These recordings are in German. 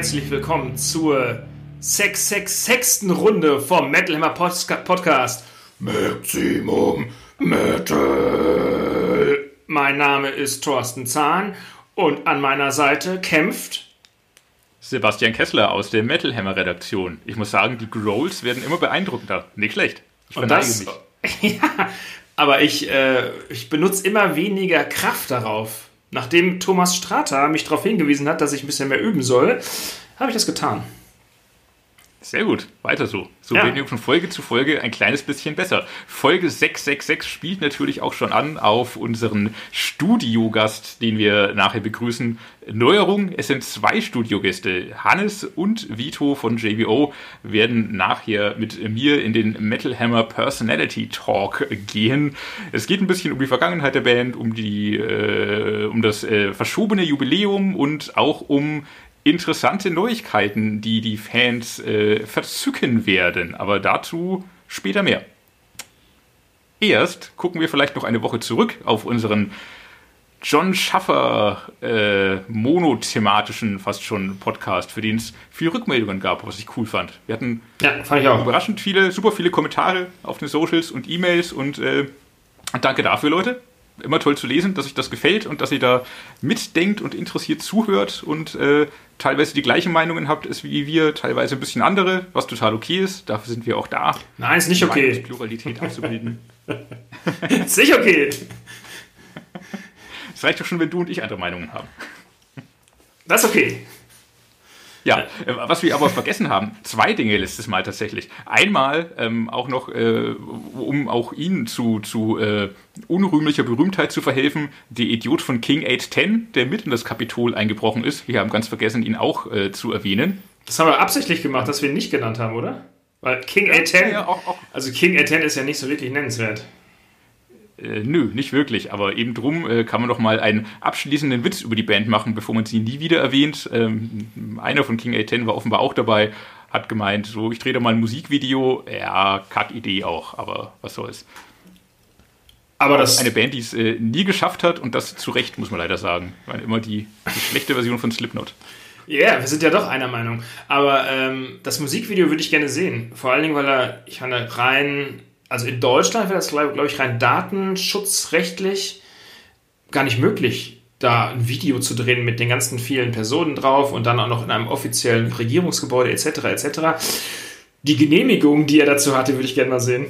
herzlich willkommen zur Sex, Sex, sechsten Runde vom Metal Hammer Podcast. Maximum Metal. Mein Name ist Thorsten Zahn und an meiner Seite kämpft Sebastian Kessler aus der Metal Hammer Redaktion. Ich muss sagen, die Growls werden immer beeindruckender. Nicht schlecht. Ich verneige mich. ja, aber ich, äh, ich benutze immer weniger Kraft darauf. Nachdem Thomas Strata mich darauf hingewiesen hat, dass ich ein bisschen mehr üben soll, habe ich das getan. Sehr gut, weiter so. So ja. werden wir von Folge zu Folge ein kleines bisschen besser. Folge 666 spielt natürlich auch schon an auf unseren Studiogast, den wir nachher begrüßen. Neuerung, es sind zwei Studiogäste. Hannes und Vito von JBO werden nachher mit mir in den Metal Hammer Personality Talk gehen. Es geht ein bisschen um die Vergangenheit der Band, um die, äh, um das äh, verschobene Jubiläum und auch um interessante Neuigkeiten, die die Fans äh, verzücken werden. Aber dazu später mehr. Erst gucken wir vielleicht noch eine Woche zurück auf unseren John Schaffer äh, monothematischen fast schon Podcast, für den es viele Rückmeldungen gab, was ich cool fand. Wir hatten ja, fand ich auch. überraschend viele, super viele Kommentare auf den Socials und E-Mails und äh, danke dafür, Leute immer toll zu lesen, dass euch das gefällt und dass ihr da mitdenkt und interessiert zuhört und äh, teilweise die gleichen Meinungen habt ist wie wir, teilweise ein bisschen andere, was total okay ist. Dafür sind wir auch da. Nein, ist nicht okay. Pluralität abzubilden. ist nicht okay. Es reicht doch schon, wenn du und ich andere Meinungen haben. Das ist okay. Ja, äh, was wir aber vergessen haben, zwei Dinge letztes Mal tatsächlich. Einmal ähm, auch noch, äh, um auch Ihnen zu, zu äh, unrühmlicher Berühmtheit zu verhelfen, der Idiot von King 810, der mit in das Kapitol eingebrochen ist. Wir haben ganz vergessen, ihn auch äh, zu erwähnen. Das haben wir absichtlich gemacht, dass wir ihn nicht genannt haben, oder? Weil King 810, ja, auch. also King 810 ist ja nicht so wirklich nennenswert. Äh, nö, nicht wirklich, aber eben drum äh, kann man doch mal einen abschließenden Witz über die Band machen, bevor man sie nie wieder erwähnt. Ähm, einer von King A10 war offenbar auch dabei, hat gemeint, so, ich drehe da mal ein Musikvideo. Ja, Kack-Idee auch, aber was soll's. Aber das eine Band, die es äh, nie geschafft hat und das zu Recht, muss man leider sagen. War immer die, die schlechte Version von Slipknot. Ja, yeah, wir sind ja doch einer Meinung. Aber ähm, das Musikvideo würde ich gerne sehen. Vor allen Dingen, weil er, ich meine, rein also in Deutschland wäre das, glaube glaub ich, rein datenschutzrechtlich gar nicht möglich, da ein Video zu drehen mit den ganzen vielen Personen drauf und dann auch noch in einem offiziellen Regierungsgebäude etc. etc. Die Genehmigung, die er dazu hatte, würde ich gerne mal sehen.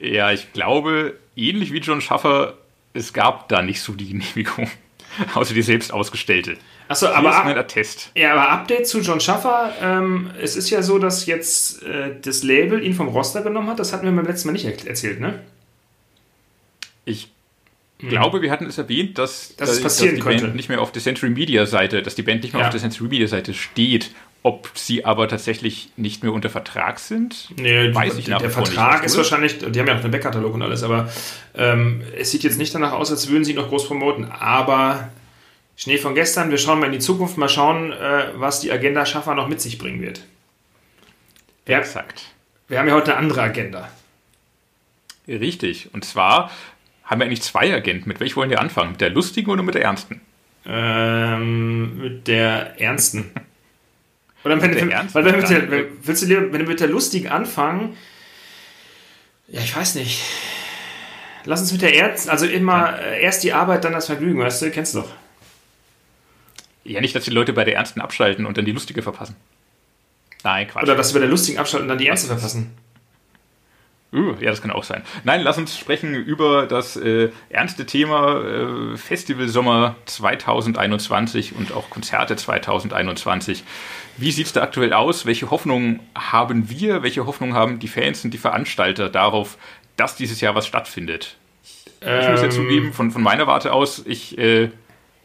Ja, ich glaube, ähnlich wie John Schaffer, es gab da nicht so die Genehmigung, außer die selbst ausgestellte. Achso, aber. Ist mein Attest. Ja, aber Update zu John Schaffer. Ähm, es ist ja so, dass jetzt äh, das Label ihn vom Roster genommen hat. Das hatten wir beim letzten Mal nicht er erzählt, ne? Ich hm. glaube, wir hatten es erwähnt, dass, dass, passieren dass die könnte. Band nicht mehr auf der Century Media Seite, dass die Band nicht mehr ja. auf der Century Media Seite steht. Ob sie aber tatsächlich nicht mehr unter Vertrag sind, nee, weiß ich nach Der Vertrag nicht, ist wahrscheinlich, die haben ja auch einen Backkatalog und alles, aber ähm, es sieht jetzt nicht danach aus, als würden sie noch groß promoten. Aber Schnee von gestern, wir schauen mal in die Zukunft, mal schauen, äh, was die Agenda Schaffer noch mit sich bringen wird. Ja, Exakt. Wir haben ja heute eine andere Agenda. Richtig. Und zwar haben wir eigentlich zwei Agenten. Mit welch wollen wir anfangen? Mit der lustigen oder mit der ernsten? Ähm, mit der ernsten. Oder mit, der, ernsten? Weil, mit der, willst du lieber, wenn du mit der lustigen anfangen? Ja, ich weiß nicht. Lass uns mit der ernsten, also immer äh, erst die Arbeit, dann das Vergnügen, weißt du, kennst du doch. Ja, nicht, dass die Leute bei der Ernsten abschalten und dann die Lustige verpassen. Nein, Quatsch. Oder dass sie bei der Lustigen abschalten und dann die Ernste verpassen. Uh, ja, das kann auch sein. Nein, lass uns sprechen über das äh, ernste Thema äh, Festival Sommer 2021 und auch Konzerte 2021. Wie sieht es da aktuell aus? Welche Hoffnungen haben wir? Welche Hoffnungen haben die Fans und die Veranstalter darauf, dass dieses Jahr was stattfindet? Ähm, ich muss ja ähm. zugeben, von, von meiner Warte aus, ich äh,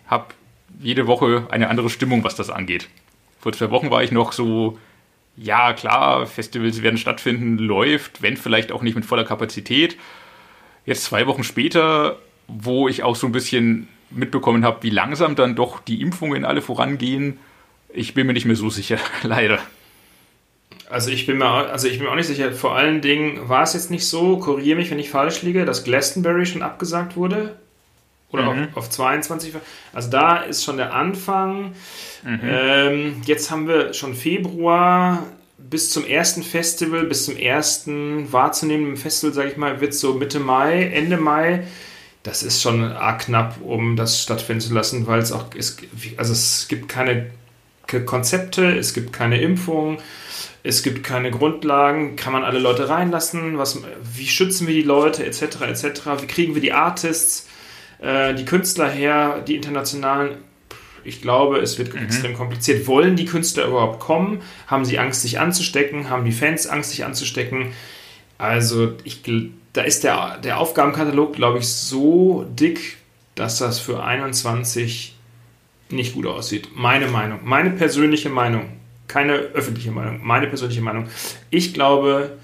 habe jede Woche eine andere Stimmung, was das angeht. Vor zwei Wochen war ich noch so, ja klar, Festivals werden stattfinden, läuft, wenn vielleicht auch nicht mit voller Kapazität. Jetzt zwei Wochen später, wo ich auch so ein bisschen mitbekommen habe, wie langsam dann doch die Impfungen alle vorangehen, ich bin mir nicht mehr so sicher, leider. Also ich bin mir, also ich bin mir auch nicht sicher. Vor allen Dingen war es jetzt nicht so, korrigiere mich, wenn ich falsch liege, dass Glastonbury schon abgesagt wurde. Oder mhm. auf, auf 22. Also da ist schon der Anfang. Mhm. Ähm, jetzt haben wir schon Februar bis zum ersten Festival, bis zum ersten wahrzunehmenden Festival, sage ich mal, wird so Mitte Mai, Ende Mai. Das ist schon arg knapp, um das stattfinden zu lassen, weil es auch, es, also es gibt keine Konzepte, es gibt keine Impfung, es gibt keine Grundlagen, kann man alle Leute reinlassen, was, wie schützen wir die Leute, etc., etc., wie kriegen wir die Artists, äh, die Künstler her, die internationalen, ich glaube, es wird mhm. extrem kompliziert. Wollen die Künstler überhaupt kommen? Haben sie Angst, sich anzustecken? Haben die Fans Angst, sich anzustecken? Also, ich, da ist der, der Aufgabenkatalog, glaube ich, so dick, dass das für 21 nicht gut aussieht. Meine Meinung, meine persönliche Meinung, keine öffentliche Meinung, meine persönliche Meinung. Ich glaube,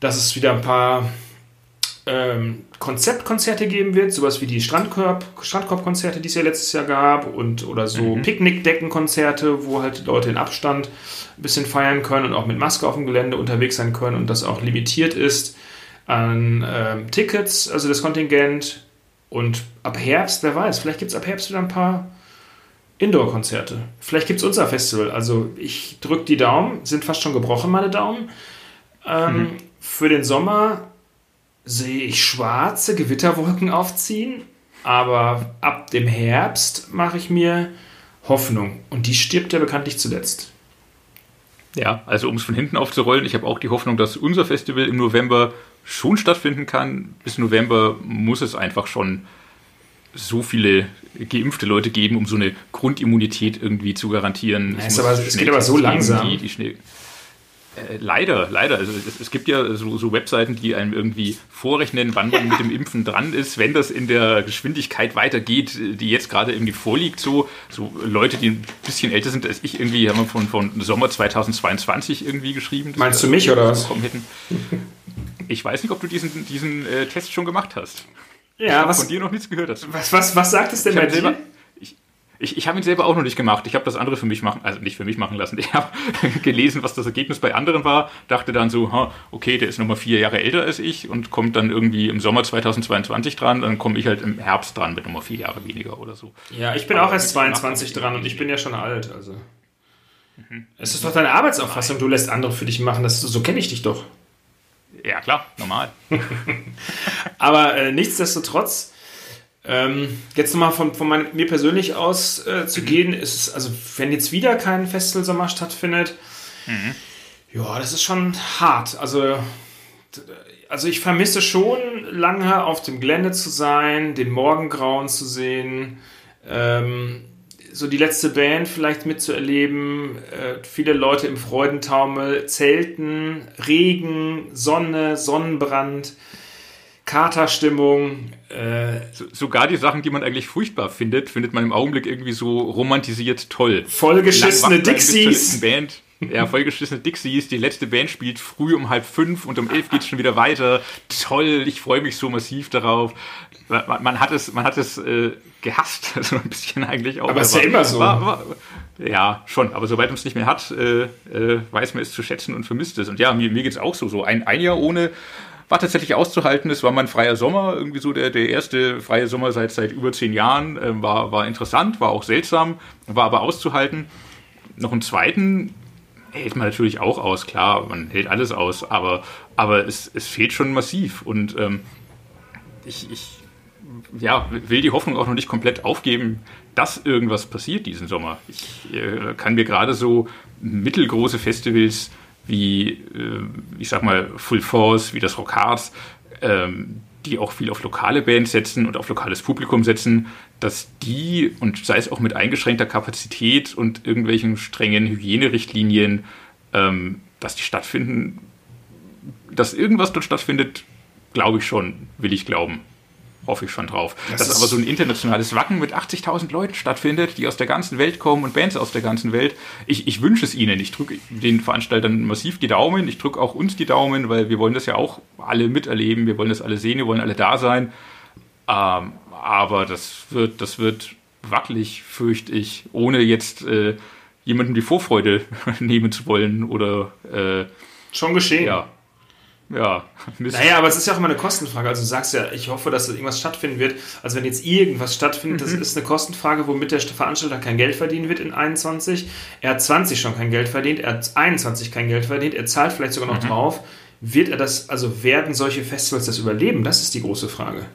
dass es wieder ein paar ähm, Konzeptkonzerte geben wird, sowas wie die Strandkorb, Strandkorbkonzerte, die es ja letztes Jahr gab, und oder so mhm. Picknickdeckenkonzerte, wo halt die Leute in Abstand ein bisschen feiern können und auch mit Maske auf dem Gelände unterwegs sein können und das auch limitiert ist an ähm, Tickets, also das Kontingent. Und ab Herbst, wer weiß, vielleicht gibt es ab Herbst wieder ein paar Indoor-Konzerte. Vielleicht gibt es unser Festival. Also ich drücke die Daumen, sind fast schon gebrochen, meine Daumen. Ähm, mhm. Für den Sommer sehe ich schwarze Gewitterwolken aufziehen, aber ab dem Herbst mache ich mir Hoffnung. Und die stirbt ja bekanntlich zuletzt. Ja, also um es von hinten aufzurollen, ich habe auch die Hoffnung, dass unser Festival im November schon stattfinden kann. Bis November muss es einfach schon so viele geimpfte Leute geben, um so eine Grundimmunität irgendwie zu garantieren. Ja, es, aber, es geht aber so langsam. Die, die äh, leider, leider. Also es, es gibt ja so, so, Webseiten, die einem irgendwie vorrechnen, wann man mit dem Impfen dran ist, wenn das in der Geschwindigkeit weitergeht, die jetzt gerade irgendwie vorliegt. So, so Leute, die ein bisschen älter sind als ich, irgendwie haben wir von, von Sommer 2022 irgendwie geschrieben. Meinst du mich oder was? Hätten. Ich weiß nicht, ob du diesen, diesen äh, Test schon gemacht hast. Ja, ich was, von dir noch nichts gehört hast. Was, was, was sagt es denn bei dir? Ich, ich habe ihn selber auch noch nicht gemacht. Ich habe das andere für mich machen, also nicht für mich machen lassen. Ich habe gelesen, was das Ergebnis bei anderen war, dachte dann so, okay, der ist nochmal vier Jahre älter als ich und kommt dann irgendwie im Sommer 2022 dran, dann komme ich halt im Herbst dran mit nochmal vier Jahre weniger oder so. Ja, ich bin Aber auch erst 22 dran und ich bin ja schon alt, also. Mhm. Es ist doch deine Arbeitsauffassung, du lässt andere für dich machen, das, so kenne ich dich doch. Ja, klar, normal. Aber äh, nichtsdestotrotz, ähm, jetzt nochmal von, von mein, mir persönlich aus äh, zu mhm. gehen, ist es, also wenn jetzt wieder kein Festivalsommer stattfindet, mhm. ja, das ist schon hart. Also, also ich vermisse schon lange auf dem Gelände zu sein, den Morgengrauen zu sehen, ähm, so die letzte Band vielleicht mitzuerleben, äh, viele Leute im Freudentaumel, Zelten, Regen, Sonne, Sonnenbrand. Katerstimmung. Äh, so, sogar die Sachen, die man eigentlich furchtbar findet, findet man im Augenblick irgendwie so romantisiert toll. Vollgeschissene Dixies. Band. Ja, vollgeschissene Dixies. Die letzte Band spielt früh um halb fünf und um elf geht es schon wieder weiter. Toll, ich freue mich so massiv darauf. Man, man hat es, man hat es äh, gehasst, also ein bisschen eigentlich auch. Aber es ist ja immer so. War, war, ja, schon. Aber sobald man es nicht mehr hat, äh, äh, weiß man es zu schätzen und vermisst es. Und ja, mir, mir geht es auch so. So ein, ein Jahr ohne war tatsächlich auszuhalten. Es war mein freier Sommer, irgendwie so der, der erste freie Sommer seit, seit über zehn Jahren. Äh, war, war interessant, war auch seltsam, war aber auszuhalten. Noch einen zweiten hält man natürlich auch aus, klar, man hält alles aus, aber, aber es, es fehlt schon massiv. Und ähm, ich, ich ja, will die Hoffnung auch noch nicht komplett aufgeben, dass irgendwas passiert diesen Sommer. Ich äh, kann mir gerade so mittelgroße Festivals wie, äh, ich sag mal, Full Force, wie das Rock Hearts, ähm, die auch viel auf lokale Bands setzen und auf lokales Publikum setzen, dass die, und sei es auch mit eingeschränkter Kapazität und irgendwelchen strengen Hygienerichtlinien, ähm, dass die stattfinden, dass irgendwas dort stattfindet, glaube ich schon, will ich glauben hoffe ich schon drauf. Das Dass aber so ein internationales Wacken mit 80.000 Leuten stattfindet, die aus der ganzen Welt kommen und Bands aus der ganzen Welt. Ich, ich wünsche es ihnen. Ich drücke den Veranstaltern massiv die Daumen. Ich drücke auch uns die Daumen, weil wir wollen das ja auch alle miterleben. Wir wollen das alle sehen. Wir wollen alle da sein. Ähm, aber das wird, das wird wackelig, fürchte ich, ohne jetzt äh, jemandem die Vorfreude nehmen zu wollen oder. Äh, schon geschehen. Ja. Ja. Naja, aber es ist ja auch immer eine Kostenfrage. Also du sagst ja, ich hoffe, dass irgendwas stattfinden wird. Also wenn jetzt irgendwas stattfindet, mhm. das ist eine Kostenfrage, womit der Veranstalter kein Geld verdienen wird in 21. Er hat 20 schon kein Geld verdient, er hat 21 kein Geld verdient, er zahlt vielleicht sogar noch mhm. drauf. Wird er das, also werden solche Festivals das überleben? Das ist die große Frage.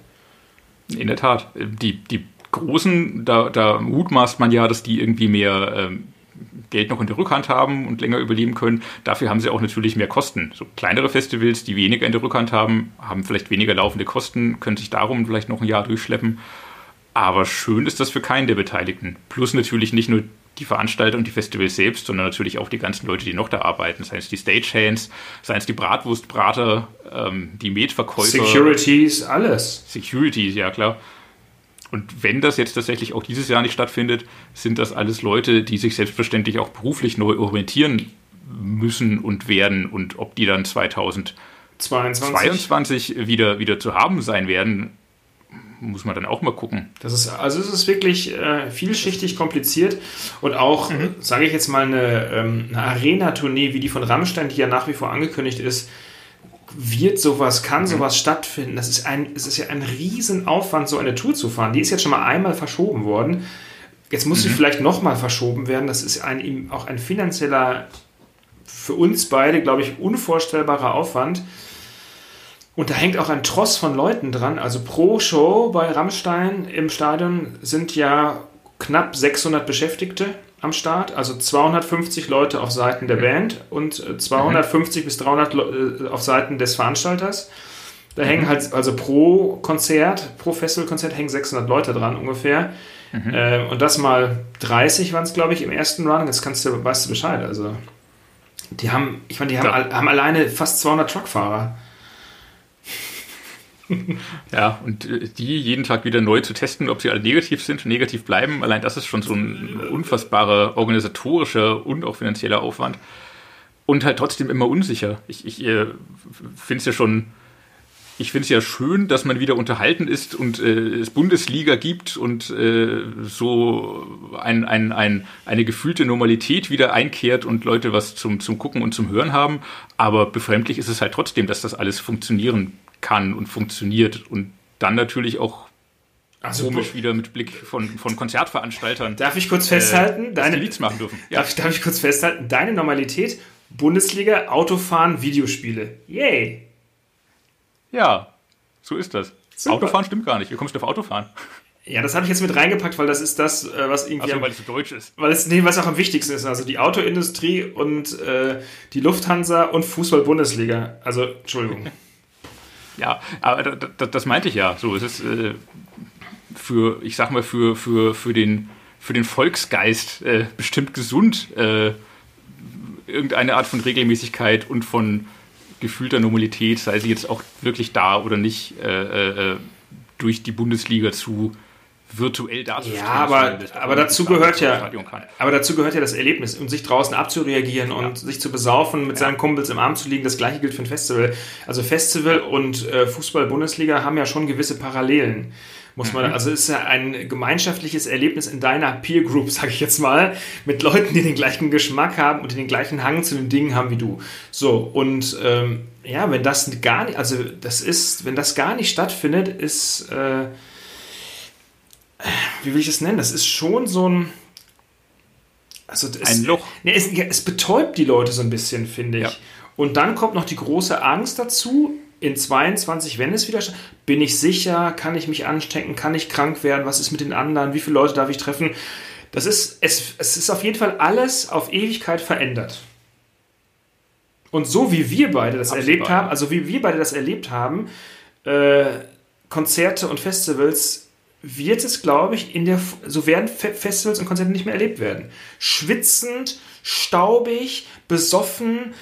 In der Tat. Die, die großen, da, da mutmaßt man ja, dass die irgendwie mehr ähm, Geld noch in der Rückhand haben und länger überleben können. Dafür haben sie auch natürlich mehr Kosten. So kleinere Festivals, die weniger in der Rückhand haben, haben vielleicht weniger laufende Kosten, können sich darum vielleicht noch ein Jahr durchschleppen. Aber schön ist das für keinen der Beteiligten. Plus natürlich nicht nur die Veranstalter und die Festivals selbst, sondern natürlich auch die ganzen Leute, die noch da arbeiten. Seien es die Stagehands, seien es die Bratwurstbrater, ähm, die Metverkäufer. Securities, alles. Securities, ja klar. Und wenn das jetzt tatsächlich auch dieses Jahr nicht stattfindet, sind das alles Leute, die sich selbstverständlich auch beruflich neu orientieren müssen und werden. Und ob die dann 2022 wieder, wieder zu haben sein werden, muss man dann auch mal gucken. Das ist, also es ist wirklich äh, vielschichtig kompliziert und auch, mhm. sage ich jetzt mal, eine, ähm, eine Arena-Tournee, wie die von Rammstein, die ja nach wie vor angekündigt ist, wird sowas, kann mhm. sowas stattfinden? Das ist ein, es ist ja ein Riesenaufwand, so eine Tour zu fahren. Die ist jetzt schon mal einmal verschoben worden. Jetzt muss mhm. sie vielleicht nochmal verschoben werden. Das ist ein, auch ein finanzieller, für uns beide, glaube ich, unvorstellbarer Aufwand. Und da hängt auch ein Tross von Leuten dran. Also pro Show bei Rammstein im Stadion sind ja knapp 600 Beschäftigte am Start, also 250 Leute auf Seiten der Band und 250 mhm. bis 300 äh, auf Seiten des Veranstalters. Da mhm. hängen halt, also pro Konzert, pro Festivalkonzert hängen 600 Leute dran ungefähr. Mhm. Äh, und das mal 30 waren es, glaube ich, im ersten Run. Jetzt kannst du, weißt du Bescheid. Also, die haben, ich meine, die haben, ja. haben alleine fast 200 Truckfahrer. ja, und äh, die jeden Tag wieder neu zu testen, ob sie alle negativ sind und negativ bleiben, allein das ist schon so ein unfassbarer organisatorischer und auch finanzieller Aufwand. Und halt trotzdem immer unsicher. Ich, ich äh, finde es ja schon, ich finde es ja schön, dass man wieder unterhalten ist und äh, es Bundesliga gibt und äh, so ein, ein, ein, eine gefühlte Normalität wieder einkehrt und Leute was zum, zum Gucken und zum Hören haben. Aber befremdlich ist es halt trotzdem, dass das alles funktionieren kann und funktioniert und dann natürlich auch also, komisch wieder mit Blick von, von Konzertveranstaltern. Darf ich kurz festhalten? Äh, deine Leads machen dürfen. Ja. Darf, darf ich kurz festhalten? Deine Normalität, Bundesliga, Autofahren, Videospiele. Yay! Ja, so ist das. Super. Autofahren stimmt gar nicht. Wie kommst du auf Autofahren? Ja, das habe ich jetzt mit reingepackt, weil das ist das, äh, was irgendwie. Achso, weil es so deutsch ist. Weil es, nee, was auch am wichtigsten ist. Also die Autoindustrie und äh, die Lufthansa und Fußball-Bundesliga. Also, Entschuldigung. Ja, aber das, das meinte ich ja. So, es ist äh, für, ich sag mal, für, für, für, den, für den Volksgeist äh, bestimmt gesund, äh, irgendeine Art von Regelmäßigkeit und von gefühlter Normalität, sei sie jetzt auch wirklich da oder nicht, äh, äh, durch die Bundesliga zu virtuell darzustellen. Ja, aber, aber dazu gehört ja, aber dazu gehört ja das Erlebnis und sich draußen abzureagieren ja. und sich zu besaufen, mit ja. seinen Kumpels im Arm zu liegen. Das gleiche gilt für ein Festival. Also Festival und äh, Fußball-Bundesliga haben ja schon gewisse Parallelen. Muss man, mhm. also ist ja ein gemeinschaftliches Erlebnis in deiner Peer Group, sag ich jetzt mal, mit Leuten, die den gleichen Geschmack haben und den gleichen Hang zu den Dingen haben wie du. So, und ähm, ja, wenn das gar nicht, also das ist, wenn das gar nicht stattfindet, ist äh, wie will ich es nennen? Das ist schon so ein. Also das, ein Loch. Ne, es, es, betäubt die Leute so ein bisschen, finde ich. Ja. Und dann kommt noch die große Angst dazu. In 22, wenn es wieder bin ich sicher, kann ich mich anstecken, kann ich krank werden, was ist mit den anderen, wie viele Leute darf ich treffen? Das ist, es, es ist auf jeden Fall alles auf Ewigkeit verändert. Und so wie wir beide das Absolut erlebt haben, also wie wir beide das erlebt haben, äh, Konzerte und Festivals wird es, glaube ich, in der, so werden Festivals und Konzerte nicht mehr erlebt werden. Schwitzend, staubig, besoffen,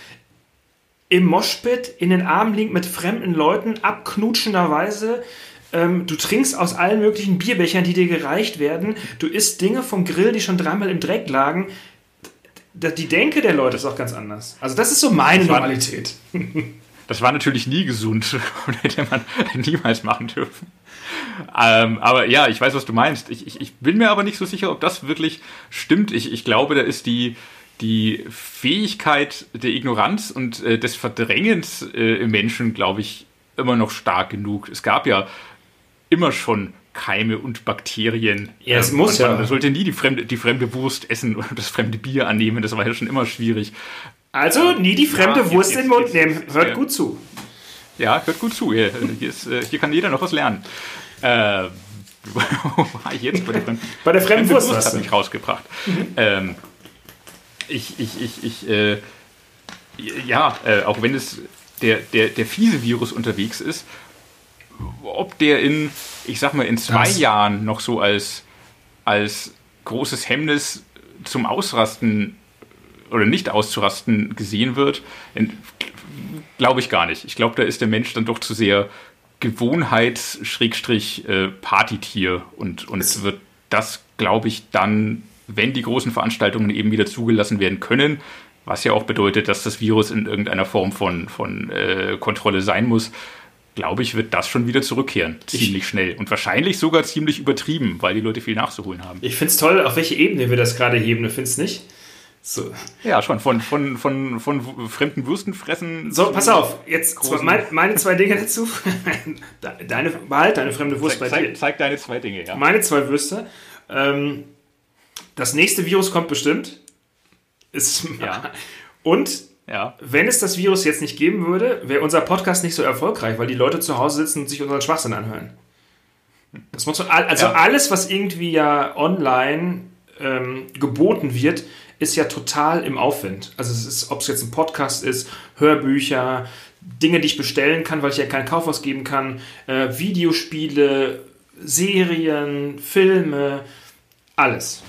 im Moshpit, in den Armen liegend mit fremden Leuten, abknutschenderweise. Ähm, du trinkst aus allen möglichen Bierbechern, die dir gereicht werden. Du isst Dinge vom Grill, die schon dreimal im Dreck lagen. Die Denke der Leute ist auch ganz anders. Also das ist so meine Normalität. Das war natürlich nie gesund und hätte man niemals machen dürfen. Ähm, aber ja, ich weiß, was du meinst. Ich, ich, ich, bin mir aber nicht so sicher, ob das wirklich stimmt. Ich, ich glaube, da ist die, die Fähigkeit der Ignoranz und äh, des Verdrängens äh, im Menschen, glaube ich, immer noch stark genug. Es gab ja immer schon Keime und Bakterien. Ja, es ähm, muss ja. Man sollte nie die fremde, die fremde Wurst essen oder das fremde Bier annehmen. Das war ja schon immer schwierig. Also nie die fremde ja, Wurst jetzt, in den Mund nehmen. Hört gut zu. Ja, hört gut zu. Hier, hier, ist, äh, hier kann jeder noch was lernen. Äh, jetzt bei der, bei der fremden Wurst, Wurst hat mich rausgebracht. ähm, ich, ich, ich, ich, äh, ja, äh, auch wenn es der, der, der fiese Virus unterwegs ist, ob der in, ich sag mal, in zwei das. Jahren noch so als, als großes Hemmnis zum Ausrasten oder nicht auszurasten gesehen wird, glaube ich gar nicht. Ich glaube, da ist der Mensch dann doch zu sehr Gewohnheits-Partytier und, und es wird das, glaube ich, dann, wenn die großen Veranstaltungen eben wieder zugelassen werden können, was ja auch bedeutet, dass das Virus in irgendeiner Form von, von äh, Kontrolle sein muss, glaube ich, wird das schon wieder zurückkehren. Ziemlich ich, schnell. Und wahrscheinlich sogar ziemlich übertrieben, weil die Leute viel nachzuholen haben. Ich finde es toll, auf welche Ebene wir das gerade heben. Du findest nicht? So. Ja, schon. Von, von, von, von fremden Würstenfressen. So, pass auf. Jetzt mein, meine zwei Dinge dazu. deine, behalt deine fremde Wurst zeig, bei dir. Zeig, zeig deine zwei Dinge, ja. Meine zwei Würste. Ähm, das nächste Virus kommt bestimmt. Ist, ja. Und ja. wenn es das Virus jetzt nicht geben würde, wäre unser Podcast nicht so erfolgreich, weil die Leute zu Hause sitzen und sich unseren Schwachsinn anhören. Das muss man, also ja. alles, was irgendwie ja online ähm, geboten wird, ist ja total im Aufwind. Also es ist, ob es jetzt ein Podcast ist, Hörbücher, Dinge, die ich bestellen kann, weil ich ja keinen Kaufhaus geben kann, äh, Videospiele, Serien, Filme, alles.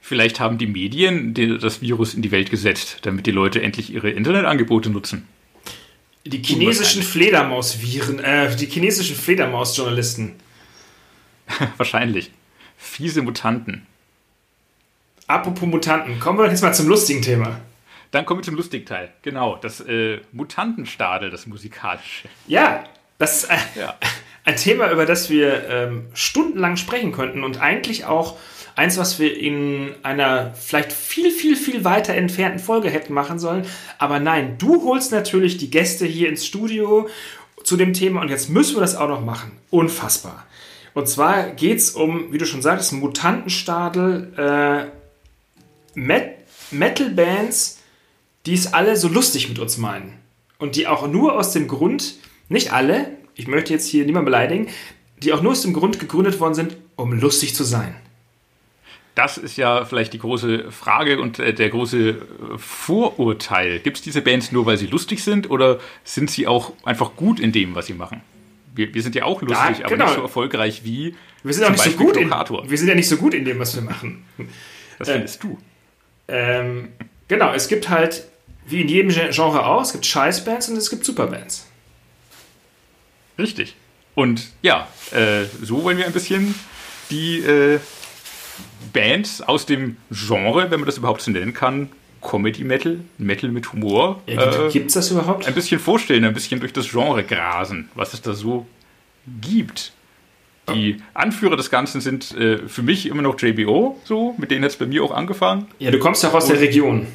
Vielleicht haben die Medien das Virus in die Welt gesetzt, damit die Leute endlich ihre Internetangebote nutzen. Die chinesischen Fledermausviren, äh, die chinesischen Fledermausjournalisten. Wahrscheinlich. Fiese Mutanten. Apropos Mutanten, kommen wir jetzt mal zum lustigen Thema. Dann kommen wir zum lustigen Teil. Genau, das äh, Mutantenstadel, das musikalische. Ja, das ist äh, ja. ein Thema, über das wir ähm, stundenlang sprechen könnten und eigentlich auch eins, was wir in einer vielleicht viel, viel, viel weiter entfernten Folge hätten machen sollen. Aber nein, du holst natürlich die Gäste hier ins Studio zu dem Thema und jetzt müssen wir das auch noch machen. Unfassbar. Und zwar geht es um, wie du schon sagtest, Mutantenstadel, äh, Met Metal-Bands, die es alle so lustig mit uns meinen. Und die auch nur aus dem Grund, nicht alle, ich möchte jetzt hier niemand beleidigen, die auch nur aus dem Grund gegründet worden sind, um lustig zu sein. Das ist ja vielleicht die große Frage und äh, der große äh, Vorurteil. Gibt es diese Bands nur, weil sie lustig sind oder sind sie auch einfach gut in dem, was sie machen? Wir, wir sind ja auch lustig, ja, genau. aber nicht so erfolgreich wie wir sind auch nicht so gut in, Wir sind ja nicht so gut in dem, was wir machen. Das findest äh, du. Ähm, genau, es gibt halt, wie in jedem Genre auch, es gibt Scheißbands und es gibt Superbands. Richtig. Und ja, äh, so wollen wir ein bisschen die äh, Bands aus dem Genre, wenn man das überhaupt so nennen kann, Comedy Metal, Metal mit Humor. Ja, Gibt es das überhaupt? Ein bisschen vorstellen, ein bisschen durch das Genre grasen, was es da so gibt. Die Anführer des Ganzen sind äh, für mich immer noch JBO, so, mit denen hat es bei mir auch angefangen. Ja, du kommst ja auch aus der Region.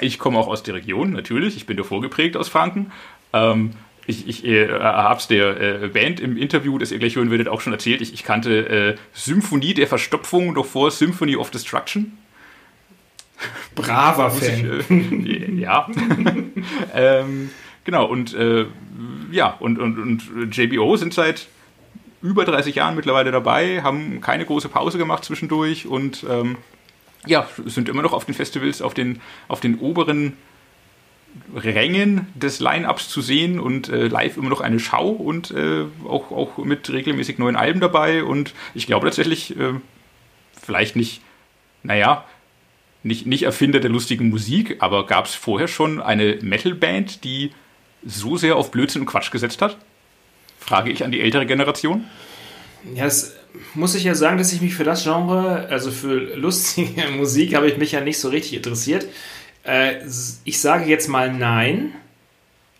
Ich komme auch aus der Region, natürlich. Ich bin davor geprägt aus Franken. Ähm, ich, ich äh, habe es der äh, Band im Interview, das ihr gleich hören werdet, auch schon erzählt. Ich, ich kannte äh, Symphonie der Verstopfung noch vor Symphony of Destruction. Braver Fan. Ich, äh, ja. ähm, genau, und äh, ja, und, und, und JBO sind seit über 30 Jahren mittlerweile dabei, haben keine große Pause gemacht zwischendurch und ähm, ja, sind immer noch auf den Festivals, auf den, auf den oberen Rängen des Line-Ups zu sehen und äh, live immer noch eine Schau und äh, auch, auch mit regelmäßig neuen Alben dabei. Und ich glaube tatsächlich, äh, vielleicht nicht, naja, nicht, nicht Erfinder der lustigen Musik, aber gab es vorher schon eine Metal-Band, die so sehr auf Blödsinn und Quatsch gesetzt hat? Frage ich an die ältere Generation. Ja, das muss ich ja sagen, dass ich mich für das Genre, also für lustige Musik, habe ich mich ja nicht so richtig interessiert. Äh, ich sage jetzt mal nein.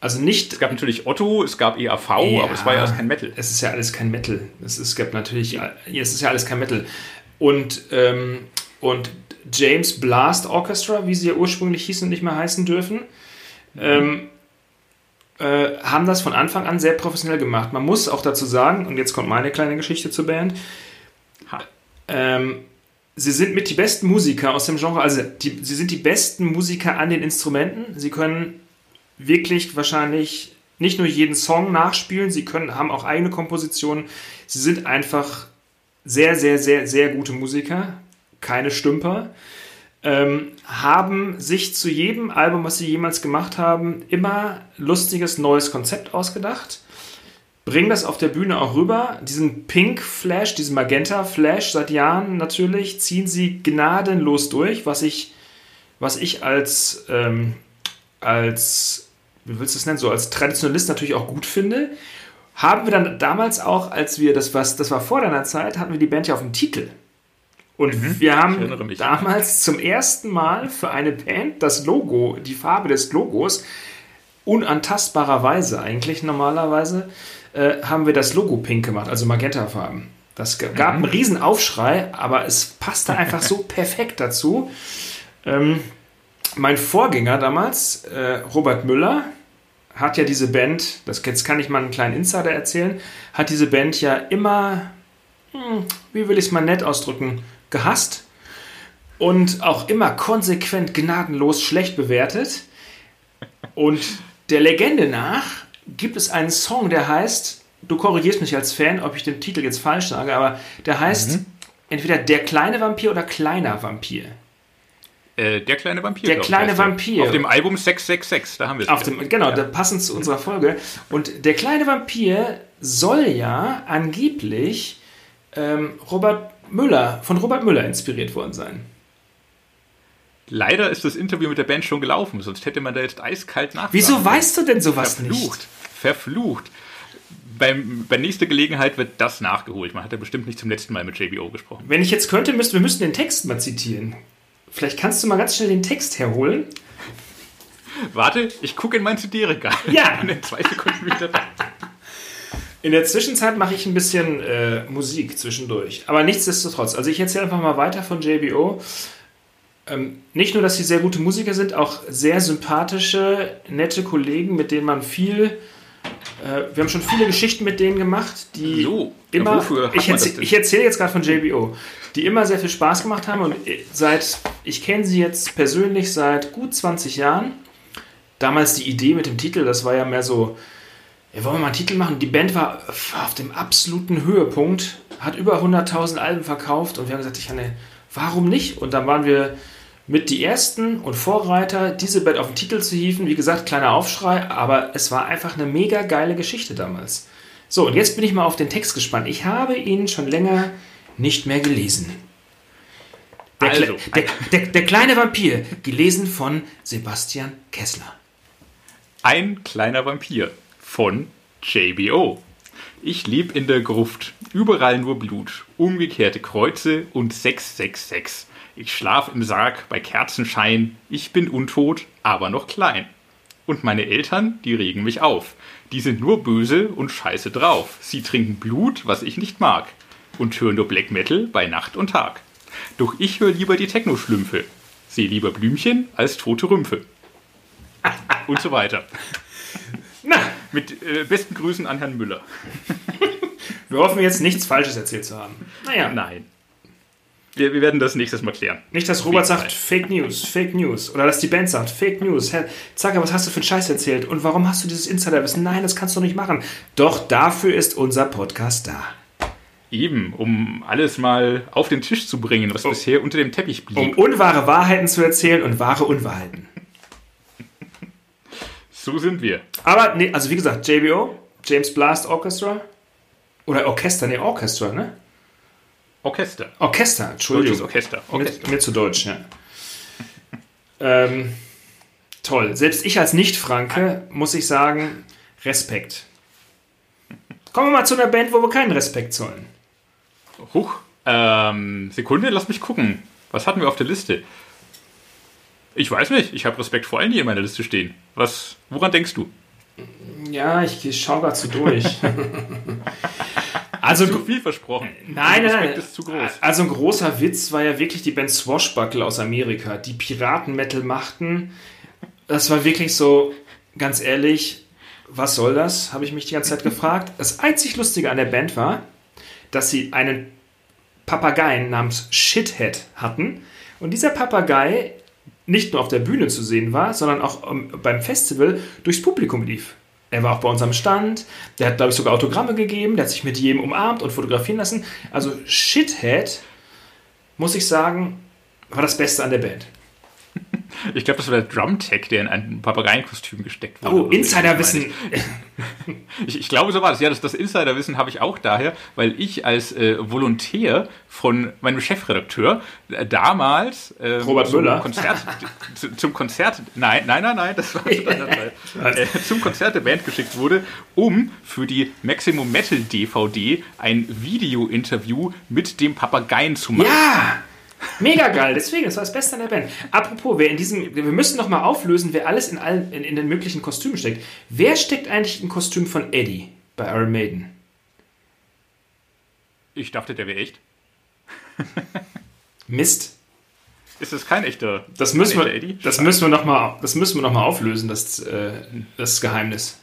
Also nicht. Es gab natürlich Otto, es gab EAV, ja, aber es war ja alles kein Metal. Es ist ja alles kein Metal. Es, es gab natürlich, es ist ja alles kein Metal. Und ähm, und James Blast Orchestra, wie sie ja ursprünglich hießen und nicht mehr heißen dürfen, ähm, äh, haben das von Anfang an sehr professionell gemacht. Man muss auch dazu sagen, und jetzt kommt meine kleine Geschichte zur Band, ähm, sie sind mit die besten Musiker aus dem Genre, also die, sie sind die besten Musiker an den Instrumenten. Sie können wirklich wahrscheinlich nicht nur jeden Song nachspielen, sie können, haben auch eigene Kompositionen. Sie sind einfach sehr, sehr, sehr, sehr gute Musiker, keine Stümper. Ähm, haben sich zu jedem Album, was sie jemals gemacht haben, immer lustiges neues Konzept ausgedacht. Bringen das auf der Bühne auch rüber. Diesen Pink Flash, diesen Magenta Flash seit Jahren natürlich, ziehen sie gnadenlos durch, was ich, was ich als, ähm, als wie willst du es nennen, so als Traditionalist natürlich auch gut finde, haben wir dann damals auch, als wir, das, was, das war vor deiner Zeit, hatten wir die Band ja auf dem Titel. Und mhm, wir haben damals zum ersten Mal für eine Band das Logo, die Farbe des Logos, unantastbarerweise eigentlich normalerweise, äh, haben wir das Logo pink gemacht, also Magenta-Farben. Das gab mhm. einen riesen Aufschrei, aber es passte einfach so perfekt dazu. Ähm, mein Vorgänger damals, äh, Robert Müller, hat ja diese Band, das jetzt kann ich mal einen kleinen Insider erzählen, hat diese Band ja immer, hm, wie will ich es mal nett ausdrücken, gehasst und auch immer konsequent gnadenlos schlecht bewertet. Und der Legende nach gibt es einen Song, der heißt, du korrigierst mich als Fan, ob ich den Titel jetzt falsch sage, aber der heißt mhm. entweder Der kleine Vampir oder Kleiner Vampir. Äh, der kleine Vampir. Der kleine Vampir. Auf dem Album 666, da haben wir es. Auf dem, genau, ja. passend zu unserer Folge. Und der kleine Vampir soll ja angeblich ähm, Robert Müller, von Robert Müller inspiriert worden sein. Leider ist das Interview mit der Band schon gelaufen, sonst hätte man da jetzt eiskalt nach. Wieso weißt du denn sowas Verflucht. nicht? Verflucht. Beim, bei nächster Gelegenheit wird das nachgeholt. Man hat ja bestimmt nicht zum letzten Mal mit JBO gesprochen. Wenn ich jetzt könnte, müsste, wir müssten den Text mal zitieren. Vielleicht kannst du mal ganz schnell den Text herholen. Warte, ich gucke in mein CD-Regal. Ja. In zwei Sekunden wieder da. In der Zwischenzeit mache ich ein bisschen äh, Musik zwischendurch. Aber nichtsdestotrotz, also ich erzähle einfach mal weiter von JBO. Ähm, nicht nur, dass sie sehr gute Musiker sind, auch sehr sympathische, nette Kollegen, mit denen man viel. Äh, wir haben schon viele Geschichten mit denen gemacht, die so, immer. Ich, erzähl, ich erzähle jetzt gerade von JBO die immer sehr viel Spaß gemacht haben. Und seit, ich kenne sie jetzt persönlich seit gut 20 Jahren. Damals die Idee mit dem Titel, das war ja mehr so, ja, wollen wir mal einen Titel machen? Die Band war auf dem absoluten Höhepunkt, hat über 100.000 Alben verkauft und wir haben gesagt, ich ne, warum nicht? Und dann waren wir mit die ersten und Vorreiter, diese Band auf den Titel zu hieven. Wie gesagt, kleiner Aufschrei, aber es war einfach eine mega geile Geschichte damals. So, und jetzt bin ich mal auf den Text gespannt. Ich habe ihn schon länger nicht mehr gelesen. Der, also, der, der, der, kleine Vampir, gelesen von Sebastian Kessler. Ein kleiner Vampir von JBO. Ich leb in der Gruft, überall nur Blut, umgekehrte Kreuze und 666. Ich schlaf im Sarg bei Kerzenschein, ich bin untot, aber noch klein. Und meine Eltern, die regen mich auf. Die sind nur böse und scheiße drauf. Sie trinken Blut, was ich nicht mag und höre nur Black Metal bei Nacht und Tag. Doch ich höre lieber die Techno-Schlümpfe, sehe lieber Blümchen als tote Rümpfe. und so weiter. Na. Mit äh, besten Grüßen an Herrn Müller. Wir hoffen jetzt nichts Falsches erzählt zu haben. Naja. Nein. Wir, wir, werden das nächstes Mal klären. Nicht, dass Robert sagt Fake News, Fake News. Oder dass die Band sagt Fake News. Herr Zacker, was hast du für einen Scheiß erzählt? Und warum hast du dieses Insiderwissen? Nein, das kannst du nicht machen. Doch dafür ist unser Podcast da. Eben, um alles mal auf den Tisch zu bringen, was um, bisher unter dem Teppich blieb. Um unwahre Wahrheiten zu erzählen und wahre Unwahrheiten. so sind wir. Aber, nee, also wie gesagt, JBO, James Blast Orchestra. Oder Orchester, nee, Orchestra, ne? Orchester. Orchester, Entschuldigung. Deutsches Orchester. Orchester. Mir, mir zu deutsch, ja. ähm, toll. Selbst ich als Nicht-Franke muss ich sagen, Respekt. Kommen wir mal zu einer Band, wo wir keinen Respekt zollen. Huch. Ähm, Sekunde, lass mich gucken. Was hatten wir auf der Liste? Ich weiß nicht. Ich habe Respekt vor allen, die in meiner Liste stehen. Was, woran denkst du? Ja, ich schaue gerade so durch. Also zu viel versprochen. Nein, Der nein, nein. ist zu groß. Also ein großer Witz war ja wirklich die Band Swashbuckle aus Amerika, die Piratenmetal machten. Das war wirklich so, ganz ehrlich, was soll das? Habe ich mich die ganze Zeit gefragt. Das einzig Lustige an der Band war, dass sie einen Papageien namens Shithead hatten. Und dieser Papagei nicht nur auf der Bühne zu sehen war, sondern auch ähm, beim Festival durchs Publikum lief. Er war auch bei uns am Stand, der hat, glaube ich, sogar Autogramme gegeben, der hat sich mit jedem umarmt und fotografieren lassen. Also Shithead, muss ich sagen, war das Beste an der Band. Ich glaube, das war der Drum-Tech, der in ein Papageienkostüm gesteckt wurde. Oh. Insiderwissen. Ich, ich glaube, so war das. Ja, das, das Insiderwissen habe ich auch daher, weil ich als äh, Volontär von meinem Chefredakteur äh, damals ähm, Robert zum Müller? Konzert, zu, zum Konzert, nein, nein, nein, nein, das war zu deiner Zeit, äh, zum Konzert der Band geschickt wurde, um für die Maximum Metal DVD ein Video-Interview mit dem Papageien zu machen. Ja! Mega geil, deswegen, das war das Beste an der Band. Apropos, wer in diesem, wir müssen noch mal auflösen, wer alles in, allen, in, in den möglichen Kostümen steckt. Wer steckt eigentlich im Kostüm von Eddie bei Iron Maiden? Ich dachte, der wäre echt. Mist. Ist das kein echter? Das müssen wir, echter Eddie? das müssen wir noch mal, das müssen wir noch mal auflösen, das, äh, das Geheimnis.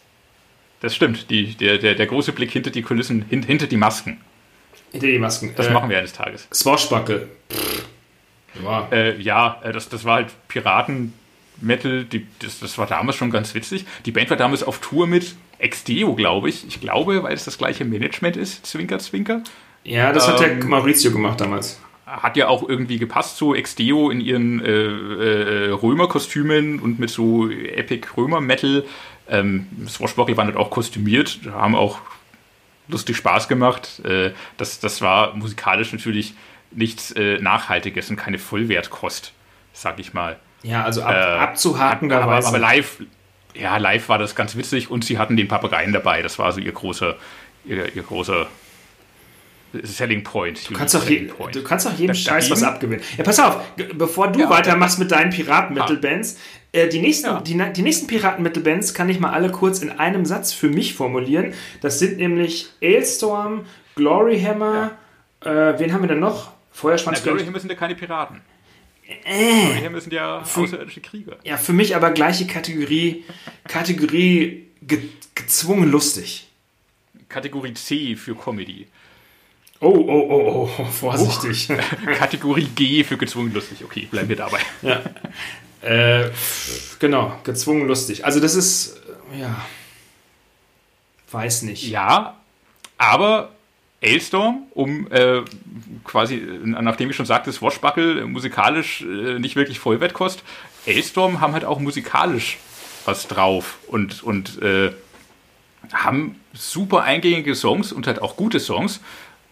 Das stimmt. Die, der, der, der große Blick hinter die Kulissen, hin, hinter die Masken. Hinter die Masken. Das äh, machen wir eines Tages. Swashbuckle. Ja. Äh, ja, äh, das, das war halt Piraten-Metal, die, das, das war damals schon ganz witzig. Die Band war damals auf Tour mit Exdeo, glaube ich. Ich glaube, weil es das gleiche Management ist, Zwinker, Zwinker. ja, das hat der ähm, Maurizio gemacht damals. Hat ja auch irgendwie gepasst, so Exdeo in ihren äh, äh, Römer-Kostümen und mit so Epic Römer-Metal. Ähm, Swashbuckle waren halt auch kostümiert, haben auch lustig Spaß gemacht. Äh, das, das war musikalisch natürlich nichts äh, Nachhaltiges und keine Vollwertkost, sag ich mal. Ja, also ab, Äh, abzuhaken, aber, aber ich. live, ja, live war das ganz witzig und sie hatten den Papageien dabei. Das war so ihr großer, ihr, ihr großer Selling Point. Du kannst doch, je, du kannst doch jedem Da- Scheiß was abgewinnen. Ja, pass auf, bevor du Ja. weitermachst mit deinen Piraten-Metal-Bands, äh, die, nächsten, Ja. die, die nächsten Piraten-Metal-Bands kann ich mal alle kurz in einem Satz für mich formulieren. Das sind nämlich Ailstorm, Gloryhammer, äh, wen haben wir denn noch? Feuerschwanz. Na, Glory Hammer sind ja keine Piraten. Glory Hammer sind ja außerirdische Krieger. ja, für mich aber gleiche Kategorie, Kategorie ge gezwungen lustig. Kategorie C für Comedy. Oh, oh, oh, oh, vorsichtig. Kategorie G für gezwungen lustig. Okay, bleiben wir dabei. Ja. Äh, genau, gezwungen lustig. Also das ist, äh, ja, weiß nicht. Ja, aber Ailstorm, um äh, quasi, äh, nachdem ich schon sagte, Swashbuckle äh, musikalisch äh, nicht wirklich Vollwertkost, Ailstorm haben halt auch musikalisch was drauf und, und äh, haben super eingängige Songs und halt auch gute Songs,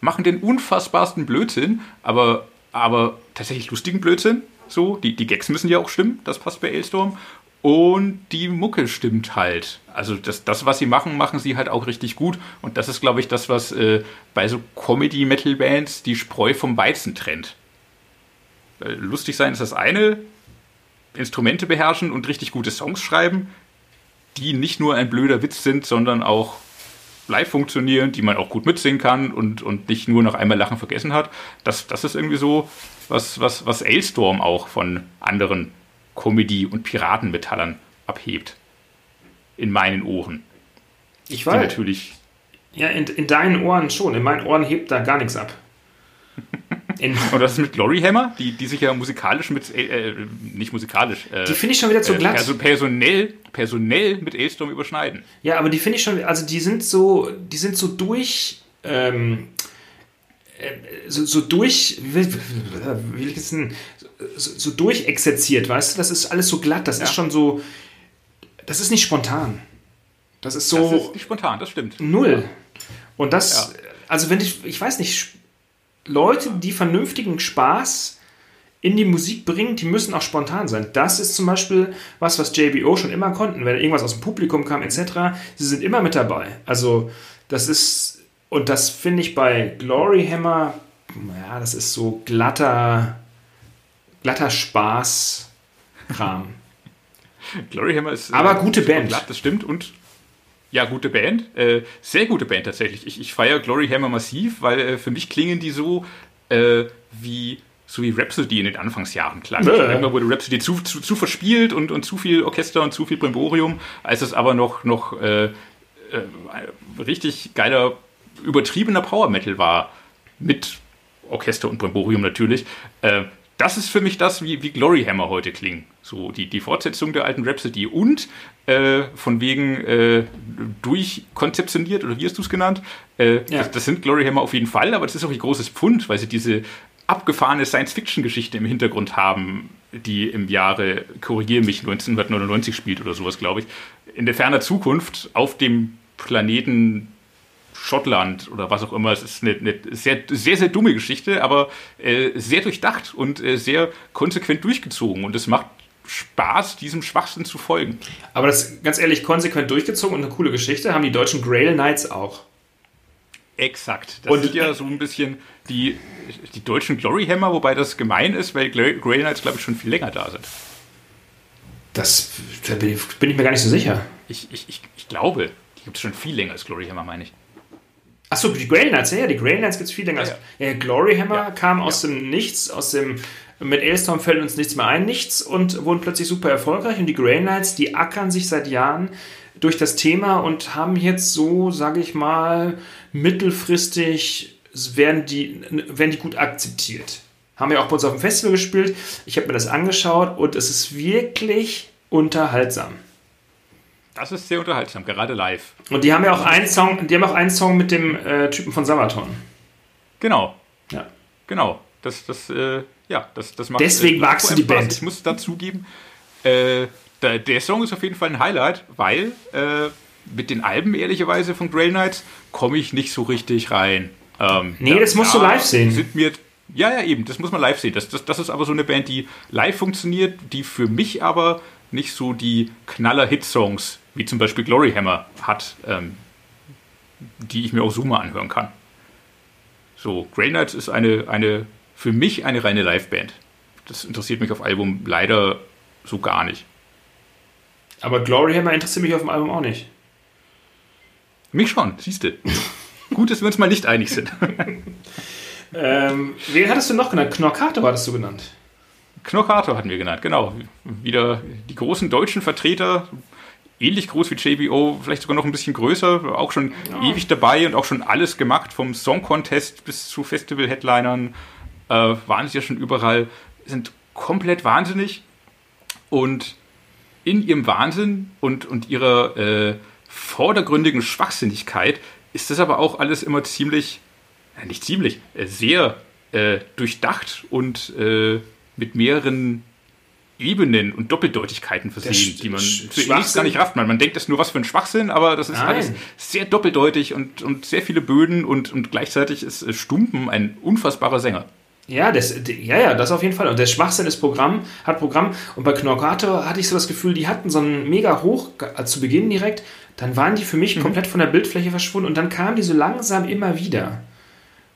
machen den unfassbarsten Blödsinn, aber, aber tatsächlich lustigen Blödsinn. So, die, die Gags müssen ja auch stimmen, das passt bei Ailstorm. Und die Mucke stimmt halt. Also das, das, was sie machen, machen sie halt auch richtig gut. Und das ist, glaube ich, das, was äh, bei so Comedy-Metal-Bands die Spreu vom Weizen trennt. Weil lustig sein ist das eine, Instrumente beherrschen und richtig gute Songs schreiben, die nicht nur ein blöder Witz sind, sondern auch live funktionieren, die man auch gut mitsingen kann und, und nicht nur nach einmal Lachen vergessen hat. Das, das ist irgendwie so, was, was, was Ailstorm auch von anderen Comedy- und Piratenmetallern abhebt. In meinen Ohren. Ich Die weiß. natürlich. Ja, in, in deinen Ohren schon. In meinen Ohren hebt da gar nichts ab. In, Und das ist mit Glory Hammer, die, die sich ja musikalisch mit, äh, äh, nicht musikalisch, äh, die finde ich schon wieder zu äh, glatt. perso personell, personell mit Ailstorm überschneiden. Ja, aber die finde ich schon, also die sind so, die sind so durch, ähm, äh, so, so durch, wie will, wie ich das denn, so, so durchexerziert, weißt du? Das ist alles so glatt, das ist schon so, das ist nicht spontan. Das ist so Das ist nicht spontan, das stimmt. null. Und das, Ja. also wenn ich, ich weiß nicht, Leute, die vernünftigen Spaß in die Musik bringen, die müssen auch spontan sein. Das ist zum Beispiel was, was JBO schon immer konnten. Wenn irgendwas aus dem Publikum kam, etc., sie sind immer mit dabei. Also, das ist, und das finde ich bei Glory Hammer, ja, das ist so glatter, glatter Spaß-Kram. Glory Hammer ist. Aber äh, gute Band. Glatt, das stimmt. Und Ja, gute Band. Äh, sehr gute Band tatsächlich. Ich, ich feiere Glory Hammer massiv, weil äh, für mich klingen die so äh, wie so wie Rhapsody in den Anfangsjahren klang. Ja. Irgendwann wurde Rhapsody zu, zu, zu, verspielt und, und zu viel Orchester und zu viel Brimborium, als es aber noch, noch äh, äh, richtig geiler, übertriebener Power Metal war. Mit Orchester und Brimborium natürlich. Äh, das ist für mich das, wie, wie Glory Hammer heute klingen. So die, die Fortsetzung der alten Rhapsody und äh, von wegen äh, durchkonzeptioniert, oder wie hast du es genannt? Äh, ja. das, das, sind Glory Hammer auf jeden Fall, aber das ist auch ein großes Pfund, weil sie diese abgefahrene Science-Fiction-Geschichte im Hintergrund haben, die im Jahre, korrigiere mich, 1999 spielt oder sowas, glaube ich, in der ferner Zukunft auf dem Planeten Schottland oder was auch immer. Es ist eine, eine sehr, sehr, sehr dumme Geschichte, aber äh, sehr durchdacht und äh, sehr konsequent durchgezogen. Und es macht Spaß, diesem Schwachsinn zu folgen. Aber das ganz ehrlich konsequent durchgezogen und eine coole Geschichte haben die deutschen Grail Knights auch. Exakt. Das und, sind ja so ein bisschen die, die deutschen Glory Hammer, wobei das gemein ist, weil Grail Knights, glaube ich, schon viel länger da sind. Das da bin, ich, bin ich mir gar nicht so sicher. Ich, ich, ich, ich glaube, die gibt es schon viel länger als Glory Hammer, meine ich. Achso, die Grail Knights, ja, die Grail Knights gibt es viel länger. Ja, ja. ja Glory Hammer ja, kam aus dem Nichts, aus dem mit Ailstorm fällt uns nichts mehr ein, nichts und wurden plötzlich super erfolgreich. Und die Grey Knights, die ackern sich seit Jahren durch das Thema und haben jetzt so, sage ich mal, mittelfristig werden die, werden die gut akzeptiert. Haben wir auch bei uns auf dem Festival gespielt. Ich habe mir das angeschaut und es ist wirklich unterhaltsam. Das ist sehr unterhaltsam, gerade live. Und die haben ja auch einen Song, die haben auch einen Song mit dem äh, Typen von Sabaton. Genau. Ja. Genau. Das, das äh, ja, das, das macht Deswegen äh, magst du die Spaß. Band. Ich muss dazugeben, äh, der, der, Song ist auf jeden Fall ein Highlight, weil äh, mit den Alben, ehrlicherweise, von Grey Knights komme ich nicht so richtig rein. Ähm, nee, ja, das musst du live sehen. Sind mir, ja, ja, eben, das muss man live sehen. Das, das, das ist aber so eine Band, die live funktioniert, die für mich aber nicht so die Knaller-Hit-Songs, wie zum Beispiel Glory Hammer, hat, ähm, die ich mir auch so mal anhören kann. So, Grey Knights ist eine, eine für mich eine reine Liveband. Das interessiert mich auf Album leider so gar nicht. Aber Glory Hammer interessiert mich auf dem Album auch nicht. Mich schon, siehst du. Gut, dass wir uns mal nicht einig sind. ähm, wen hattest du noch genannt? Knorkato hattest du genannt. Knorkato hatten wir genannt, genau. Wieder die großen deutschen Vertreter, ähnlich groß wie JBO, vielleicht sogar noch ein bisschen größer, auch schon ja. ewig dabei und auch schon alles gemacht, vom Song Contest bis zu Festival-Headlinern äh, waren sie ja schon überall, sind komplett wahnsinnig und in ihrem Wahnsinn und, und ihrer äh, vordergründigen Schwachsinnigkeit ist das aber auch alles immer ziemlich, äh, nicht ziemlich, äh, sehr äh, durchdacht und äh, mit mehreren Ebenen und Doppeldeutigkeiten versehen, die man zuerst gar nicht rafft. Man, man denkt, das ist nur was für ein Schwachsinn, aber das ist Nein. alles sehr doppeldeutig und, und sehr viele Böden und, und gleichzeitig ist Stumpen ein unfassbarer Sänger. Ja, das, ja, ja, das auf jeden Fall. Und der Schwachsinn ist Programm, hat Programm. Und bei Knorkator hatte ich so das Gefühl, die hatten so einen mega hoch, also zu Beginn direkt, dann waren die für mich mhm. komplett von der Bildfläche verschwunden und dann kamen die so langsam immer wieder.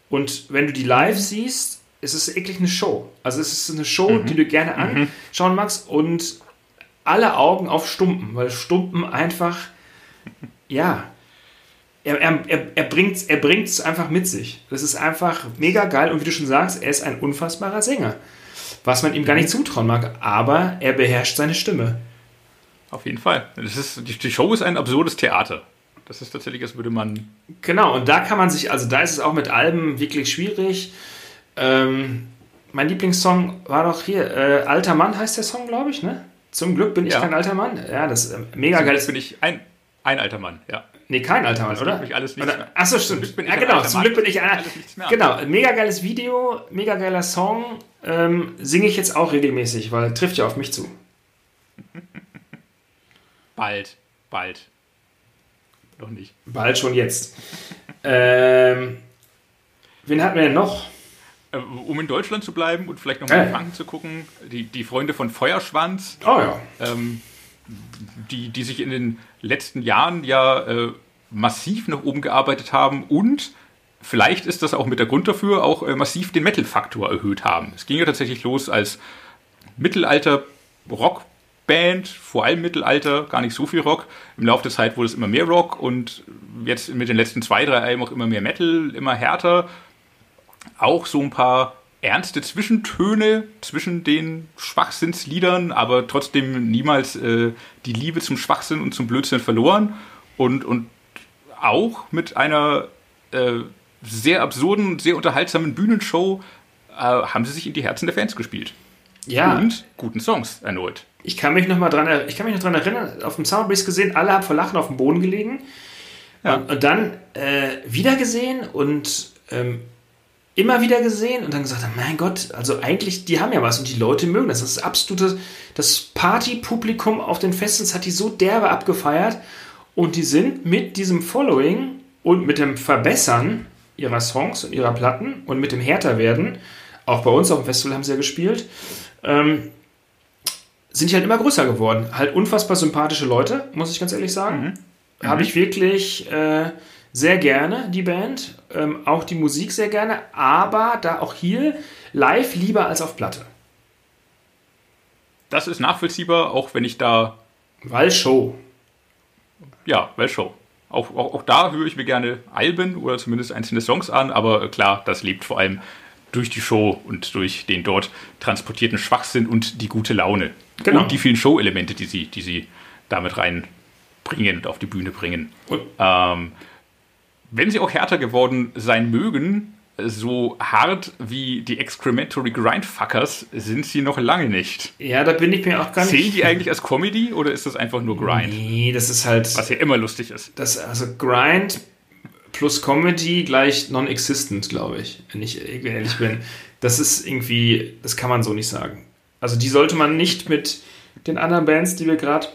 Und wenn du die live siehst, ist es wirklich eine Show. Also es ist eine Show, mhm. die du gerne mhm. anschauen magst und alle Augen auf Stumpen, weil Stumpen einfach, ja, er, er, er bringt es er bringt's einfach mit sich. Das ist einfach mega geil und wie du schon sagst, er ist ein unfassbarer Sänger. Was man ihm gar nicht zutrauen mag, aber er beherrscht seine Stimme. Auf jeden Fall. Das ist, die, die Show ist ein absurdes Theater. Das ist tatsächlich, als würde man. Genau, und da kann man sich, also da ist es auch mit Alben wirklich schwierig. Ähm, mein Lieblingssong war doch hier, äh, Alter Mann heißt der Song, glaube ich, ne? Zum Glück bin ich ja. kein alter Mann. Ja, das ist äh, mega geil. bin ich ein, ein alter Mann, ja. Nee, kein alter Mann, das oder? Mich alles nicht oder? Achso, stimmt. Ja, genau. Zum Glück bin ich einer. Genau. Mega geiles Video, mega geiler Song. Ähm, Singe ich jetzt auch regelmäßig, weil trifft ja auf mich zu. Bald. Bald. Noch nicht. Bald schon jetzt. ähm, wen hatten wir denn noch? Äh, um in Deutschland zu bleiben und vielleicht noch mal äh. in Franken zu gucken, die, die Freunde von Feuerschwanz. Oh ja. Ähm, die, die sich in den letzten Jahren ja äh, massiv nach oben gearbeitet haben und vielleicht ist das auch mit der Grund dafür, auch äh, massiv den Metal-Faktor erhöht haben. Es ging ja tatsächlich los als Mittelalter-Rockband Rockband, vor allem Mittelalter, gar nicht so viel Rock. Im Laufe der Zeit wurde es immer mehr Rock und jetzt mit den letzten zwei, drei Alben auch immer mehr Metal, immer härter. Auch so ein paar ernste Zwischentöne zwischen den Schwachsinnsliedern, aber trotzdem niemals äh, die Liebe zum Schwachsinn und zum Blödsinn verloren. Und, und auch mit einer äh, sehr absurden, sehr unterhaltsamen Bühnenshow äh, haben sie sich in die Herzen der Fans gespielt. Ja. Und guten Songs erneut. Ich kann mich noch mal dran, ich kann mich noch dran erinnern, auf dem Soundbase gesehen, alle haben vor Lachen auf dem Boden gelegen. Ja. Und, und, dann äh, wieder gesehen und ähm, immer wieder gesehen und dann gesagt haben, mein Gott, also eigentlich, die haben ja was und die Leute mögen das. Das ist absolute, das Partypublikum auf den Festivals hat die so derbe abgefeiert und die sind mit diesem Following und mit dem Verbessern ihrer Songs und ihrer Platten und mit dem härter werden, auch bei uns auf dem Festival haben sie ja gespielt, ähm, sind die halt immer größer geworden. Halt unfassbar sympathische Leute, muss ich ganz ehrlich sagen. Mhm. Habe ich wirklich äh, sehr gerne, die Band. Ähm, auch die Musik sehr gerne, aber da auch hier live lieber als auf Platte. Das ist nachvollziehbar, auch wenn ich da. Weil Show. Ja, weil Show. Auch, auch, auch da höre ich mir gerne Alben oder zumindest einzelne Songs an, aber klar, das lebt vor allem durch die Show und durch den dort transportierten Schwachsinn und die gute Laune. Genau. Und die vielen Show-Elemente, die sie, die sie damit reinbringen und auf die Bühne bringen. Ähm, wenn sie auch härter geworden sein mögen, so hart wie die Excrementory Grindfuckers sind sie noch lange nicht. Ja, da bin ich mir auch gar nicht. Zählen die eigentlich als Comedy oder ist das einfach nur Grind? Nee, das ist halt. Was ja immer lustig ist. Das, also Grind plus Comedy gleich non-existent, glaube ich, wenn ich ehrlich bin. Das ist irgendwie, das kann man so nicht sagen. Also die sollte man nicht mit den anderen Bands, die wir gerade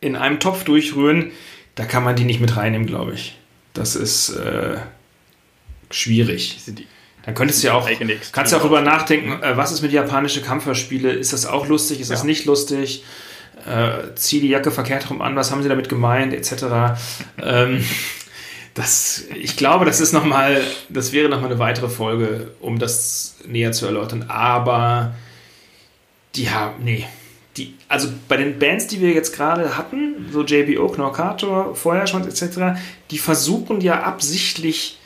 in einem Topf durchrühren, da kann man die nicht mit reinnehmen, glaube ich. Das ist äh, schwierig. Dann könntest du ja auch, kannst ja auch drüber nachdenken, äh, was ist mit japanische Kampfhörspiele? Ist das auch lustig? Ist ja. das nicht lustig? Äh, zieh die Jacke verkehrt rum an, was haben sie damit gemeint, etc. ähm, das, ich glaube, das ist noch mal, das wäre nochmal eine weitere Folge, um das näher zu erläutern. Aber die haben, nee, die, also bei den Bands, die wir jetzt gerade hatten, so JBO, Knorkator, Feuerschwanz etc., die versuchen ja absichtlich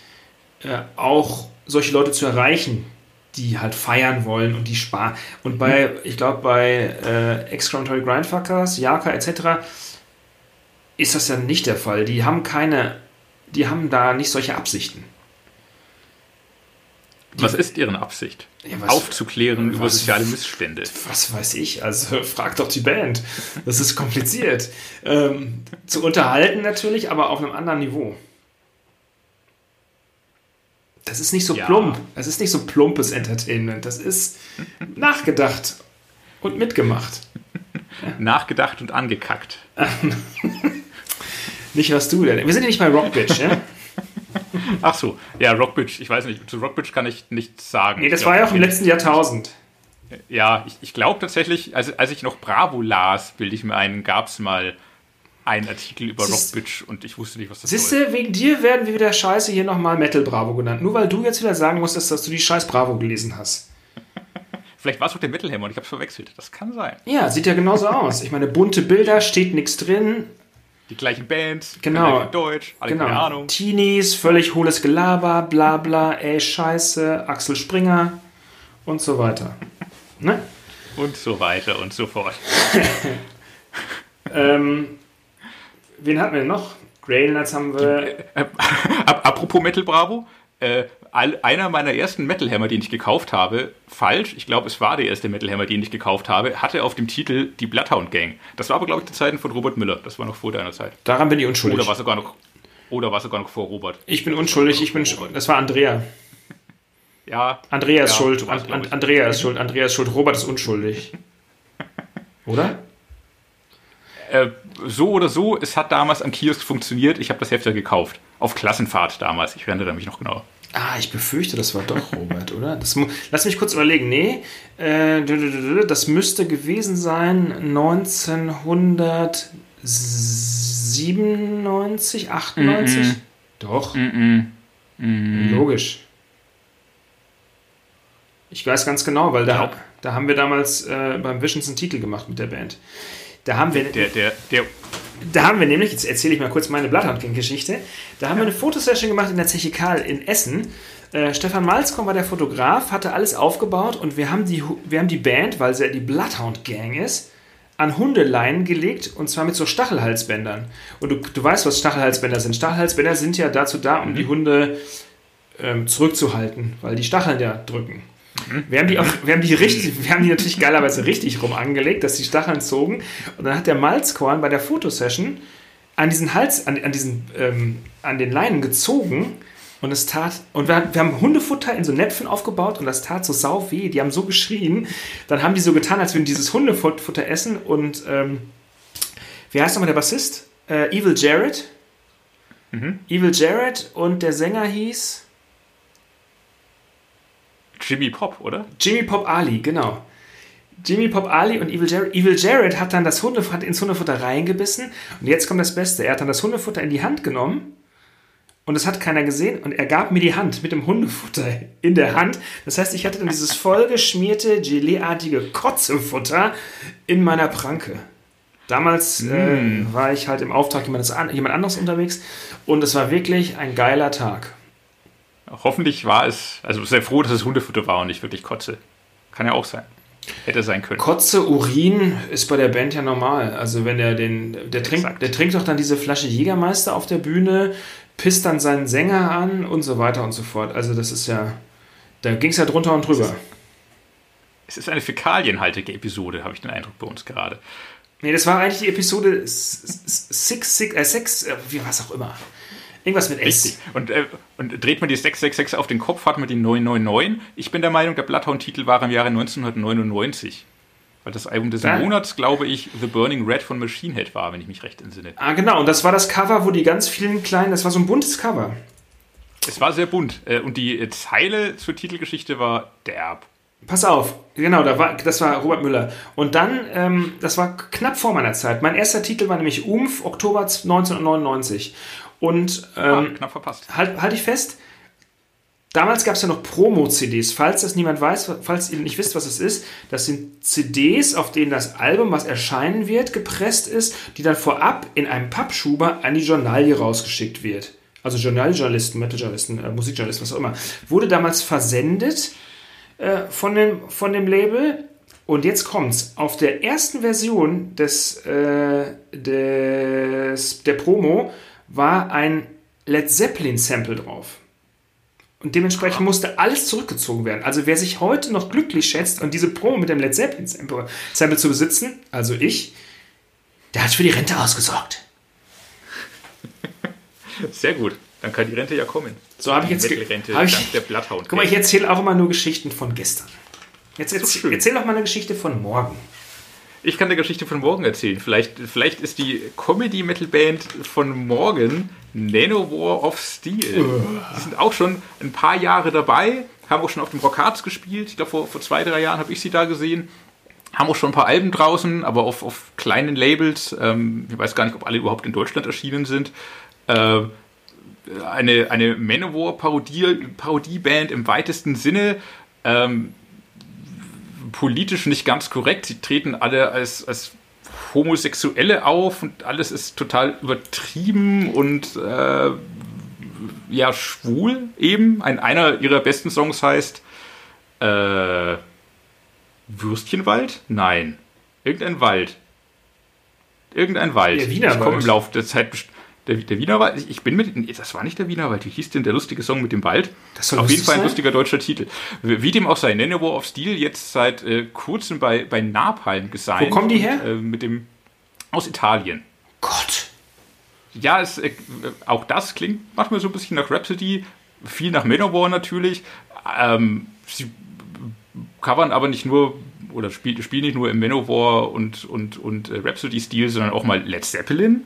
äh, auch solche Leute zu erreichen, die halt feiern wollen und die sparen. Und bei, ich glaube, bei äh, Excrementory Grindfuckers, Yaka etc. ist das ja nicht der Fall. Die haben keine, die haben da nicht solche Absichten. Was ist Ihre Absicht? Ja, was, Aufzuklären was, über soziale Missstände. Was weiß ich? Also frag doch die Band. Das ist kompliziert. ähm, zu unterhalten natürlich, aber auf einem anderen Niveau. Das ist nicht so ja. plump. Das ist nicht so plumpes Entertainment. Das ist nachgedacht und mitgemacht. Nachgedacht und angekackt. nicht was du denn. Wir sind ja nicht bei Rockbitch, ja? Ach so, ja, Rockbridge, ich weiß nicht, zu Rockbridge kann ich nichts sagen. Nee, das glaub, war ja auch im letzten Jahrtausend. Ja, ich, ich glaube tatsächlich, also als ich noch Bravo las, bilde ich mir ein, gab es mal einen Artikel über Rockbitch und ich wusste nicht, was das ist. Siehst du, wegen dir werden wir wieder scheiße hier nochmal Metal Bravo genannt. Nur weil du jetzt wieder sagen musstest, dass du die scheiß Bravo gelesen hast. Vielleicht war es auch der Metal Hammer und ich habe es verwechselt. Das kann sein. Ja, sieht ja genauso aus. Ich meine, bunte Bilder, steht nichts drin die gleichen Bands, genau. Deutsch, alle genau. keine Ahnung. Teenies, völlig hohles Gelaber, bla bla, ey, scheiße, Axel Springer und so weiter. Ne? Und so weiter und so fort. ähm, wen hatten wir noch? Grailnuts haben wir. Äh, äh, apropos Metal Bravo, äh, einer meiner ersten Metal Hammer, den ich gekauft habe, falsch, ich glaube, es war der erste Metal Hammer, den ich gekauft habe, hatte auf dem Titel die Bloodhound Gang. Das war aber, glaube ich, zu Zeiten von Robert Müller. Das war noch vor deiner Zeit. Daran bin ich unschuldig. Oder war sogar noch, oder war sogar noch vor Robert. Ich bin unschuldig, ich bin, das war Andrea. Ja. Andrea ist ja, schuld. An, an, Andrea ist schuld. Andrea ist schuld. Robert ist unschuldig. Oder? Äh, so oder so, es hat damals am Kiosk funktioniert. Ich habe das Heft ja gekauft. Auf Klassenfahrt damals. Ich erinnere mich noch genau. Ah, ich befürchte, das war doch Robert, oder? Das, lass mich kurz überlegen. Nee, äh, das müsste gewesen sein 1997, 98? Mm -mm. Doch. Mm Logisch. Ich weiß ganz genau, weil da, da haben wir damals äh, beim Visions einen Titel gemacht mit der Band. Da haben wir. Der, der, der. Da haben wir nämlich, jetzt erzähle ich mal kurz meine Bloodhound-Geschichte. Da haben wir eine Fotosession gemacht in der Zeche Karl in Essen. Äh, Stefan Malzkorn war der Fotograf, hatte alles aufgebaut und wir haben die, wir haben die Band, weil sie ja die Bloodhound Gang ist, an Hundeleinen gelegt und zwar mit so Stachelhalsbändern. Und du, du weißt, was Stachelhalsbänder sind. Stachelhalsbänder sind ja dazu da, um mhm. die Hunde ähm, zurückzuhalten, weil die Stacheln ja drücken. Mhm. Wir haben die, auch, wir haben die richtig, wir haben die natürlich geilerweise richtig rum angelegt, dass die Stacheln zogen. Und dann hat der Malzkorn bei der Fotosession an diesen Hals, an, an diesen, ähm, an den Leinen gezogen und es tat, und wir, wir, haben Hundefutter in so Näpfen aufgebaut und das tat so sau weh. Die haben so geschrien. Dann haben die so getan, als würden dieses Hundefutter essen. Und ähm, wie heißt nochmal der Bassist? Äh, Evil Jared. Mhm. Evil Jared und der Sänger hieß. Jimmy Pop, oder? Jimmy Pop Ali, genau. Jimmy Pop Ali und Evil Jared. Evil Jared hat dann das Hundefutter ins Hundefutter reingebissen. Und jetzt kommt das Beste. Er hat dann das Hundefutter in die Hand genommen und es hat keiner gesehen und er gab mir die Hand mit dem Hundefutter in der Hand. Das heißt, ich hatte dann dieses vollgeschmierte, Gelee-artige Kotzefutter in meiner Pranke. Damals mm. äh, war ich halt im Auftrag jemand anderes unterwegs und es war wirklich ein geiler Tag. Hoffentlich war es, also sehr froh, dass es Hundefutter war und nicht wirklich Kotze. Kann ja auch sein. Hätte sein können. Kotze, Urin ist bei der Band ja normal. Also wenn er den, der trinkt, der trinkt doch dann diese Flasche Jägermeister auf der Bühne, pisst dann seinen Sänger an und so weiter und so fort. Also das ist ja, da ging es ja drunter und drüber. Es ist eine fäkalienhaltige Episode, habe ich den Eindruck bei uns gerade. Nee, das war eigentlich die Episode 6, 6, äh, 6 äh, wie was auch immer. Irgendwas mit S. Richtig. Und, äh, und dreht man die 666 auf den Kopf, hat man die 999. Ich bin der Meinung, der Bloodhound-Titel war im Jahre 1999. Weil das Album des ja. Monats, glaube ich, The Burning Red von Machine Head war, wenn ich mich recht entsinne. Ah, genau. Und das war das Cover, wo die ganz vielen kleinen, das war so ein buntes Cover. Es war sehr bunt. Äh, und die Zeile zur Titelgeschichte war derb. Pass auf, genau, da war, das war Robert Müller. Und dann, ähm, das war knapp vor meiner Zeit. Mein erster Titel war nämlich Umf, Oktober 1999. Und ähm, ah, knapp verpasst. Halt, halt ich fest, Damals gab es ja noch Promo-CDs. Falls das niemand weiß, falls ihr nicht wisst, was es ist, das sind CDs, auf denen das Album, was erscheinen wird, gepresst ist, die dann vorab in einem Pappschuber an die Journalie rausgeschickt wird. Also Journaljournalisten, Metaljournalisten, äh, Musikjournalisten, was auch immer. Wurde damals versendet äh, von, dem, von dem Label. Und jetzt kommt's. Auf der ersten Version des, äh, des, der Promo war ein Led Zeppelin-Sample drauf. Und dementsprechend musste alles zurückgezogen werden. Also wer sich heute noch glücklich schätzt und diese Promo mit dem Led Zeppelin Sample, zu besitzen, also ich, der hat für die Rente ausgesorgt. Sehr gut. Dann kann die Rente ja kommen. So habe ich jetzt. Rente hab ich, der Blatthound. Guck mal, ich erzähle auch immer nur Geschichten von gestern. Jetzt erzähl, erzähl doch mal eine Geschichte von morgen. Ich kann eine Geschichte von morgen erzählen. Vielleicht, vielleicht ist die Comedy-Metal-Band von morgen Nanowar of Steel. Die sind auch schon ein paar Jahre dabei, haben auch schon auf dem Rockards gespielt. Ich glaube, vor, vor zwei, drei Jahren habe ich sie da gesehen. Haben auch schon ein paar Alben draußen, aber auf, auf kleinen Labels. Ähm, ich weiß gar nicht, ob alle überhaupt in Deutschland erschienen sind. Äh, eine, eine Manowar-Parodie-Band Parodie im weitesten Sinne. Ähm, politisch nicht ganz korrekt. Sie treten alle als, als Homosexuelle auf und alles ist total übertrieben und äh, ja, schwul eben. Ein, einer ihrer besten Songs heißt äh, Würstchenwald? Nein. Irgendein Wald. Irgendein Wald. Der Wiener ich komme im Laufe der Zeit der, der Wienerwald, ich bin mit, das war nicht der Wienerwald, wie hieß denn der lustige Song mit dem Wald? Das soll Auf jeden Fall ein sein? lustiger deutscher Titel. Wie dem auch sei, Nanowar of Steel jetzt seit äh, kurzem bei, bei Napalm gesigned. Wo kommen die her? Und, äh, mit dem, aus Italien. Gott. Ja, es, äh, auch das klingt manchmal so ein bisschen nach Rhapsody, viel nach Manowar natürlich. Ähm, sie covern aber nicht nur oder spielen spiel nicht nur im Manowar und, und, und äh, Rhapsody-Stil, sondern auch mal Led Zeppelin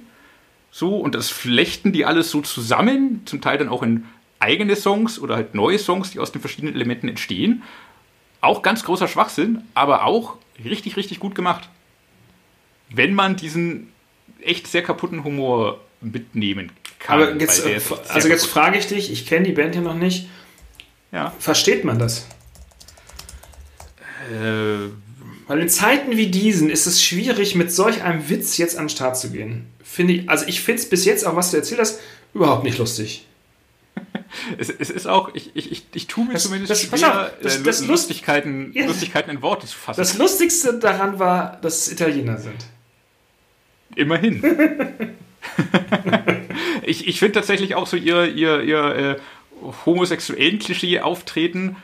so, und das flechten die alles so zusammen, zum Teil dann auch in eigene Songs oder halt neue Songs, die aus den verschiedenen Elementen entstehen. Auch ganz großer Schwachsinn, aber auch richtig, richtig gut gemacht. Wenn man diesen echt sehr kaputten Humor mitnehmen kann. Aber jetzt, also jetzt frage ich dich, ich kenne die Band ja noch nicht. Ja. Versteht man das? Äh, Weil in Zeiten wie diesen ist es schwierig, mit solch einem Witz jetzt an den Start zu gehen. Finde ich, also ich finde es bis jetzt, auch was du erzählt hast, überhaupt nicht lustig. es, es ist auch, ich, ich, ich, ich tue mir Das- zumindest das- schwer, das- äh, das Lust- Lustigkeiten, Ja. Lustigkeiten in Worte zu fassen. Das Lustigste daran war, dass es Italiener sind. Immerhin. ich ich finde tatsächlich auch so ihr, ihr, ihr äh, homosexuellen Klischee auftreten,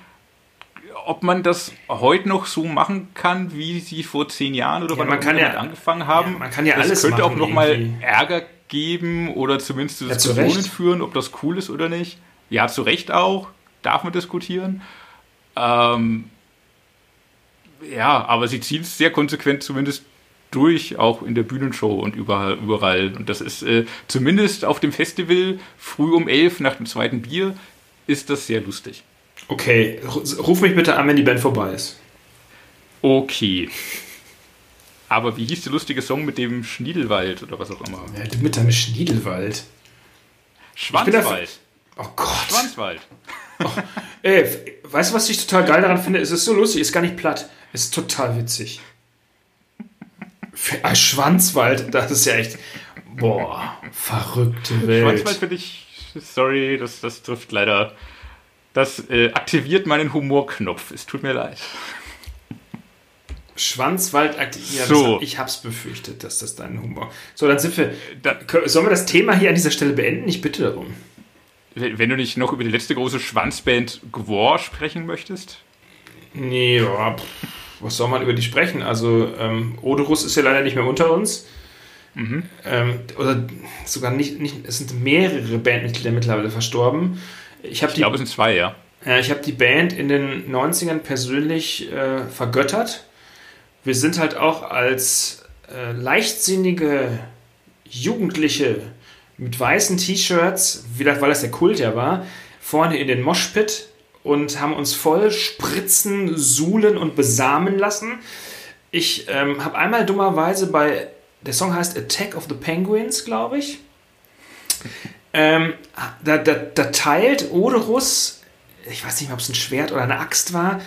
ob man das heute noch so machen kann, wie sie vor zehn Jahren oder Ja, wann man kann immer ja- damit angefangen haben. ja, man kann ja das alles könnte auch machen noch mal irgendwie. Ärger geben oder zumindest zu Diskussionen führen, ob das cool ist oder nicht. Ja, zu Recht auch. Darf man diskutieren. Ähm, ja, aber sie ziehen es sehr konsequent zumindest durch, auch in der Bühnenshow und überall. überall. Und das ist äh, zumindest auf dem Festival früh um elf nach dem zweiten Bier ist das sehr lustig. Okay, ru- ruf mich bitte an, wenn die Band vorbei ist. Okay. Aber wie hieß der lustige Song mit dem Schniedelwald oder was auch immer? Ja, mit deinem Schniedelwald. Schwanzwald. Oh Gott. Schwanzwald. Ey, f- weißt du, was ich total geil daran finde? Es ist so lustig, ist gar nicht platt. Es ist total witzig. Ein Schwanzwald, das ist ja echt. Boah, verrückte Welt. Schwanzwald finde ich, sorry, das, das trifft leider. Das äh, aktiviert meinen Humorknopf. Es tut mir leid. Schwanzwald aktiviert. So. Das, ich hab's befürchtet, dass das dein Humor. So, dann sind wir. Da, Kö- Sollen wir das Thema hier an dieser Stelle beenden? Ich bitte darum. wenn wenn du nicht noch über die letzte große Schwanzband Gwar sprechen möchtest. Nee, ja, was soll man über die sprechen? Also, ähm, Odorus ist ja leider nicht mehr unter uns. Ähm, oder sogar nicht, nicht, es sind mehrere Bandmitglieder mittlerweile verstorben. Ich habe Ich die, glaube, es sind zwei, ja. äh, ich hab die Band in den 90ern persönlich äh, vergöttert. Wir sind halt auch als äh, leichtsinnige Jugendliche mit weißen T-Shirts, weil das der Kult ja war, vorne in den Moshpit und haben uns voll spritzen, suhlen und besamen lassen. Ich ähm, habe einmal dummerweise bei, der Song heißt Attack of the Penguins, glaube ich. Ähm, da, da, da teilt Oderus, ich weiß nicht mehr, ob es ein Schwert oder eine Axt war,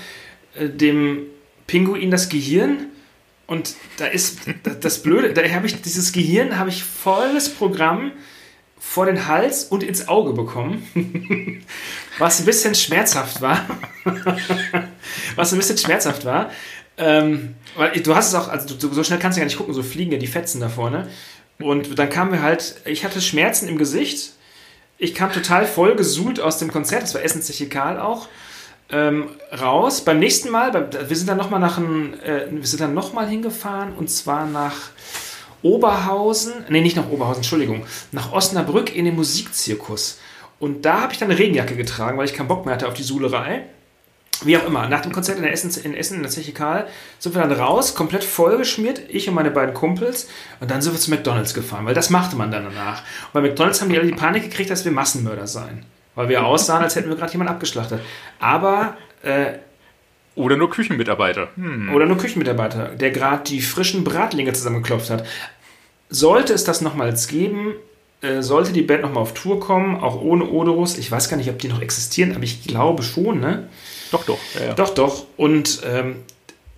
äh, dem Pinguin das Gehirn. Und da ist da- das Blöde, da habe ich dieses Gehirn, habe ich volles Programm vor den Hals und ins Auge bekommen. Was ein bisschen schmerzhaft war. Was ein bisschen schmerzhaft war. Ähm, weil du hast es auch, also du, so schnell kannst du ja nicht gucken, so fliegen ja die Fetzen da vorne. Und dann kamen wir halt, ich hatte Schmerzen im Gesicht. Ich kam total voll gesuhlt aus dem Konzert, das war Essenzeche Karl auch, ähm, raus. Beim nächsten Mal, wir sind dann nochmal nach ein, äh, wir sind dann noch mal hingefahren und zwar nach Oberhausen, nee, nicht nach Oberhausen, Entschuldigung, nach Osnabrück in den Musikzirkus. Und da habe ich dann eine Regenjacke getragen, weil ich keinen Bock mehr hatte auf die Suhlerei. Wie auch immer, nach dem Konzert in, der Essen, in Essen, in der Zeche Karl, sind wir dann raus, komplett vollgeschmiert, ich und meine beiden Kumpels. Und dann sind wir zu McDonalds gefahren, weil das machte man dann danach. Und bei McDonalds haben die alle die Panik gekriegt, dass wir Massenmörder seien. Weil wir aussahen, als hätten wir gerade jemanden abgeschlachtet. Aber, äh, Oder nur Küchenmitarbeiter. Hm. oder nur Küchenmitarbeiter, der gerade die frischen Bratlinge zusammengeklopft hat. Sollte es das nochmals geben, äh, sollte die Band nochmal auf Tour kommen, auch ohne Odorus, ich weiß gar nicht, ob die noch existieren, aber ich glaube schon, ne? Doch, doch. Ja, ja. Doch, doch. Und ähm,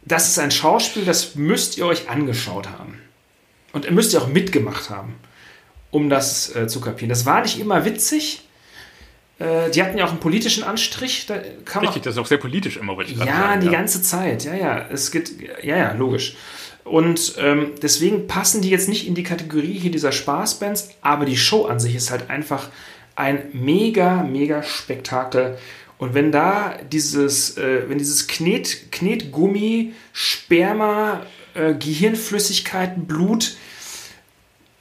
das ist ein Schauspiel, das müsst ihr euch angeschaut haben. Und ihr müsst ihr auch mitgemacht haben, um das äh, zu kapieren. Das war nicht immer witzig. Äh, die hatten ja auch einen politischen Anstrich. Da Richtig, das ist auch sehr politisch immer, wollte ich gerade ja, sagen. die ganze Zeit. Ja, ja. Es geht, ja, ja, logisch. Und ähm, deswegen passen die jetzt nicht in die Kategorie hier dieser Spaßbands, aber die Show an sich ist halt einfach ein mega, mega Spektakel. Und wenn da dieses, äh, wenn dieses Knet, Knetgummi, Sperma, äh, Gehirnflüssigkeiten, Blut,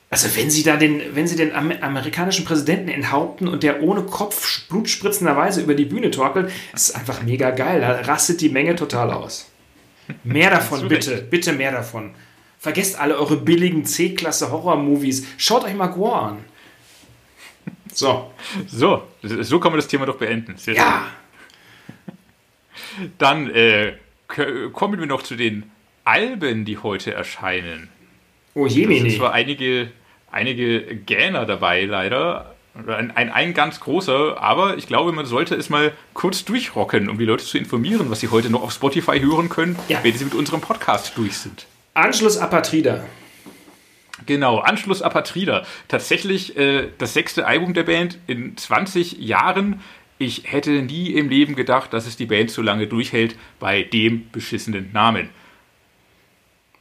also wenn sie da den, wenn sie den Am amerikanischen Präsidenten enthaupten und der ohne Kopf blutspritzenderweise über die Bühne torkelt, ist es einfach mega geil. Da rastet die Menge total aus. Mehr davon, bitte, bitte mehr davon. Vergesst alle eure billigen C-Klasse Horror-Movies. Schaut euch mal Gore an. So. So, so kann man das Thema doch beenden. Sehr Ja. schön. Dann äh, kommen wir noch zu den Alben, die heute erscheinen. Oh Es sind Jemini. zwar einige, einige Gähner dabei, leider, Ein, ein, ein, ganz großer, aber ich glaube, man sollte es mal kurz durchrocken, um die Leute zu informieren, was sie heute noch auf Spotify hören können, ja. wenn sie mit unserem Podcast durch sind. Anschluss Apatrida. Genau, Anschluss Apatrida. Tatsächlich äh, das sechste Album der Band in 20 Jahren. Ich hätte nie im Leben gedacht, dass es die Band so lange durchhält bei dem beschissenen Namen.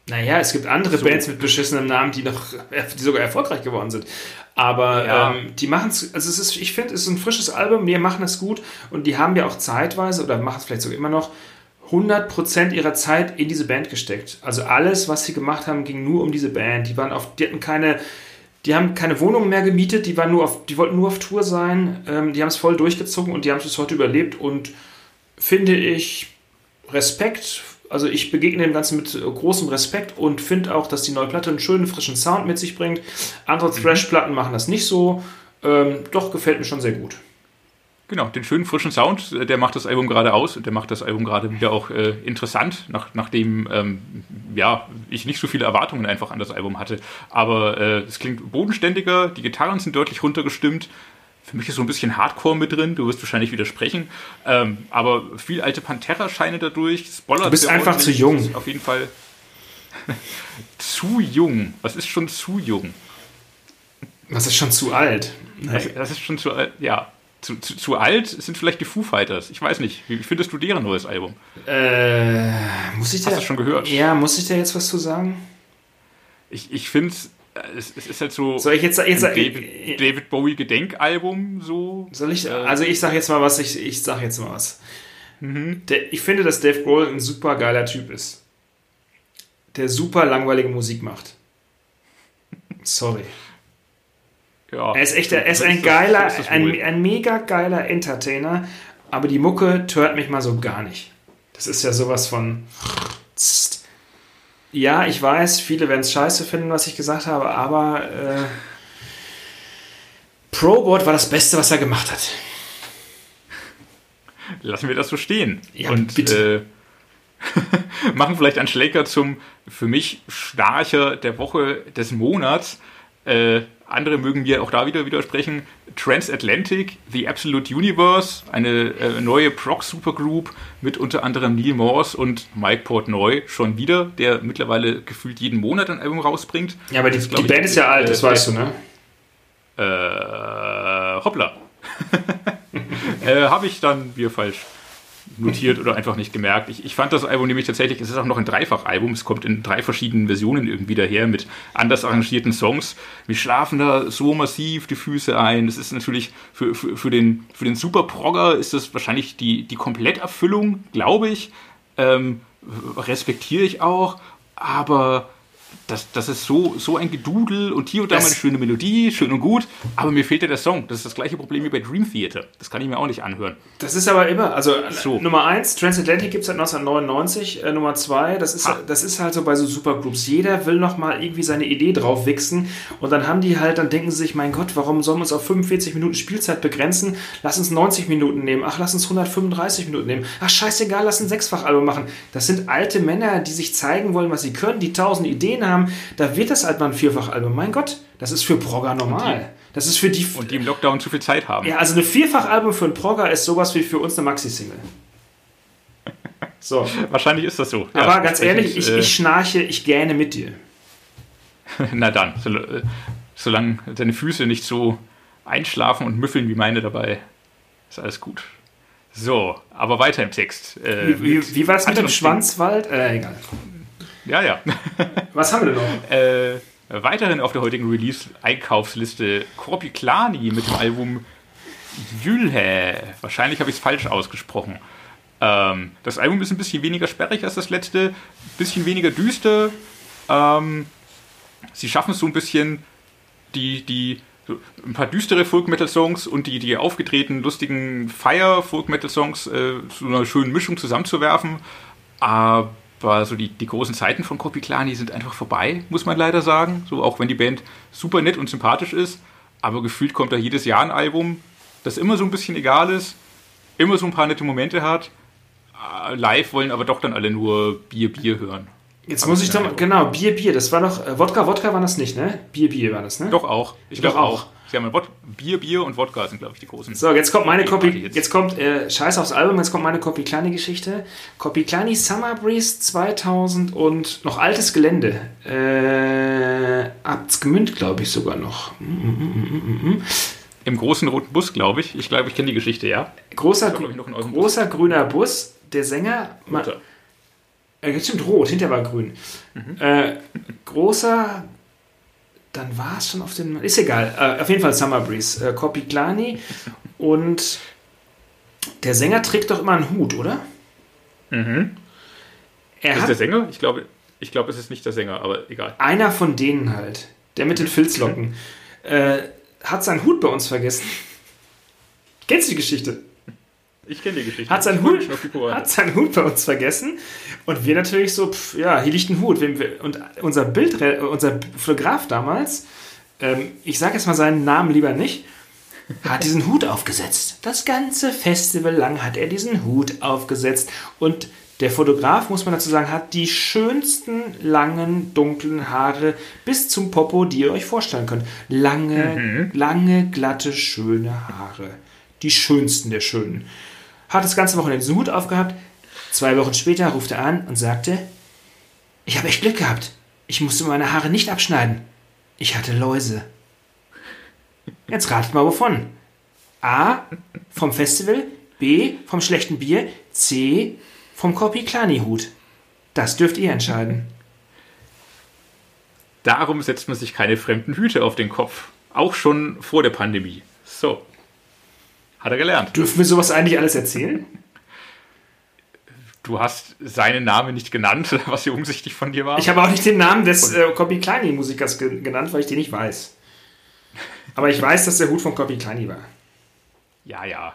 Naja, es gibt andere so. Bands mit beschissenem Namen, die noch, die sogar erfolgreich geworden sind. Aber ja. ähm, die machen es, also es ist, ich finde, es ist ein frisches Album, die machen es gut und die haben ja auch zeitweise oder machen es vielleicht sogar immer noch 100% ihrer Zeit in diese Band gesteckt. Also alles, was sie gemacht haben, ging nur um diese Band. Die waren auf, die hatten keine, die haben keine Wohnung mehr gemietet, die waren nur auf, die wollten nur auf Tour sein, ähm, die haben es voll durchgezogen und die haben es bis heute überlebt und finde ich Respekt also ich begegne dem Ganzen mit großem Respekt und finde auch, dass die neue Platte einen schönen, frischen Sound mit sich bringt. Andere mhm. Thrash-Platten machen das nicht so. Ähm, doch, gefällt mir schon sehr gut. Genau, den schönen frischen Sound, äh, der macht das Album gerade aus und der macht das Album gerade wieder auch äh, interessant, nach, nachdem ähm, ja, ich nicht so viele Erwartungen einfach an das Album hatte. Aber äh, es klingt bodenständiger, die Gitarren sind deutlich runtergestimmt, für mich ist so ein bisschen Hardcore mit drin, du wirst wahrscheinlich widersprechen. Ähm, aber viel alte Pantera-Scheine dadurch. Spoiler du bist einfach zu jung. Auf jeden Fall zu jung. Was ist schon zu jung? Was ist schon zu alt? Das, das ist schon zu alt, ja. Zu, zu, zu, alt sind vielleicht die Foo Fighters. Ich weiß nicht. Wie findest du deren neues Album? Äh, muss ich da, Hast du schon gehört? Ja, muss ich da jetzt was zu sagen? Ich, ich finde es es, es, ist halt so soll ich jetzt, jetzt David, David, Bowie Gedenkalbum so. Soll ich? Also ich sag jetzt mal was. Ich, ich sag jetzt mal was. Mhm. Der, ich finde, dass Dave Grohl ein super geiler Typ ist, der super langweilige Musik macht. Sorry. Ja, er ist echt, er ist ein geiler, ein, ein mega geiler Entertainer, aber die Mucke tört mich mal so gar nicht. Das ist ja sowas von. Ja, ich weiß, viele werden es scheiße finden, was ich gesagt habe, aber äh, Probot war das Beste, was er gemacht hat. Lassen wir das so stehen. Ja, und bitte. Äh, machen vielleicht einen Schläger zum für mich Schnarcher der Woche des Monats. Äh, andere mögen mir auch da wieder widersprechen. Transatlantic, The Absolute Universe, eine äh, neue Proc-Supergroup mit unter anderem Neil Morse und Mike Portnoy schon wieder, der mittlerweile gefühlt jeden Monat ein Album rausbringt. Ja, aber die, die Band ist ja alt, das äh, weißt du, ne? Äh, hoppla. äh, Habe ich dann mir falsch notiert oder einfach nicht gemerkt. Ich, ich fand das Album nämlich tatsächlich, es ist auch noch ein Dreifach-Album, es kommt in drei verschiedenen Versionen irgendwie daher mit anders arrangierten Songs. Wir schlafen da so massiv die Füße ein. Das ist natürlich für, für, für den, für den Super-Progger ist das wahrscheinlich die, die Kompletterfüllung, glaube ich. Ähm, respektiere ich auch, aber das, das ist so, so ein Gedudel und hier und da mal eine schöne Melodie, schön und gut, aber mir fehlt ja der Song. Das ist das gleiche Problem wie bei Dream Theater. Das kann ich mir auch nicht anhören. Das ist aber immer, also so. Nummer 1, Transatlantic gibt es seit 1999, äh, Nummer 2, das ist, das ist halt so bei so Supergroups. Jeder will noch mal irgendwie seine Idee drauf wichsen und dann haben die halt, dann denken sie sich, mein Gott, warum sollen wir uns auf 45 Minuten Spielzeit begrenzen? Lass uns 90 Minuten nehmen. Ach, lass uns 135 Minuten nehmen. Ach, scheißegal, lass ein Sechsfach-Album machen. Das sind alte Männer, die sich zeigen wollen, was sie können, die tausend Ideen haben haben, da wird das halt mal ein Vierfach-Album. Mein Gott, das ist für Progger normal. Das ist für die. Und die im Lockdown zu viel Zeit haben. Ja, also ein Vierfach-Album für einen Progger ist sowas wie für uns eine Maxi-Single. So. Wahrscheinlich ist das so. Aber ja, ganz ehrlich, ich, äh, ich schnarche, ich gähne mit dir. Na dann, äh, solange deine Füße nicht so einschlafen und müffeln wie meine dabei, ist alles gut. So, aber weiter im Text. Äh, wie, wie, wie war es mit dem Schwanzwald? Äh, egal. Ja, ja. Was haben wir denn noch? Äh, weiterhin auf der heutigen Release-Einkaufsliste Korpiklani mit dem Album Jülhe. Wahrscheinlich habe ich es falsch ausgesprochen. Ähm, das Album ist ein bisschen weniger sperrig als das letzte, ein bisschen weniger düster. Ähm, sie schaffen es so ein bisschen, die, die so ein paar düstere Folk-Metal-Songs und die, die aufgetretenen, lustigen Fire-Folk-Metal-Songs äh, zu einer schönen Mischung zusammenzuwerfen. Aber aber so die, die großen Zeiten von Kopiklani sind einfach vorbei, muss man leider sagen. So auch wenn die Band super nett und sympathisch ist, aber gefühlt kommt da jedes Jahr ein Album, das immer so ein bisschen egal ist, immer so ein paar nette Momente hat. Äh, live wollen aber doch dann alle nur Bier, Bier hören. Jetzt muss ich doch mal, genau, Bier, Bier, das war doch, äh, Wodka, Wodka war das nicht, ne? Bier, Bier war das, ne? Doch auch. Ich glaube auch. Sie haben Wod Bier, Bier und Wodka sind, glaube ich, die großen. So, jetzt kommt meine Copy. Jetzt. jetzt kommt äh, Scheiß aufs Album. Jetzt kommt meine Copy Kleine Geschichte. Copy Kleine Summer Breeze 2000 und noch altes Gelände. Äh, Abtsgemünd, glaube ich sogar noch. Mm, mm, mm, Im großen roten Bus, glaube ich. Ich glaube, ich kenne die Geschichte, ja. Großer, glaub, großer Bus. grüner Bus. Der Sänger. Roter. Äh, stimmt, rot, hinter war grün. Mhm. Äh, großer dann war es schon auf dem. Ist egal. Äh, auf jeden Fall Summer Breeze. Äh, Kopiklani. Und der Sänger trägt doch immer einen Hut, oder? Mhm. Er ist hat, der Sänger? Ich glaube, ich glaube, es ist nicht der Sänger, aber egal. Einer von denen halt. Der mit den mhm. Filzlocken. äh, hat seinen Hut bei uns vergessen. Kennst du die Geschichte? Ich kenne die Geschichte. Hat seinen, Hut, hat seinen Hut bei uns vergessen. Und wir natürlich so, pf, ja, hier liegt ein Hut. Und unser Bild, unser Fotograf damals, ähm, ich sage jetzt mal seinen Namen lieber nicht, hat diesen Hut aufgesetzt. Das ganze Festival lang hat er diesen Hut aufgesetzt. Und der Fotograf, muss man dazu sagen, hat die schönsten langen, dunklen Haare bis zum Popo, die ihr euch vorstellen könnt. Lange, mhm. lange, glatte, schöne Haare. Die schönsten der Schönen hat das ganze Wochenende diesen Hut aufgehabt. Zwei Wochen später ruft er an und sagte, ich habe echt Glück gehabt. Ich musste meine Haare nicht abschneiden. Ich hatte Läuse. Jetzt ratet mal wovon. A. Vom Festival. B. Vom schlechten Bier. C. Vom Korpiklani-Hut. Das dürft ihr entscheiden. Darum setzt man sich keine fremden Hüte auf den Kopf. Auch schon vor der Pandemie. So. Hat er gelernt. Dürfen wir sowas eigentlich alles erzählen? Du hast seinen Namen nicht genannt, was hier umsichtig von dir war. Ich habe auch nicht den Namen des äh, Copy Kleini Musikers ge genannt, weil ich den nicht weiß. Aber ich weiß, dass der Hut von Copy Kleini war. Ja, ja.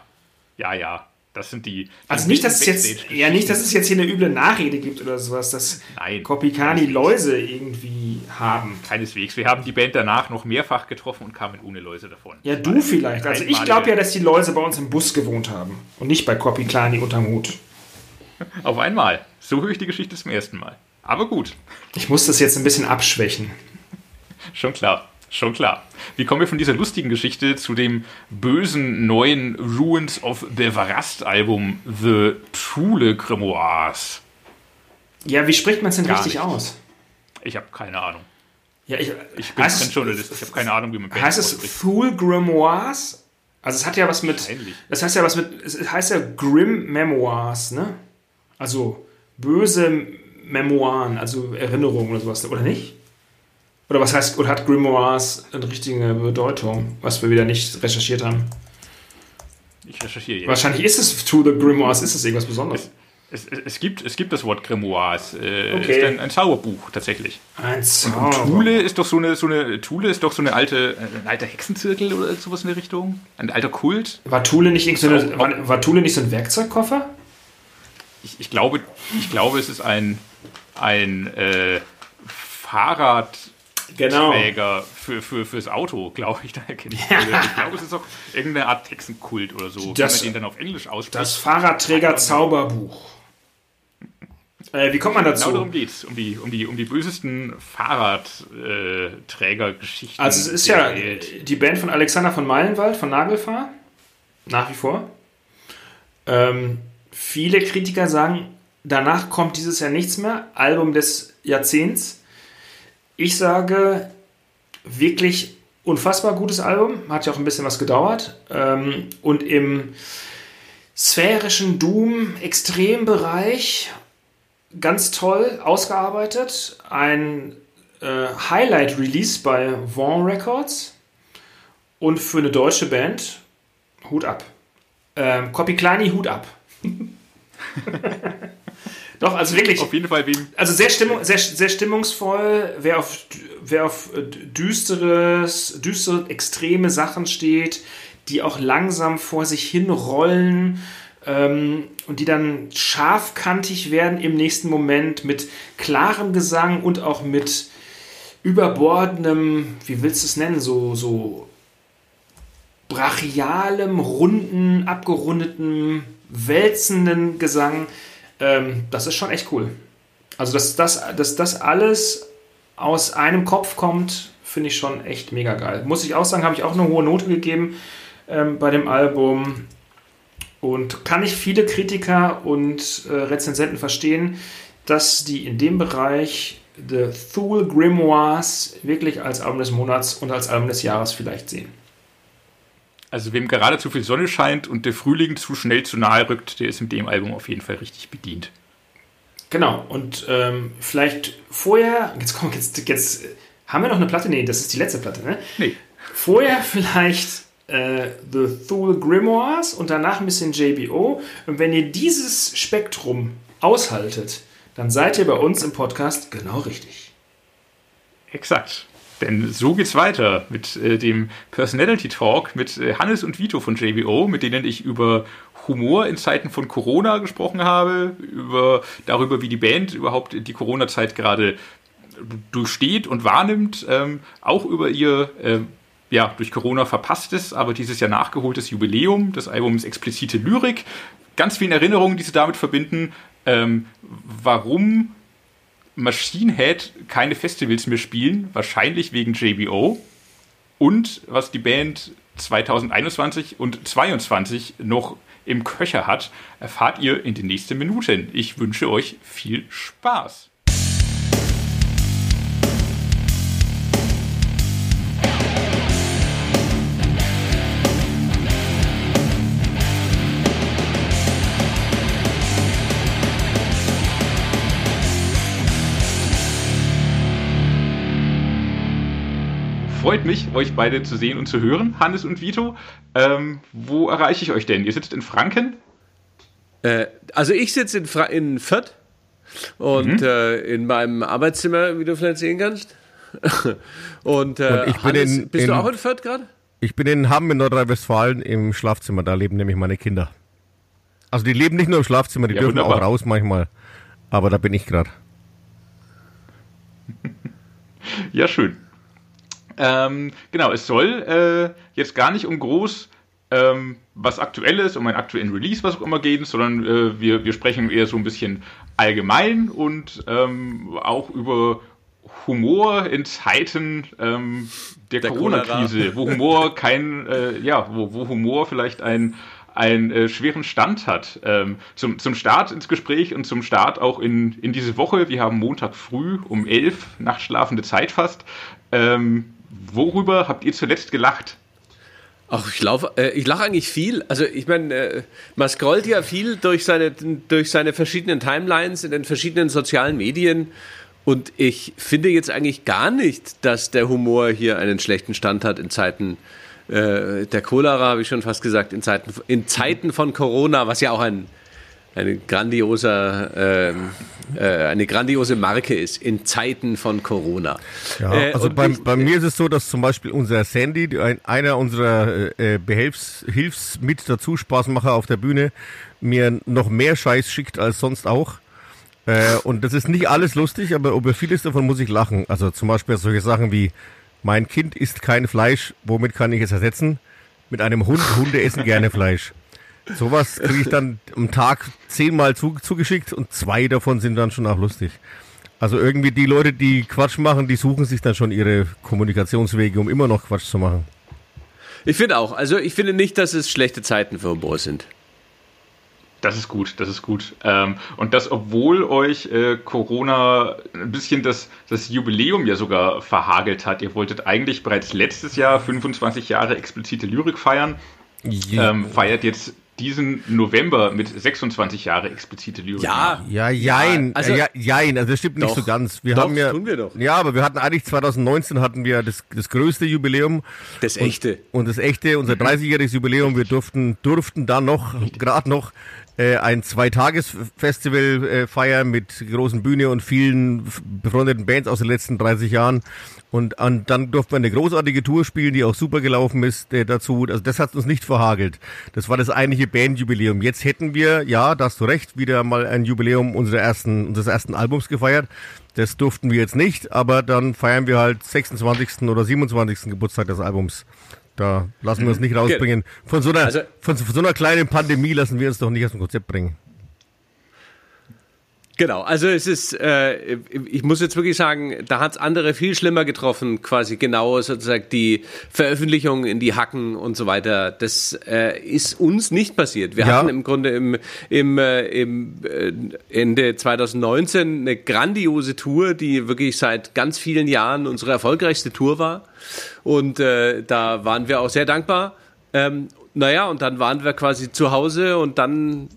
Ja, ja. Das sind die. Also nicht, dass es jetzt, ja, nicht, dass es jetzt hier eine üble Nachrede gibt oder sowas, dass Nein, Kopikani Läuse irgendwie haben. Keineswegs. Wir haben die Band danach noch mehrfach getroffen und kamen ohne Läuse davon. Ja, du vielleicht. Also ich glaube ja, dass die Läuse bei uns im Bus gewohnt haben und nicht bei Kopikani unterm Hut. Auf einmal. So höre ich die Geschichte zum ersten Mal. Aber gut. Ich muss das jetzt ein bisschen abschwächen. Schon klar. Schon klar. Wie kommen wir von dieser lustigen Geschichte zu dem bösen neuen Ruins of Bevarast Album The Thule Grimoires? Ja, wie spricht man es denn Gar richtig nicht. aus? Ich habe keine Ahnung. Ja, ich, ich bin kein Journalist, ich habe keine Ahnung, wie man Band Heißt es Thule Grimoires? Also es hat ja was mit. Das heißt ja was mit. Es heißt ja Grim Memoirs, ne? Also böse Memoiren, also Erinnerungen oder sowas, oder nicht? Oder was heißt, oder hat Grimoires eine richtige Bedeutung, was wir wieder nicht recherchiert haben? Ich recherchiere jetzt. Wahrscheinlich ist es To the Grimoires, ist es irgendwas Besonderes. Es, es, es, gibt, es gibt das Wort Grimoires. Äh, okay. ist ein, ein Zauberbuch tatsächlich. Ein Zauberbuch. Und, und Thule ist doch so eine, so eine Thule ist doch so eine alte, ein alter Hexenzirkel oder sowas in der Richtung. Ein alter Kult. War Thule nicht, so eine, war, war Thule nicht so ein Werkzeugkoffer? Ich, ich, glaube, ich glaube, es ist ein, ein äh, Fahrrad genau. Träger für, für, fürs Auto, glaube ich. Da erkenne ich. Ja. Ich glaube, es ist auch irgendeine Art Textenkult oder so, das, wenn man den dann auf Englisch ausspricht. Das Fahrradträger-Zauberbuch. Äh, wie kommt man dazu? Genau darum geht es, um die, um, die, um die bösesten Fahrradträgergeschichten. also es ist ja Welt. die Band von Alexander von Meilenwald, von Nagelfahr, nach wie vor. Ähm, viele Kritiker sagen, danach kommt dieses Jahr nichts mehr. Album des Jahrzehnts. Ich sage, wirklich unfassbar gutes Album. Hat ja auch ein bisschen was gedauert. Ähm, und im sphärischen Doom-Extrembereich ganz toll ausgearbeitet. Ein äh, Highlight-Release bei Vaughn Records. Und für eine deutsche Band, Hut ab. Ähm, Copy Kleini, Hut ab. Doch, also wirklich. Auf jeden Fall wem. Also sehr, stimmung, sehr, sehr stimmungsvoll. Wer auf, wer auf äh, düsteres, düstere, extreme Sachen steht, die auch langsam vor sich hin rollen ähm, und die dann scharfkantig werden im nächsten Moment mit klarem Gesang und auch mit überbordendem, wie willst du es nennen, so, so brachialem, runden, abgerundeten, wälzenden Gesang ähm, das ist schon echt cool. Also, dass das, dass das alles aus einem Kopf kommt, finde ich schon echt mega geil. Muss ich auch sagen, habe ich auch eine hohe Note gegeben ähm, bei dem Album. Und kann ich viele Kritiker und äh, Rezensenten verstehen, dass die in dem Bereich The Thule Grimoires wirklich als Album des Monats und als Album des Jahres vielleicht sehen. Also wem gerade zu viel Sonne scheint und der Frühling zu schnell zu nahe rückt, der ist mit dem Album auf jeden Fall richtig bedient. Genau, und ähm, vielleicht vorher, jetzt komm, jetzt, jetzt haben wir noch eine Platte, nee, das ist die letzte Platte, ne? Nee. Vorher vielleicht äh, The Thule Grimoires und danach ein bisschen JBO. Und wenn ihr dieses Spektrum aushaltet, dann seid ihr bei uns im Podcast genau richtig. Exakt. Denn so geht's weiter mit äh, dem Personality Talk mit äh, Hannes und Vito von JBO, mit denen ich über Humor in Zeiten von Corona gesprochen habe, über darüber, wie die Band überhaupt die Corona-Zeit gerade durchsteht und wahrnimmt, ähm, auch über ihr äh, ja, durch Corona verpasstes, aber dieses Jahr nachgeholtes Jubiläum des Albums Explizite Lyrik. Ganz vielen Erinnerungen, die sie damit verbinden. Ähm, warum Machine Head keine Festivals mehr spielen, wahrscheinlich wegen JBO. Und was die Band 2021 und 2022 noch im Köcher hat, erfahrt ihr in den nächsten Minuten. Ich wünsche euch viel Spaß. Freut mich, euch beide zu sehen und zu hören, Hannes und Vito. Ähm, wo erreiche ich euch denn? Ihr sitzt in Franken? Äh, also ich sitze in, Fra in Fürth und mhm. äh, in meinem Arbeitszimmer, wie du vielleicht sehen kannst. und, äh, und ich bin Hannes, in, bist in, du auch in Fürth gerade? Ich bin in Hamm in Nordrhein-Westfalen im Schlafzimmer. Da leben nämlich meine Kinder. Also die leben nicht nur im Schlafzimmer, die ja, dürfen wunderbar. auch raus manchmal. Aber da bin ich gerade. ja, schön. Ähm, genau, es soll äh, jetzt gar nicht um groß ähm, was Aktuelles, um einen aktuellen Release, was auch immer gehen, sondern äh, wir, wir sprechen eher so ein bisschen allgemein und ähm, auch über Humor in Zeiten ähm, der, der Corona-Krise, wo Humor kein, äh, ja, wo, wo Humor vielleicht ein einen äh, schweren Stand hat. Ähm, zum, zum Start ins Gespräch und zum Start auch in, in diese Woche. Wir haben Montag früh um elf, nachtschlafende Zeit fast. Ähm, worüber habt ihr zuletzt gelacht? Ach, ich, lauf, äh, ich lache eigentlich viel. Also ich meine, äh, man scrollt ja viel durch seine, durch seine verschiedenen Timelines in den verschiedenen sozialen Medien und ich finde jetzt eigentlich gar nicht, dass der Humor hier einen schlechten Stand hat in Zeiten äh, der Cholera, habe ich schon fast gesagt, in Zeiten, in Zeiten von Corona, was ja auch ein eine grandiose, ähm, äh, eine grandiose Marke ist in Zeiten von Corona. Ja, äh, also bei, bei mir ist es so, dass zum Beispiel unser Sandy, ein, einer unserer äh, Behelfs, Hilfs mit dazu Spaßmacher auf der Bühne, mir noch mehr Scheiß schickt als sonst auch. Äh, und das ist nicht alles lustig, aber über vieles davon muss ich lachen. Also zum Beispiel solche Sachen wie, mein Kind isst kein Fleisch, womit kann ich es ersetzen? Mit einem Hund, Hunde essen gerne Fleisch. Sowas kriege ich dann am Tag zehnmal zu, zugeschickt und zwei davon sind dann schon auch lustig. Also irgendwie die Leute, die Quatsch machen, die suchen sich dann schon ihre Kommunikationswege, um immer noch Quatsch zu machen. Ich finde auch. Also ich finde nicht, dass es schlechte Zeiten für Humor sind. Das ist gut, das ist gut. Ähm, und das, obwohl euch äh, Corona ein bisschen das, das Jubiläum ja sogar verhagelt hat. Ihr wolltet eigentlich bereits letztes Jahr 25 Jahre explizite Lyrik feiern. Ja. Ähm, feiert jetzt diesen November mit 26 Jahre explizite Lyrik. Ja, ja, jein, also, ja, jein, also das stimmt doch, nicht so ganz. Wir doch, haben ja, tun wir doch. Ja, aber wir hatten eigentlich 2019 hatten wir das, das größte Jubiläum. Das echte. Und, und das echte, unser 30-jähriges Jubiläum. Wir durften, durften dann noch, gerade noch, äh, ein Zweitages-Festival äh, feiern mit großen Bühne und vielen befreundeten Bands aus den letzten 30 Jahren. Und, dann durften wir eine großartige Tour spielen, die auch super gelaufen ist äh, dazu. Also das hat uns nicht verhagelt. Das war das eigentliche Bandjubiläum. Jetzt hätten wir, ja, da hast du recht, wieder mal ein Jubiläum unserer ersten, unseres ersten Albums gefeiert. Das durften wir jetzt nicht, aber dann feiern wir halt 26. oder 27. Geburtstag des Albums. Da lassen wir uns nicht rausbringen. Von so einer, also, von, von so einer kleinen Pandemie lassen wir uns doch nicht aus dem Konzept bringen. Genau, also es ist, äh, ich muss jetzt wirklich sagen, da hat es andere viel schlimmer getroffen, quasi genau sozusagen die Veröffentlichung in die Hacken und so weiter. Das äh, ist uns nicht passiert. Wir Ja. hatten im Grunde im, im, äh, im äh, Ende 2019 eine grandiose Tour, die wirklich seit ganz vielen Jahren unsere erfolgreichste Tour war. Und äh, da waren wir auch sehr dankbar. Ähm, naja, und dann waren wir quasi zu Hause und dann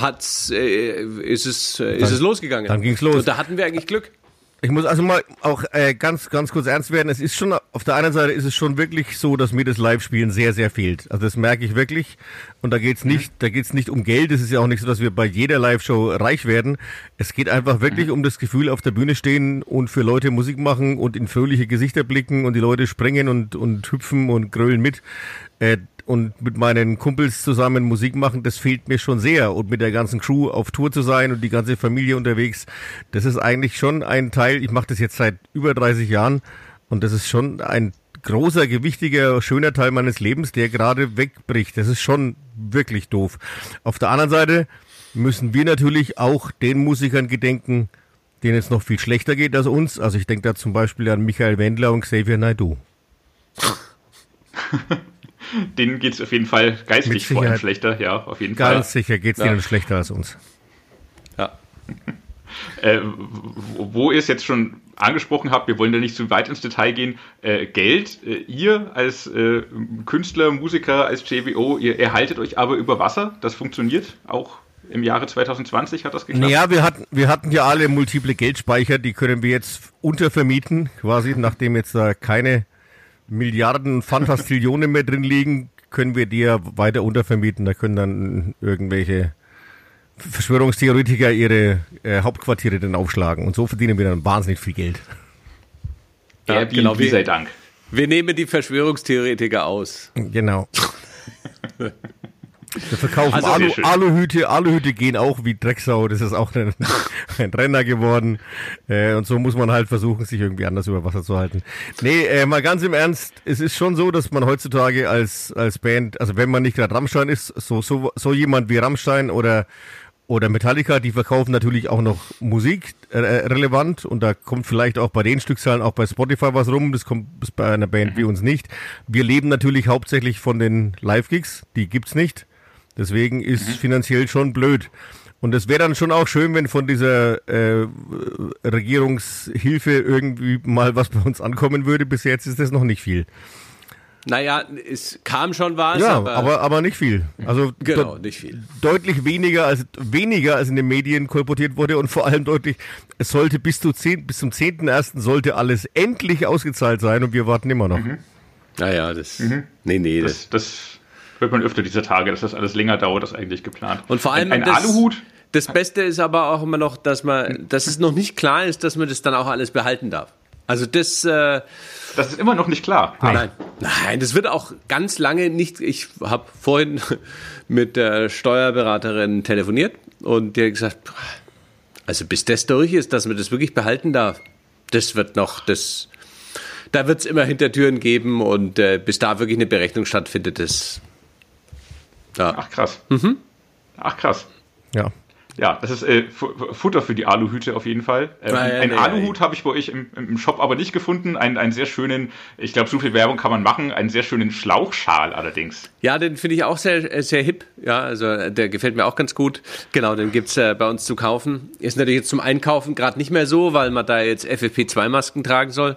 hat's, äh, ist, es, äh, ist es losgegangen. dann ging's los. Und da hatten wir eigentlich Glück. Ich muss also mal auch äh, ganz, ganz kurz ernst werden. Es ist schon, auf der einen Seite ist es schon wirklich so, dass mir das Live-Spielen sehr, sehr fehlt. Also das merke ich wirklich. Und da geht's nicht, da geht's nicht um Geld. Es ist ja auch nicht so, dass wir bei jeder Live-Show reich werden. Es geht einfach wirklich um das Gefühl, auf der Bühne stehen und für Leute Musik machen und in fröhliche Gesichter blicken und die Leute springen und, und hüpfen und grölen mit. Äh, und mit meinen Kumpels zusammen Musik machen, das fehlt mir schon sehr. Und mit der ganzen Crew auf Tour zu sein und die ganze Familie unterwegs, das ist eigentlich schon ein Teil, ich mache das jetzt seit über 30 Jahren und das ist schon ein großer, gewichtiger, schöner Teil meines Lebens, der gerade wegbricht. Das ist schon wirklich doof. Auf der anderen Seite müssen wir natürlich auch den Musikern gedenken, denen es noch viel schlechter geht als uns. Also ich denke da zum Beispiel an Michael Wendler und Xavier Naidoo. Denen geht es auf jeden Fall geistig vor allem schlechter, ja, auf jeden Ganz Fall. sicher geht's Ja. denen schlechter als uns. Ja. Äh, wo, ihr es jetzt schon angesprochen habt, wir wollen da nicht zu weit ins Detail gehen, äh, Geld, äh, ihr als äh, Künstler, Musiker, als JWO, ihr erhaltet euch aber über Wasser, das funktioniert auch im Jahre 2020 hat das geklappt. Naja, wir hatten, wir hatten ja alle multiple Geldspeicher, die können wir jetzt untervermieten, quasi, nachdem jetzt da keine Milliarden Fantastillionen mehr drin liegen, können wir die ja weiter untervermieten. Da können dann irgendwelche Verschwörungstheoretiker ihre äh, Hauptquartiere dann aufschlagen. Und so verdienen wir dann wahnsinnig viel Geld. Ja, Airbnb genau, wie- sei Dank. Wir nehmen die Verschwörungstheoretiker aus. Genau. Wir verkaufen Also- Alu. Aluhüte. Aluhüte gehen auch wie Drecksau. Das ist auch ein, ein Renner geworden. Äh, und so muss man halt versuchen, sich irgendwie anders über Wasser zu halten. Nee, äh, mal ganz im Ernst. Es ist schon so, dass man heutzutage als, als Band, also wenn man nicht gerade Rammstein ist, so, so, so jemand wie Rammstein oder oder Metallica, die verkaufen natürlich auch noch Musik äh, relevant und da kommt vielleicht auch bei den Stückzahlen auch bei Spotify was rum, das kommt bei einer Band wie uns nicht. Wir leben natürlich hauptsächlich von den Live-Gigs, die gibt's nicht. Deswegen ist finanziell schon blöd. Und es wäre dann schon auch schön, wenn von dieser äh, Regierungshilfe irgendwie mal was bei uns ankommen würde. Bis jetzt ist das noch nicht viel. Naja, es kam schon was, Ja, aber, aber, aber nicht viel. Also genau, nicht viel. deutlich weniger als weniger als in den Medien kolportiert wurde und vor allem deutlich, es sollte bis zu 10, bis zum 10.01. sollte alles endlich ausgezahlt sein und wir warten immer noch. Naja, das. Nee, nee, das. Das, das hört man öfter dieser Tage, dass das alles länger dauert als eigentlich geplant. Und vor allem ein, ein das, Aluhut. Das Beste ist aber auch immer noch, dass man, dass es noch nicht klar ist, dass man das dann auch alles behalten darf. Also das, äh, Das ist immer noch nicht klar. nein, nein, das wird auch ganz lange nicht. Ich habe vorhin mit der Steuerberaterin telefoniert und die hat gesagt, also bis das durch ist, dass man das wirklich behalten darf, das wird noch, das, da wird es immer Hintertüren geben und äh, bis da wirklich eine Berechnung stattfindet, das, ja, Ach krass. Mhm. Ach krass. Ja. Ja, das ist äh, Fu- Futter für die Aluhüte auf jeden Fall. Ähm, Ah, ja, ein nee, Aluhut habe ich bei euch im, im Shop aber nicht gefunden. Einen, einen sehr schönen, ich glaube, so viel Werbung kann man machen, einen sehr schönen Schlauchschal allerdings. Ja, den finde ich auch sehr, äh, sehr hip. Ja, also äh, der gefällt mir auch ganz gut. Genau, den gibt's äh, bei uns zu kaufen. Ist natürlich jetzt zum Einkaufen gerade nicht mehr so, weil man da jetzt FFP2-Masken tragen soll,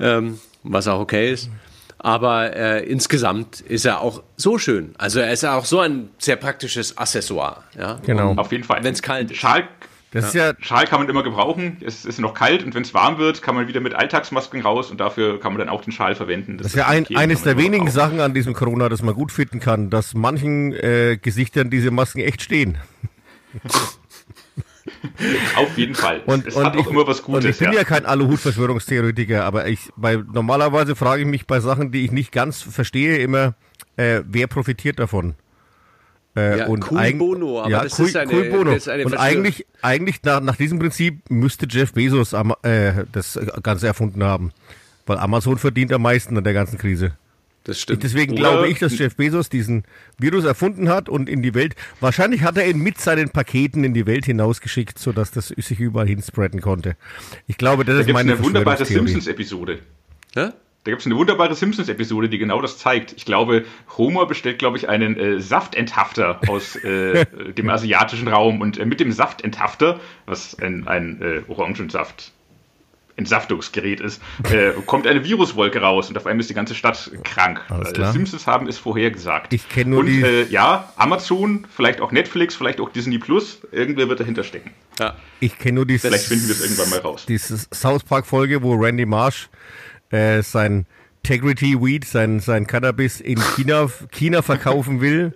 ähm, was auch okay ist. Aber äh, insgesamt ist er auch so schön. Also er ist auch so ein sehr praktisches Accessoire. Ja? Genau. Auf jeden Fall. Wenn's kalt ist. Schal, Das ist ja, Schal kann man immer gebrauchen. Es ist noch kalt und wenn es warm wird, kann man wieder mit Alltagsmasken raus und dafür kann man dann auch den Schal verwenden. das ist ja ein, eines der wenigen gebrauchen. Sachen an diesem Corona, das man gut finden kann, dass manchen äh, Gesichtern diese Masken echt stehen. Auf jeden Fall. Und, es und hat auch ich, immer was und ich Gutes. bin ja, ja. kein Aluhut-Verschwörungstheoretiker, aber ich, bei, normalerweise frage ich mich bei Sachen, die ich nicht ganz verstehe, immer, äh, wer profitiert davon? Äh, Ja, und cui bono, aber ja, das cui, ist eine- cui bono. das ist eine und eigentlich, eigentlich nach, nach diesem Prinzip müsste Jeff Bezos am, äh, das Ganze erfunden haben. Weil Amazon verdient am meisten an der ganzen Krise. Das stimmt. Deswegen glaube ich, dass Jeff Bezos diesen Virus erfunden hat und in die Welt. Wahrscheinlich hat er ihn mit seinen Paketen in die Welt hinausgeschickt, sodass das sich überall hinspreaden konnte. Ich glaube, das Da ist gibt es meine eine wunderbare. Simpsons-Episode. Ja? Da gibt es eine wunderbare Simpsons-Episode, die genau das zeigt. Ich glaube, Homer bestellt, glaube ich, einen äh, Saftenthafter aus äh, dem asiatischen Raum und äh, mit dem Saftenthafter, was ein, ein äh, Orangensaft Entsaftungsgerät ist, äh, kommt eine Viruswolke raus und auf einmal ist die ganze Stadt krank. Alles Äh, klar. Simpsons haben es vorhergesagt. Ich kenn nur und, die- Äh, ja, Amazon, vielleicht auch Netflix, vielleicht auch Disney Plus, irgendwer wird dahinter stecken. Ja. Ich kenne nur die, Vielleicht finden wir es irgendwann mal raus. diese South Park Folge, wo Randy Marsh äh, sein Integrity Weed, sein, sein Cannabis in China, China verkaufen will.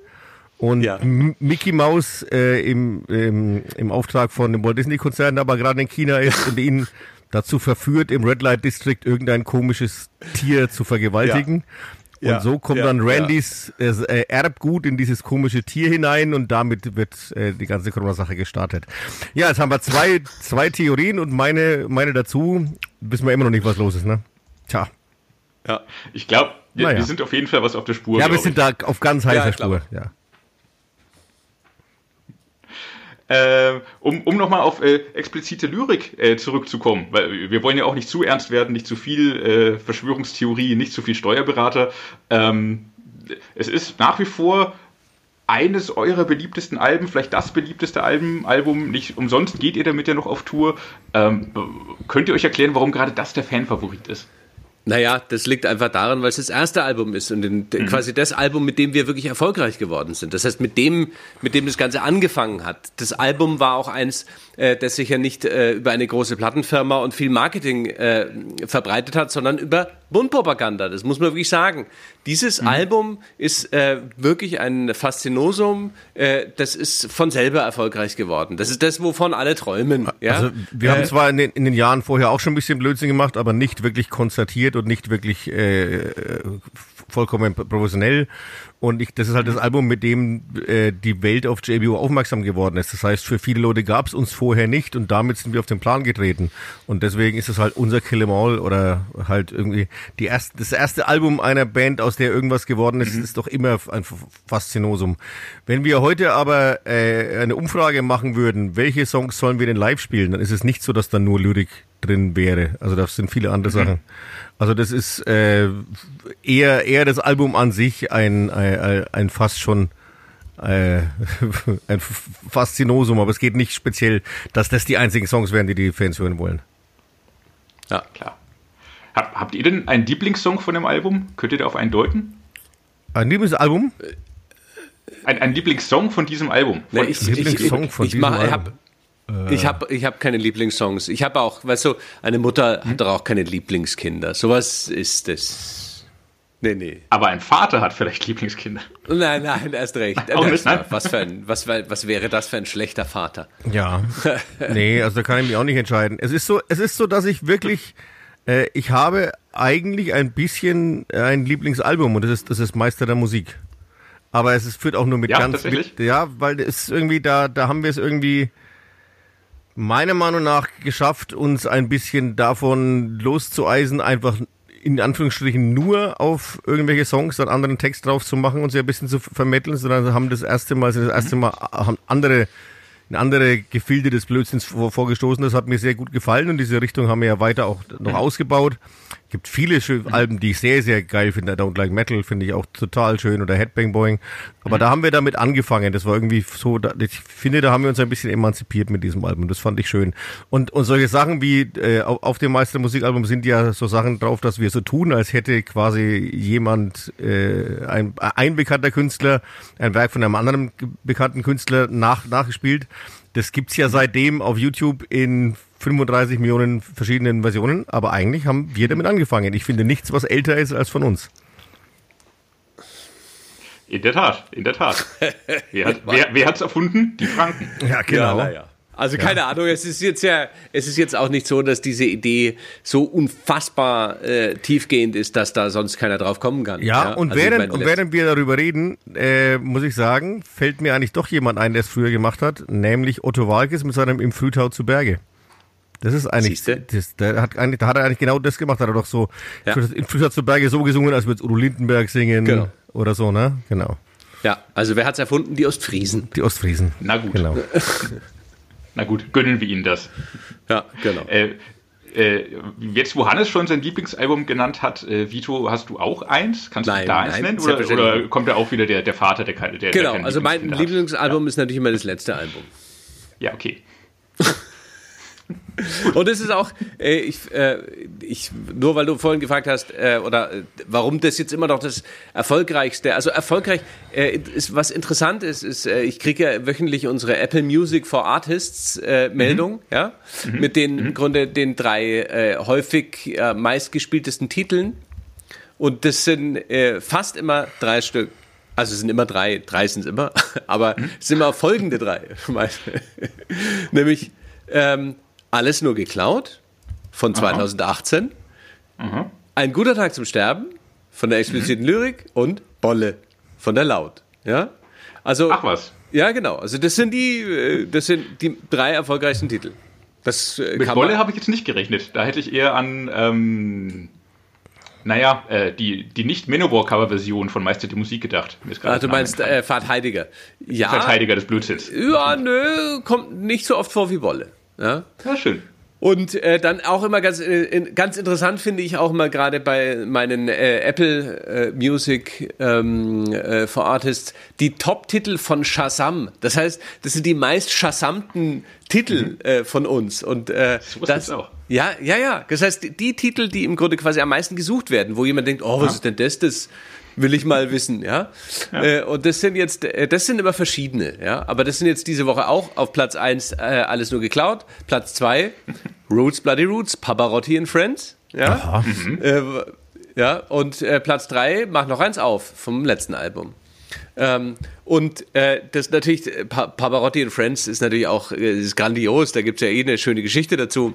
Und Ja. Mickey Mouse äh, im, im, im Auftrag von dem Walt Disney Konzern aber gerade in China ist und ihn dazu verführt, im Red Light District irgendein komisches Tier zu vergewaltigen. Und Ja. so kommt Ja. dann Randys äh, äh, Erbgut in dieses komische Tier hinein und damit wird äh, die ganze Corona-Sache gestartet. Ja, jetzt haben wir zwei, zwei Theorien und meine, meine dazu. Wissen wir immer noch nicht, was los ist, ne? Tja. Ja. Ich glaube, wir, Naja. wir sind auf jeden Fall was auf der Spur. Ja, wir sind ich. da auf ganz heißer. Spur. Ja. Äh, um um nochmal auf äh, explizite Lyrik äh, zurückzukommen, weil wir wollen ja auch nicht zu ernst werden, nicht zu viel äh, Verschwörungstheorie, nicht zu viel Steuerberater. Ähm, es ist nach wie vor eines eurer beliebtesten Alben, vielleicht das beliebteste Album, Album nicht umsonst geht ihr damit ja noch auf Tour. Ähm, könnt ihr euch erklären, warum gerade das der Fanfavorit ist? Naja, das liegt einfach daran, weil es das erste Album ist und in, quasi das Album, mit dem wir wirklich erfolgreich geworden sind. Das heißt, mit dem, mit dem das Ganze angefangen hat. Das Album war auch eins, äh, das sich ja nicht äh, über eine große Plattenfirma und viel Marketing äh, verbreitet hat, sondern über Mundpropaganda. Das muss man wirklich sagen. Dieses Album ist äh, wirklich ein Faszinosum. Äh, das ist von selber erfolgreich geworden. Das ist das, wovon alle träumen. Ja? Also wir haben zwar in den, in den Jahren vorher auch schon ein bisschen Blödsinn gemacht, aber nicht wirklich konzertiert und nicht wirklich äh, vollkommen professionell. Und ich, das ist halt das Album, mit dem äh, die Welt auf JBO aufmerksam geworden ist. Das heißt, für viele Leute gab es uns vorher nicht und damit sind wir auf den Plan getreten. Und deswegen ist es halt unser Kill 'em All oder halt irgendwie die erste, das erste Album einer Band, aus der irgendwas geworden ist, ist doch immer ein Faszinosum. Wenn wir heute aber äh, eine Umfrage machen würden, welche Songs sollen wir denn live spielen, dann ist es nicht so, dass da nur Lyrik drin wäre. Also das sind viele andere Sachen. Also das ist äh, eher eher das Album an sich ein ein, ein fast schon äh, ein Faszinosum, aber es geht nicht speziell, dass das die einzigen Songs wären, die die Fans hören wollen. ja. Klar. Hab, habt ihr denn einen Lieblingssong von dem Album? Könnt ihr da auf einen deuten? Ein Lieblingsalbum? Ein, ein Lieblingssong von diesem Album? Von- ich, ich, Lieblingssong ich, von ich, diesem mach, ich Album? Habe ich hab, ich hab keine Lieblingssongs. Ich habe auch, weißt du, eine Mutter hat doch auch keine Lieblingskinder. Sowas ist es. Nee, nee. aber ein Vater hat vielleicht Lieblingskinder. Nein, nein, erst recht. Auch nicht, nein? was, für ein, was, was wäre das für ein schlechter Vater? Ja. nee, also da kann ich mich auch nicht entscheiden. Es ist so, es ist so, dass ich wirklich, äh, ich habe eigentlich ein bisschen ein Lieblingsalbum und das ist, das ist Meister der Musik. Aber es ist, führt auch nur mit Ja, ganz, mit, ja, weil es irgendwie da, da haben wir es irgendwie meiner Meinung nach geschafft, uns ein bisschen davon loszueisen, einfach in Anführungsstrichen nur auf irgendwelche Songs einen anderen Text drauf zu machen und sie ein bisschen zu vermitteln, sondern haben das erste Mal, sind das erste Mal haben andere in andere Gefilde des Blödsinns vor, vorgestoßen. Das hat mir sehr gut gefallen und diese Richtung haben wir ja weiter auch noch ausgebaut. Gibt viele schöne Alben, die ich sehr, sehr geil finde. I Don't Like Metal finde ich auch total schön oder Headbang Boing. Aber da haben wir damit angefangen. Das war irgendwie so, ich finde, da haben wir uns ein bisschen emanzipiert mit diesem Album. Das fand ich schön. Und, und solche Sachen wie äh, auf, dem Meister Musikalbum sind ja so Sachen drauf, dass wir so tun, als hätte quasi jemand, äh, ein, ein bekannter Künstler, ein Werk von einem anderen bekannten Künstler nach, nachgespielt. Das gibt's ja seitdem auf YouTube in 35 Millionen verschiedenen Versionen, aber eigentlich haben wir damit angefangen. Ich finde nichts, was älter ist als von uns. In der Tat, in der Tat. Wer hat wer, wer hat's erfunden? Die Franken. Ja, genau. Ja. Also keine Ahnung, es ist jetzt ja, es ist jetzt auch nicht so, dass diese Idee so unfassbar äh, tiefgehend ist, dass da sonst keiner drauf kommen kann. Ja, und, also während, meine, und während wir darüber reden, äh, muss ich sagen, fällt mir eigentlich doch jemand ein, der es früher gemacht hat, nämlich Otto Walkes mit seinem Im Frühtau zu Berge. Das ist eigentlich, das, der hat eigentlich, da hat er eigentlich genau das gemacht, hat er doch so, Ja. in Fischer zu Berge so gesungen, als würde es Udo Lindenberg singen. Genau. Oder so, ne? Genau. Ja, also wer hat's erfunden? Die Ostfriesen. Die Ostfriesen. Na gut. Genau. Na gut, gönnen wir Ihnen das. Ja, genau. Äh, äh, jetzt, wo Hannes schon sein Lieblingsalbum genannt hat, äh, Vito, hast du auch eins? Kannst Nein, du da eins nein, nennen? Oder, oder kommt da auch wieder der, der Vater, der, keine- der der Genau, keine also mein Lieblingskinder hat? Lieblingsalbum ist natürlich immer das letzte Album. Ja, okay. Und es ist auch, äh, ich, äh, ich, nur weil du vorhin gefragt hast, äh, oder äh, warum das jetzt immer noch das erfolgreichste, also erfolgreich, äh, ist, was interessant ist, ist, äh, ich kriege ja wöchentlich unsere Apple Music for Artists Meldung, ja, mit den im Grunde den drei häufig meistgespieltesten Titeln. Und das sind fast immer drei Stück. Also es sind immer drei, drei sind es immer, aber es sind immer folgende drei. Nämlich ähm, Alles nur geklaut von 2018, Ein guter Tag zum Sterben von der expliziten Lyrik und Bolle von der Laut. Ja? Also, Ach was. ja, genau. Also das sind die, äh, das sind die drei erfolgreichsten Titel. Das äh, Mit man, habe ich jetzt nicht gerechnet. Da hätte ich eher an, ähm, naja, äh, die, die nicht Manowar-Cover-Version von Meister der Musik gedacht. Gerade Ah, du meinst äh, Fahrt Heidegger. Ja, Verteidiger des Blödsinns. ja, nö, kommt nicht so oft vor wie Wolle. Ja? Ja, schön. Und äh, dann auch immer ganz, äh, ganz interessant finde ich auch mal gerade bei meinen äh, Apple äh, Music ähm, äh, for Artists die Top-Titel von Shazam. Das heißt, das sind die meist Shazamten Titel äh, von uns. Und Sowas das auch. Ja, ja, ja. Das heißt, die, die Titel, die im Grunde quasi am meisten gesucht werden, wo jemand denkt, oh, was ist denn das? Das will ich mal wissen, ja. Äh, und das sind jetzt, äh, das sind immer verschiedene, ja. Aber das sind jetzt diese Woche auch auf Platz 1 äh, alles nur geklaut. Platz 2 Roots Bloody Roots, Pavarotti and Friends, ja. Äh, ja, und äh, Platz 3 macht noch eins auf vom letzten Album. Ähm, und äh, das natürlich, äh, pa Pavarotti and Friends ist natürlich auch ist grandios, da gibt es ja eh eine schöne Geschichte dazu.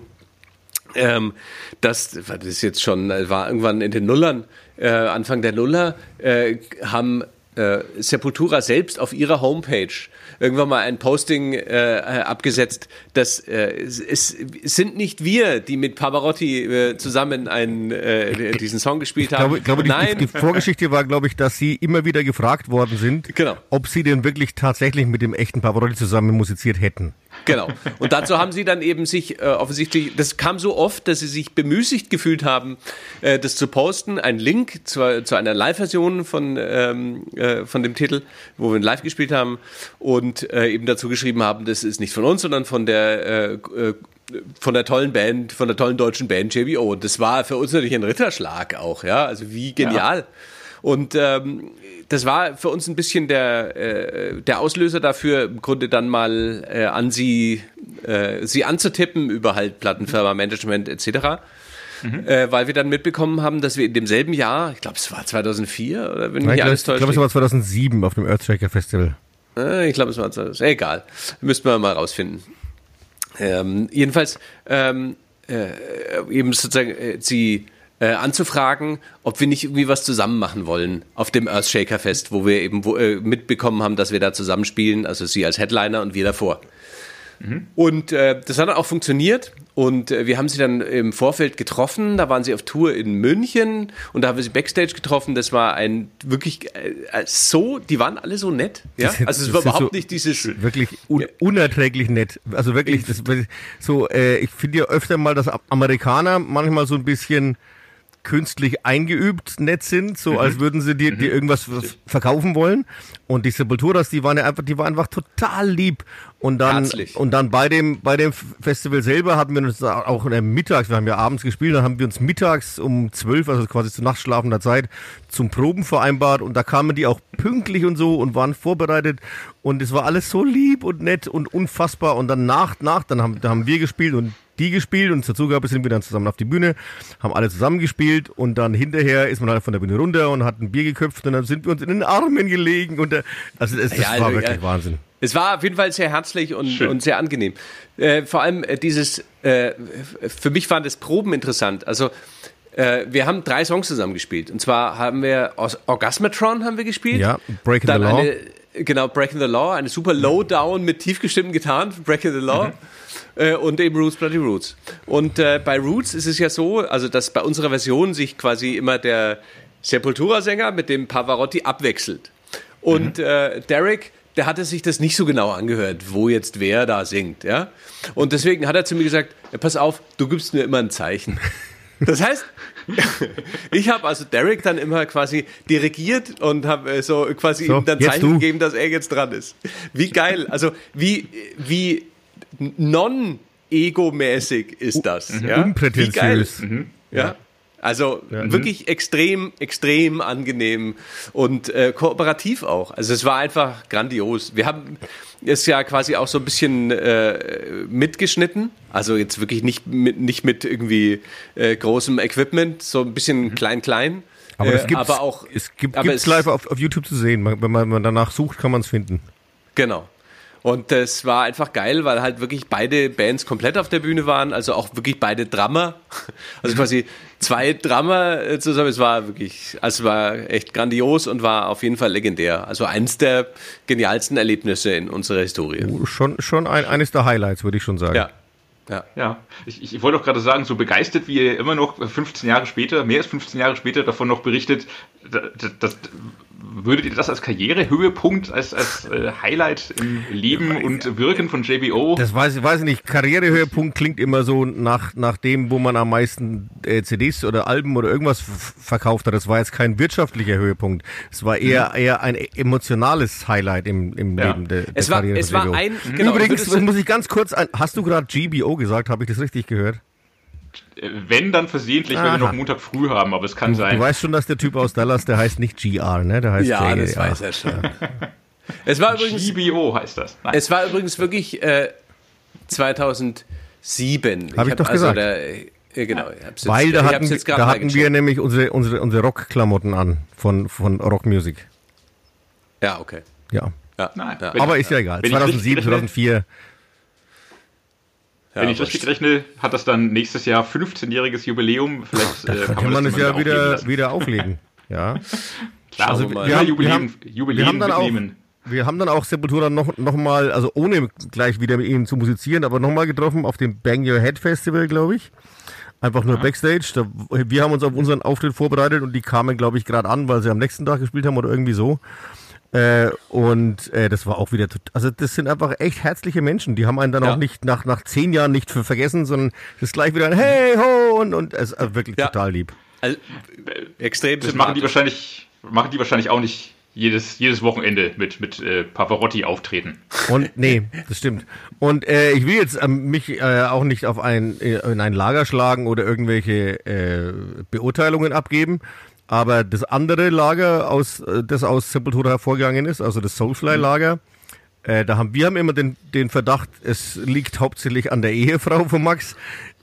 Ähm, das, das ist jetzt schon, war irgendwann in den Nullern, äh, Anfang der Nuller, äh, haben äh, Sepultura selbst auf ihrer Homepage irgendwann mal ein Posting äh, äh, abgesetzt, dass äh, es, es sind nicht wir, die mit Pavarotti äh, zusammen einen, äh, diesen Song gespielt haben. glaube, ich glaube Nein, die, die Vorgeschichte war, glaube ich, dass sie immer wieder gefragt worden sind, Genau. ob sie denn wirklich tatsächlich mit dem echten Pavarotti zusammen musiziert hätten. Genau. Und dazu haben sie dann eben sich äh, offensichtlich, das kam so oft, dass sie sich bemüßigt gefühlt haben, das zu posten. Ein Link zu, zu einer Live-Version von, ähm, äh, von dem Titel, wo wir ihn live gespielt haben und äh, eben dazu geschrieben haben, das ist nicht von uns, sondern von der äh, äh, von der tollen Band, von der tollen deutschen Band JBO. Und das war für uns natürlich ein Ritterschlag auch, ja. Also wie genial. Und ähm, das war für uns ein bisschen der, äh, der Auslöser dafür, im Grunde dann mal äh, an sie, äh, sie anzutippen über halt Plattenfirma, Management etc. Äh, weil wir dann mitbekommen haben, dass wir in demselben Jahr, ich glaube es war 2004 oder wenn Nein, mich ich alles glaube, täuscht, es war 2007 auf dem Earthshaker Festival. Äh, ich glaube, es war 2000. Egal. Müssten wir mal rausfinden. Ähm, jedenfalls ähm, äh, eben sozusagen äh, sie äh, anzufragen, ob wir nicht irgendwie was zusammen machen wollen auf dem Earthshaker Fest, wo wir eben wo, äh, mitbekommen haben, dass wir da zusammenspielen, also sie als Headliner und wir davor. Und äh, das hat dann auch funktioniert. Und äh, wir haben sie dann im Vorfeld getroffen. Da waren sie auf Tour in München und da haben wir sie backstage getroffen. Das war ein wirklich äh, so, die waren alle so nett. Ja? Sind- Also es war überhaupt so- nicht dieses. Wirklich un unerträglich nett. Also wirklich, das, so, äh, ich finde ja öfter mal, dass Amerikaner manchmal so ein bisschen künstlich eingeübt nett sind, so als würden sie dir, dir irgendwas verkaufen wollen. Und die Sepulturas, die waren ja einfach, die waren einfach total lieb. Und dann, Herzlich. und dann bei dem, bei dem Festival selber hatten wir uns auch äh, mittags, wir haben ja abends gespielt, dann haben wir uns mittags um zwölf, also quasi zu nachtschlafender Zeit, zum Proben vereinbart und da kamen die auch pünktlich und so und waren vorbereitet und es war alles so lieb und nett und unfassbar und dann nach, nach, dann haben, da haben wir gespielt und die gespielt und zur Zugabe sind wir dann zusammen auf die Bühne, haben alle zusammen gespielt und dann hinterher ist man halt von der Bühne runter und hat ein Bier geköpft und dann sind wir uns in den Armen gelegen und äh, also es, das Ja, war also, wirklich ja. Wahnsinn. Es war auf jeden Fall sehr herzlich und, Schön. und sehr angenehm. Äh, vor allem äh, dieses, äh, für mich waren das Proben interessant. Also äh, wir haben drei Songs zusammen gespielt. Und zwar haben wir Orgasmatron haben wir gespielt. Ja, Breaking the Law. Eine, genau, Breaking the Law, eine super Lowdown mit tief gestimmten Gitarren, Breaking the Law. Mhm. Äh, und eben Roots Bloody Roots. Und äh, bei Roots ist es ja so, also dass bei unserer Version sich quasi immer der Sepultura-Sänger mit dem Pavarotti abwechselt. Und mhm. äh, Derek der hatte sich das nicht so genau angehört, wo jetzt wer da singt, ja. Und deswegen hat er zu mir gesagt, pass auf, du gibst mir immer ein Zeichen. Das heißt, ich habe also Derek dann immer quasi dirigiert und habe äh, so quasi so, ihm dann Zeichen du. gegeben, dass er jetzt dran ist. Wie geil, also wie, wie non-ego-mäßig ist das. Mhm. Ja? Unprätentiös. Mhm. Ja. Also ja. wirklich extrem, extrem angenehm und äh, kooperativ auch. Also es war einfach grandios. Wir haben es ja quasi auch so ein bisschen äh, mitgeschnitten. Also jetzt wirklich nicht mit, nicht mit irgendwie äh, großem Equipment, so ein bisschen mhm. klein, klein. Aber es gibt aber auch es gibt es live auf, auf YouTube zu sehen. Wenn man, wenn man danach sucht, kann man es finden. Genau. Und das war einfach geil, weil halt wirklich beide Bands komplett auf der Bühne waren, also auch wirklich beide Drummer. Also quasi zwei Drummer äh, zusammen. Es war wirklich, also es war echt grandios und war auf jeden Fall legendär. Also eins der genialsten Erlebnisse in unserer Historie. Oh, schon, schon ein, eines der Highlights, würde ich schon sagen. Ja. Ja. ja. Ich, ich wollte auch gerade sagen, so begeistert, wie ihr immer noch 15 Jahre später, mehr als 15 Jahre später davon noch berichtet, das, das, würdet ihr das als Karrierehöhepunkt, als, als äh, Highlight im Leben und Wirken von JBO? Das weiß ich, weiß ich nicht. Karrierehöhepunkt klingt immer so nach, nach dem, wo man am meisten äh, CDs oder Alben oder irgendwas verkauft hat. Das war jetzt kein wirtschaftlicher Höhepunkt. Es war eher, mhm. eher ein emotionales Highlight im, im ja. Leben der, der es war, Karriere es war ein, genau, Übrigens muss ich ganz kurz, ein, hast du gerade GBO gesagt? Habe ich das richtig gehört? Wenn, dann versehentlich, Aha. wenn wir noch Montag früh haben, aber es kann du, sein. Du weißt schon, dass der Typ aus Dallas, der heißt nicht GR, ne? Der heißt ja, J das weiß er schon. es war übrigens, GBO heißt das. Nein. Es war übrigens wirklich äh, 2007. Habe ich, ich doch also gesagt. Der, äh, genau, jetzt, Weil da hatten, da hatten wir nämlich unsere, unsere, unsere Rockklamotten an von, von Rockmusik. Ja, okay. Ja. ja. Nein, ja. Aber ist ja egal. 2007, 2004 ja, Wenn ich richtig rechne, hat das dann nächstes Jahr 15-jähriges Jubiläum. Vielleicht äh, kann, kann man es ja wieder, wieder auflegen. Ja. Klar, also, wir, wir, haben, Jubiläum, wir, haben, Jubiläum wir haben dann mitnehmen. Auch, wir haben dann auch Sepultura noch, noch mal, also ohne gleich wieder mit ihnen zu musizieren, aber noch mal getroffen auf dem Bang Your Head Festival, glaube ich. Einfach nur ja. Backstage. Da, wir haben uns auf unseren Auftritt vorbereitet und die kamen, glaube ich, gerade an, weil sie am nächsten Tag gespielt haben oder irgendwie so. Äh, und äh, das war auch wieder, also das sind einfach echt herzliche Menschen. Die haben einen dann ja. auch nicht nach, nach zehn Jahren nicht für vergessen, sondern das ist gleich wieder ein Hey ho und, und es ist also wirklich ja. total lieb. Also, extrem. Das machen die wahrscheinlich, machen die wahrscheinlich auch nicht jedes, jedes Wochenende mit, mit äh, Pavarotti auftreten. Und nee, das stimmt. Und äh, ich will jetzt ähm, mich äh, auch nicht auf ein, äh, in ein Lager schlagen oder irgendwelche äh, Beurteilungen abgeben. Aber das andere Lager, aus, äh, das aus Sepultura hervorgegangen ist, also das Soulfly-Lager, äh, da haben wir haben immer den, den Verdacht, es liegt hauptsächlich an der Ehefrau von Max.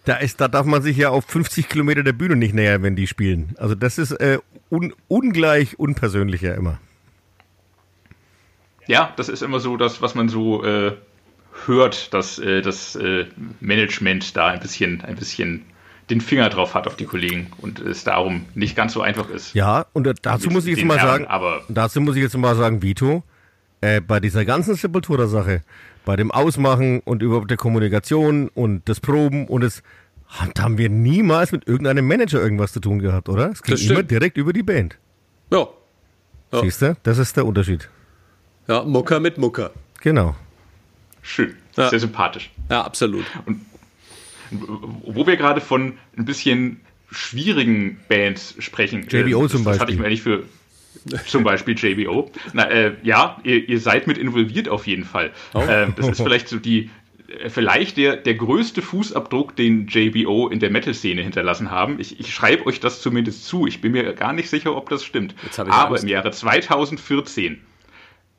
Da, ist, da darf man sich ja auf 50 Kilometer der Bühne nicht nähern, wenn die spielen. Also das ist äh, un, ungleich unpersönlicher immer. Ja, das ist immer so das, was man so äh, hört, dass äh, das äh, Management da ein bisschen, ein bisschen den Finger drauf hat auf die Kollegen und es darum nicht ganz so einfach ist. Ja, und dazu muss ich jetzt mal sagen, aber dazu muss ich jetzt mal sagen, Vito, äh, bei dieser ganzen Sepultura-Sache, bei dem Ausmachen und überhaupt der Kommunikation und das Proben und das haben wir niemals mit irgendeinem Manager irgendwas zu tun gehabt, oder? Es ging immer direkt über die Band. Ja. ja. Siehst du? Das ist der Unterschied. Ja, Mucker mit Mucker. Genau. Schön. Ja. Sehr sympathisch. Ja, absolut. Und wo wir gerade von ein bisschen schwierigen Bands sprechen. JBO äh, zum Beispiel. Das hatte ich mir eigentlich für zum Beispiel JBO. Na, äh, ja, ihr, ihr, seid mit involviert auf jeden Fall. Oh. Äh, das ist vielleicht so die, äh, vielleicht der, der größte Fußabdruck, den JBO in der Metal-Szene hinterlassen haben. Ich, ich schreibe euch das zumindest zu. Ich bin mir gar nicht sicher, ob das stimmt. Aber Angst. im Jahre 2014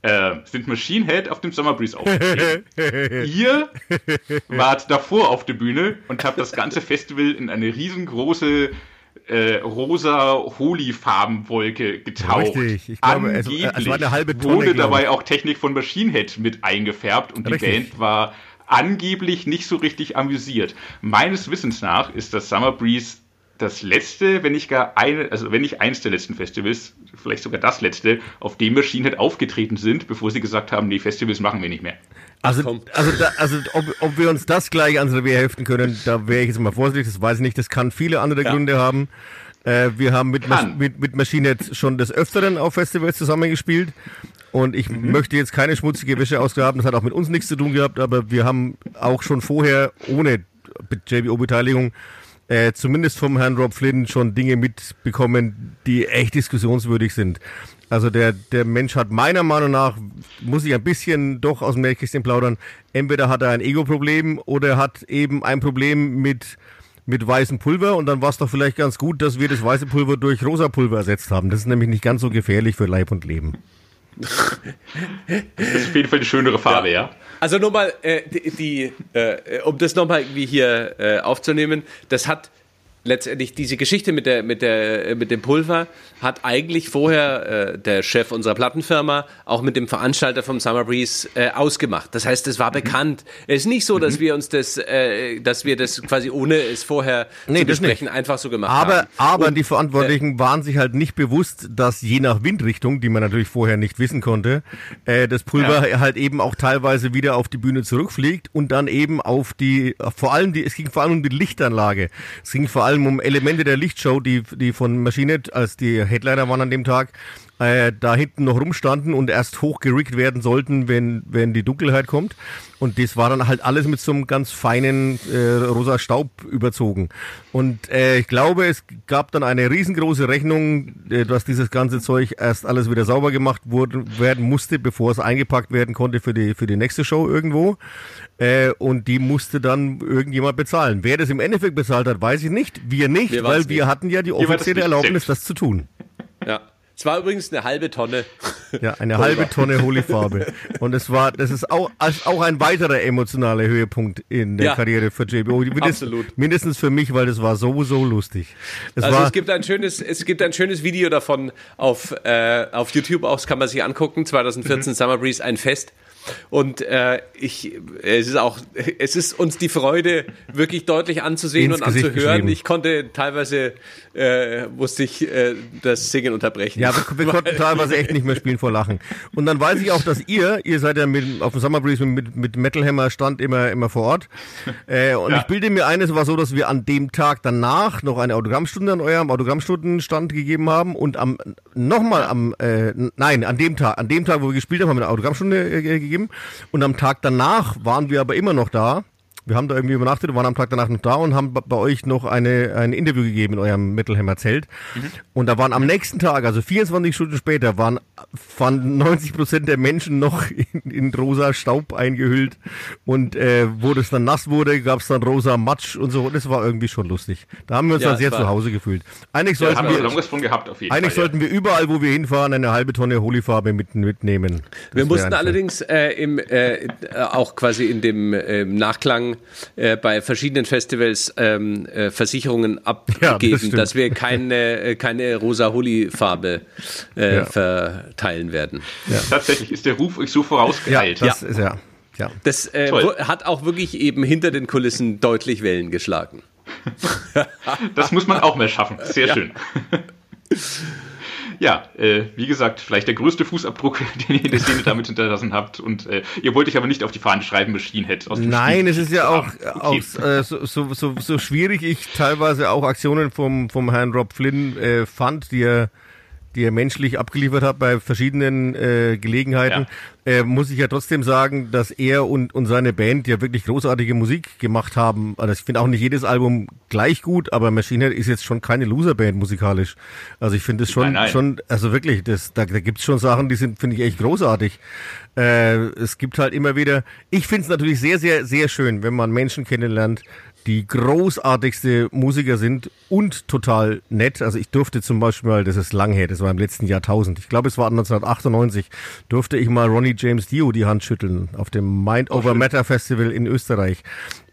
äh, sind Machine Head auf dem Summer Breeze aufgetreten. Ihr wart davor auf der Bühne und habt das ganze Festival in eine riesengroße äh, rosa Holy-Farbenwolke getaucht. Richtig, ich glaube, es, es war eine halbe Tonne, wurde dabei auch Technik von Machine Head mit eingefärbt und Richtig. die Band war angeblich nicht so richtig amüsiert. Meines Wissens nach ist das Summer Breeze das letzte, wenn nicht gar eine, also wenn nicht eins der letzten Festivals, vielleicht sogar das letzte, auf dem Machine Head aufgetreten sind, bevor sie gesagt haben, nee, Festivals machen wir nicht mehr. Also, also, da, also ob, ob wir uns das gleich ans Revier heften können, da wäre ich jetzt mal vorsichtig, das weiß ich nicht. Das kann viele andere ja. Gründe haben. Äh, wir haben mit, Mas mit, mit Machine Head schon des Öfteren auf Festivals zusammengespielt. Und ich mhm. möchte jetzt keine schmutzige Wäsche ausgraben, das hat auch mit uns nichts zu tun gehabt, aber wir haben auch schon vorher ohne JBO-Beteiligung äh, zumindest vom Herrn Rob Flynn schon Dinge mitbekommen, die echt diskussionswürdig sind. Also der, der Mensch hat meiner Meinung nach, muss ich ein bisschen doch aus dem Nähkästchen plaudern, entweder hat er ein Ego-Problem oder er hat eben ein Problem mit, mit weißem Pulver und dann war es doch vielleicht ganz gut, dass wir das weiße Pulver durch rosa Pulver ersetzt haben. Das ist nämlich nicht ganz so gefährlich für Leib und Leben. Das ist auf jeden Fall eine schönere Farbe, ja. ja. Also nochmal, äh, die, die äh, um das nochmal irgendwie hier äh, aufzunehmen, das hat letztendlich diese Geschichte mit der mit der mit dem Pulver hat eigentlich vorher äh, der Chef unserer Plattenfirma auch mit dem Veranstalter vom Summer Breeze äh, ausgemacht. Das heißt, es war mhm. bekannt. Es ist nicht so, dass mhm. wir uns das, äh, dass wir das quasi ohne es vorher nee, zu besprechen einfach so gemacht aber, haben. Aber Und, die Verantwortlichen äh, waren sich halt nicht bewusst, dass je nach Windrichtung, die man natürlich vorher nicht wissen konnte, äh, das Pulver ja. halt eben auch teilweise wieder auf die Bühne zurückfliegt und dann eben auf die, vor allem die, es ging vor allem um die Lichtanlage. Es ging vor allem um Elemente der Lichtshow, die, die von Maschine als die Headliner waren an dem Tag, äh, da hinten noch rumstanden und erst hochgerickt werden sollten, wenn, wenn die Dunkelheit kommt. Und das war dann halt alles mit so einem ganz feinen äh, rosa Staub überzogen. Und äh, ich glaube, es gab dann eine riesengroße Rechnung, äh, dass dieses ganze Zeug erst alles wieder sauber gemacht wurde, werden musste, bevor es eingepackt werden konnte für die, für die nächste Show irgendwo. Äh, und die musste dann irgendjemand bezahlen. Wer das im Endeffekt bezahlt hat, weiß ich nicht. Wir nicht, wir weil wir hatten ja die offizielle Erlaubnis, das zu tun. Ja. Es war übrigens eine halbe Tonne. Ja, eine halbe Tonne Holyfarbe. Und es war, das ist auch, auch ein weiterer emotionaler Höhepunkt in der ja, Karriere für JBO. Mindest, absolut. Mindestens für mich, weil das war so, so lustig. Es also war, es gibt ein schönes, es gibt ein schönes Video davon auf, äh, auf YouTube auch, das kann man sich angucken. 2014 mhm. Summer Breeze, ein Fest. Und äh, ich, es ist auch, es ist uns die Freude, wirklich deutlich anzusehen Ins und Gesicht anzuhören. Ich konnte teilweise, äh, musste ich äh, das Singen unterbrechen. Ja, wir, wir konnten teilweise echt nicht mehr spielen vor Lachen. Und dann weiß ich auch, dass ihr, ihr seid ja mit, auf dem Summer Breeze mit, mit Metal Hammer stand immer, immer vor Ort. Äh, und ja. ich bilde mir ein, es war so, dass wir an dem Tag danach noch eine Autogrammstunde an eurem Autogrammstundenstand gegeben haben und am nochmal am, äh, nein, an dem Tag, an dem Tag, wo wir gespielt haben, haben wir eine Autogrammstunde äh, gegeben gegeben. Und am Tag danach waren wir aber immer noch da wir haben da irgendwie übernachtet, waren am Tag danach noch da und haben bei euch noch eine, ein Interview gegeben in eurem Metalhammer Zelt. Mhm. Und da waren am nächsten Tag, also 24 Stunden später, waren, waren 90 Prozent der Menschen noch in, in rosa Staub eingehüllt. Und äh, wo das dann nass wurde, gab es dann rosa Matsch und so. Das war irgendwie schon lustig. Da haben wir uns ja, dann sehr zu Hause gefühlt. Eigentlich sollten ja, wir, gehabt, eigentlich Fall, sollten wir überall, wo wir hinfahren, eine halbe Tonne Holyfarbe mit, mitnehmen. Das wir mussten allerdings äh, im, äh, auch quasi in dem äh, Äh, bei verschiedenen Festivals ähm, äh, Versicherungen abgegeben, ja, das dass wir keine, äh, keine rosa-Holi-Farbe äh, ja. verteilen werden. Ja. Tatsächlich ist der Ruf euch so vorausgeeilt. Ja, das ist ja. ja. Das äh, hat auch wirklich eben hinter den Kulissen deutlich Wellen geschlagen. das muss man auch mehr schaffen. Sehr schön ja, äh, wie gesagt, vielleicht der größte Fußabdruck, den ihr in der Szene damit hinterlassen habt. Und äh, ihr wollt euch aber nicht auf die Fahne schreiben, Machine Head aus dem Nein, Spiel. es ist ja auch, okay. auch äh, so, so, so, so schwierig ich teilweise auch Aktionen vom, vom Herrn Rob Flynn äh, fand, die er die er menschlich abgeliefert hat bei verschiedenen äh, Gelegenheiten, ja. äh, muss ich ja trotzdem sagen, dass er und, und seine Band ja wirklich großartige Musik gemacht haben. Also ich finde auch nicht jedes Album gleich gut, aber Machine Head ist jetzt schon keine Loser-Band musikalisch. Also ich finde es schon, nein, nein. schon, also wirklich, das, da, da gibt es schon Sachen, die sind, finde ich, echt großartig. Äh, es gibt halt immer wieder, ich finde es natürlich sehr, sehr, sehr schön, wenn man Menschen kennenlernt, die großartigste Musiker sind und total nett. Also ich durfte zum Beispiel mal, das ist lang her, das war im letzten Jahrtausend, ich glaube es war 1998, durfte ich mal Ronnie James Dio die Hand schütteln auf dem Mind Over Matter Festival in Österreich.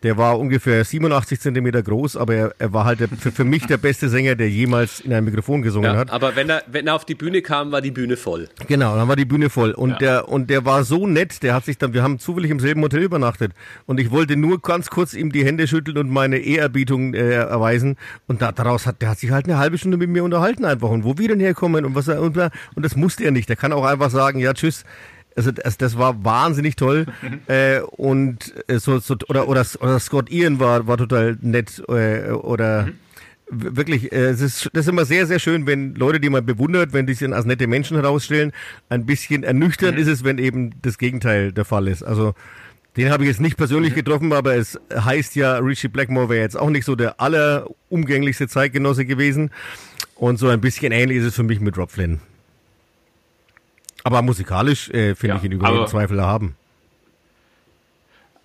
Der war ungefähr 87 Zentimeter groß, aber er, er war halt der, für, für mich der beste Sänger, der jemals in einem Mikrofon gesungen Ja, hat. aber wenn er, wenn er auf die Bühne kam, war die Bühne voll. Genau, dann war die Bühne voll. Und Ja. der, und der war so nett, der hat sich dann, wir haben zufällig im selben Hotel übernachtet. Und ich wollte nur ganz kurz ihm die Hände schütteln und meine Ehrerbietung äh, erweisen. Und da, daraus hat, der hat sich halt eine halbe Stunde mit mir unterhalten einfach. Und wo wir denn herkommen und was er, und, und das musste er nicht. Der kann auch einfach sagen, ja, tschüss. Also das, das war wahnsinnig toll. Äh, und äh, so, so oder oder oder Scott Ian war war total nett äh, oder w- wirklich äh, es ist das ist immer sehr sehr schön wenn Leute die man bewundert wenn die sich als nette Menschen herausstellen. Ein bisschen ernüchternd ist es wenn eben das Gegenteil der Fall ist. Also den habe ich jetzt nicht persönlich getroffen, aber es heißt ja, Richie Blackmore wäre jetzt auch nicht so der allerumgänglichste Zeitgenosse gewesen. Und so ein bisschen ähnlich ist es für mich mit Rob Flynn. Aber musikalisch äh, finde Ja, ich ihn über jeden Zweifel erhaben.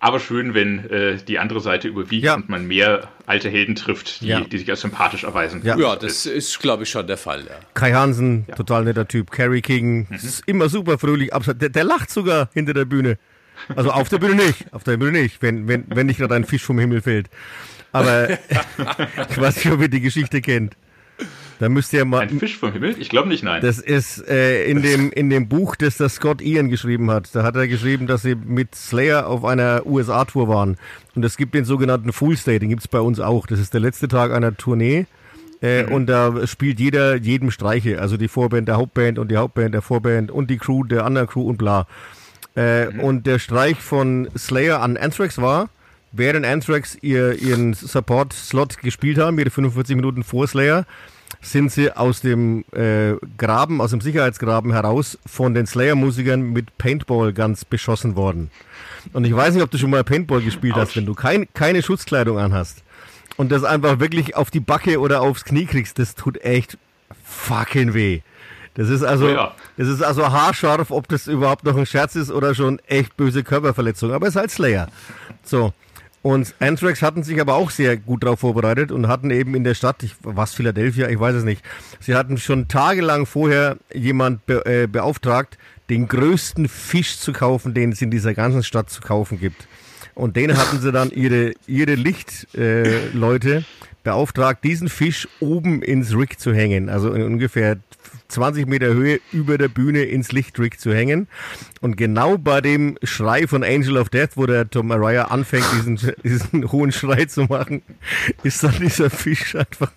Aber schön, wenn äh, die andere Seite überwiegt Ja. und man mehr alte Helden trifft, die, Ja. die sich als sympathisch erweisen. Ja. Ja, das ist, glaube ich, schon der Fall. Ja. Kai Hansen, total netter Typ. Carrie King, Mhm. ist immer super fröhlich. absolut- Der, der lacht sogar hinter der Bühne. Also auf der Bühne nicht, auf der Bühne nicht, wenn, wenn, wenn nicht gerade ein Fisch vom Himmel fällt. Aber ich weiß nicht, ob ihr die Geschichte kennt. Da müsst ihr mal. Ein Fisch vom Himmel? Ich glaube nicht, nein. Das ist äh, in, dem, in dem Buch, das der Scott Ian geschrieben hat. Da hat er geschrieben, dass sie mit Slayer auf einer USA-Tour waren. Und es gibt den sogenannten Fool's Day, den gibt's bei uns auch. Das ist der letzte Tag einer Tournee. Äh, Und da spielt jeder jedem Streiche. Also die Vorband der Hauptband und die Hauptband der Vorband und die Crew der anderen Crew und bla. Äh, Und der Streich von Slayer an Anthrax war, während Anthrax ihr, ihren Support-Slot gespielt haben, ihre 45 Minuten vor Slayer, sind sie aus dem äh, Graben, aus dem Sicherheitsgraben heraus von den Slayer-Musikern mit Paintball ganz beschossen worden. Und ich weiß nicht, ob du schon mal Paintball gespielt hast, Autsch. wenn du kein, keine Schutzkleidung anhast und das einfach wirklich auf die Backe oder aufs Knie kriegst, das tut echt fucking weh. Das ist also, Oh ja. das ist also haarscharf, ob das überhaupt noch ein Scherz ist oder schon echt böse Körperverletzung. Aber es ist halt Slayer. So. Und Anthrax hatten sich aber auch sehr gut darauf vorbereitet und hatten eben in der Stadt, ich, was Philadelphia, ich weiß es nicht, sie hatten schon tagelang vorher jemand be, äh, beauftragt, den größten Fisch zu kaufen, den es in dieser ganzen Stadt zu kaufen gibt. Und den hatten sie dann ihre, ihre Lichtleute äh, beauftragt, diesen Fisch oben ins Rig zu hängen. Also in ungefähr 20 Meter Höhe über der Bühne ins Lichtrig zu hängen. Und genau bei dem Schrei von Angel of Death, wo der Tom Araya anfängt, diesen, diesen hohen Schrei zu machen, ist dann dieser Fisch einfach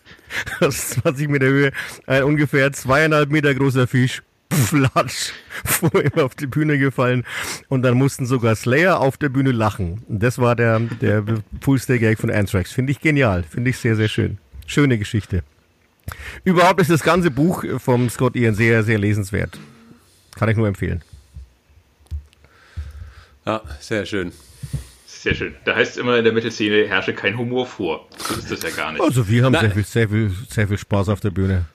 aus 20 Meter Höhe, ein ungefähr zweieinhalb Meter großer Fisch, flatsch, vor ihm auf die Bühne gefallen. Und dann mussten sogar Slayer auf der Bühne lachen. Und das war der, der Fullstay-Gag von Anthrax. Finde ich genial. Finde ich sehr, sehr schön. Schöne Geschichte. Überhaupt ist das ganze Buch vom Scott Ian sehr, sehr lesenswert. Kann ich nur empfehlen. Ja, sehr schön. Sehr schön. Da heißt es immer in der Metal-Szene, herrsche kein Humor vor. So ist das ja gar nicht. Also wir haben Nein. sehr viel, sehr viel, sehr viel Spaß auf der Bühne.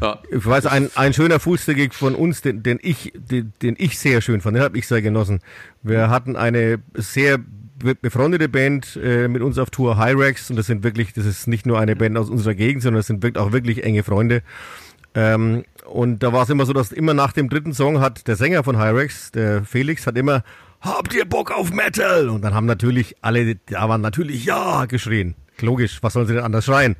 Ja, Ich weiß, ein, ein schöner Fußgig von uns, den, den ich, den, den ich sehr schön fand, den habe ich sehr genossen. Wir hatten eine sehr befreundete Band äh, mit uns auf Tour, Hyrex, und das sind wirklich, das ist nicht nur eine Band aus unserer Gegend, sondern das sind wirklich auch wirklich enge Freunde. Ähm, und da war es immer so, dass immer nach dem dritten Song hat der Sänger von Hyrex, der Felix, hat immer, habt ihr Bock auf Metal? Und dann haben natürlich alle, da waren natürlich ja geschrien. Logisch, was sollen sie denn anders schreien?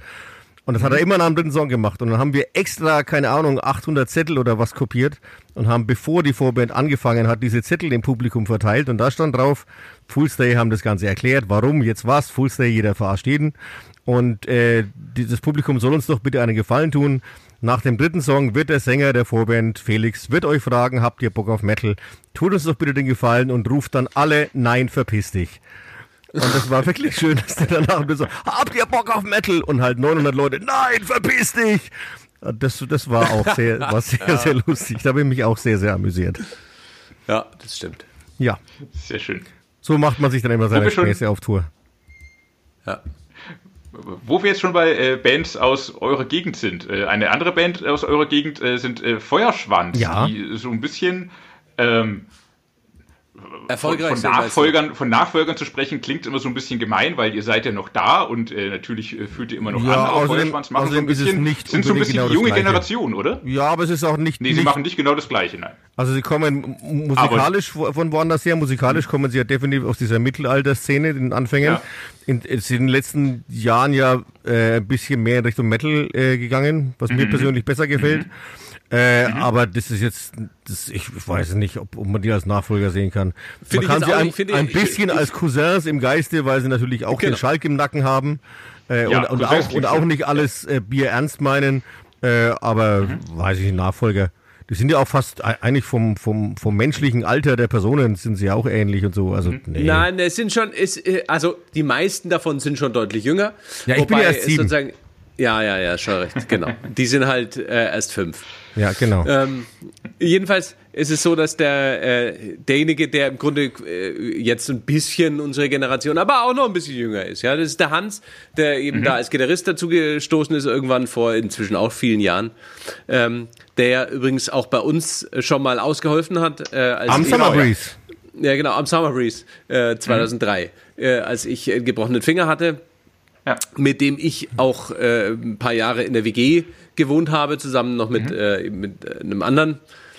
Und das hat er immer nach dem dritten Song gemacht. Und dann haben wir extra, keine Ahnung, 800 Zettel oder was kopiert und haben, bevor die Vorband angefangen hat, diese Zettel dem Publikum verteilt. Und da stand drauf, Full Stay haben das Ganze erklärt. Warum? Jetzt was? Full Stay, jeder verarscht jeden. Und äh, dieses Publikum soll uns doch bitte einen Gefallen tun. Nach dem dritten Song wird der Sänger der Vorband, Felix, wird euch fragen, habt ihr Bock auf Metal? Tut uns doch bitte den Gefallen und ruft dann alle, nein, verpiss dich. Und das war wirklich schön, dass der danach so, habt ihr Bock auf Metal? Und halt 900 Leute, nein, verpiss dich! Das, das war auch sehr, war sehr, sehr lustig. Da habe ich mich auch sehr, sehr amüsiert. ja, das stimmt. Ja, Sehr schön. so macht man sich dann immer seine Späße auf Tour. Ja. Wo wir jetzt schon bei äh, Bands aus eurer Gegend sind. Äh, eine andere Band aus eurer Gegend äh, sind äh, Feuerschwanz, Ja. die so ein bisschen ähm, Erfolgreich von, sind, Nachfolgern, von Nachfolgern zu sprechen, klingt immer so ein bisschen gemein, weil ihr seid ja noch da und äh, natürlich äh, fühlt ihr immer noch Ja, an. aber Feuerschwanz machen so ein außerdem ist es bisschen, nicht sind so ein bisschen genau die junge. Generation, oder? Ja, aber es ist auch nicht. Nee, sie nicht machen nicht genau das Gleiche, nein. also sie kommen musikalisch von woanders her. Musikalisch kommen sie ja definitiv aus dieser Mittelalter-Szene, den Anfängen. Ja. In, in den letzten Jahren ja äh, ein bisschen mehr in Richtung Metal äh, gegangen, was Mhm. mir persönlich besser gefällt. Äh, Aber das ist jetzt, das, ich weiß nicht, ob, ob man die als Nachfolger sehen kann. Finde ich man kann sie auch ein, nicht. Ein ich- bisschen ich- als Cousins im Geiste, weil sie natürlich auch Genau. den Schalk im Nacken haben äh, Ja, und, und, auch, und auch nicht alles äh, Bier ernst meinen. Äh, aber Mhm. weiß ich Nachfolger. Die sind ja auch fast eigentlich vom, vom, vom menschlichen Alter der Personen sind sie auch ähnlich und so. Also, nee. Nein, es sind schon, es, äh, also die meisten davon sind schon deutlich jünger. Ja, ich bin ja erst sieben. Ja, ja, ja, schon recht, genau. Die sind halt äh, erst fünf. Ja, genau. Ähm, jedenfalls ist es so, dass der äh, derjenige, der im Grunde äh, jetzt ein bisschen unsere Generation, aber auch noch ein bisschen jünger ist, ja, das ist der Hans, der eben da als Gitarrist dazu gestoßen ist, irgendwann vor inzwischen auch vielen Jahren, ähm, der übrigens auch bei uns schon mal ausgeholfen hat. Äh, als Am ich- Summer Breeze. Ja, genau, am Summer Breeze äh, 2003, äh, als ich einen gebrochenen Finger hatte Ja. mit dem ich auch äh, ein paar Jahre in der WG gewohnt habe, zusammen noch mit, äh, mit äh, einem anderen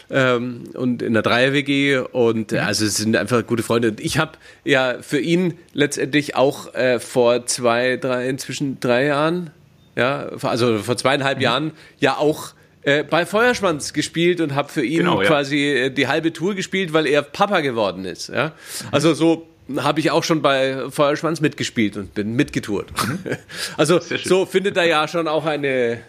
ähm, und in der Dreier-WG und äh, also es sind einfach gute Freunde. Und ich habe ja für ihn letztendlich auch äh, vor zwei, drei, inzwischen drei Jahren, ja, also vor zweieinhalb Jahren ja auch äh, bei Feuerschwanz gespielt und habe für ihn Genau, ja. quasi äh, die halbe Tour gespielt, weil er Papa geworden ist. Ja? Also so habe ich auch schon bei Feuerschwanz mitgespielt und bin mitgetourt. Also Sehr schön. so findet er ja schon auch eine.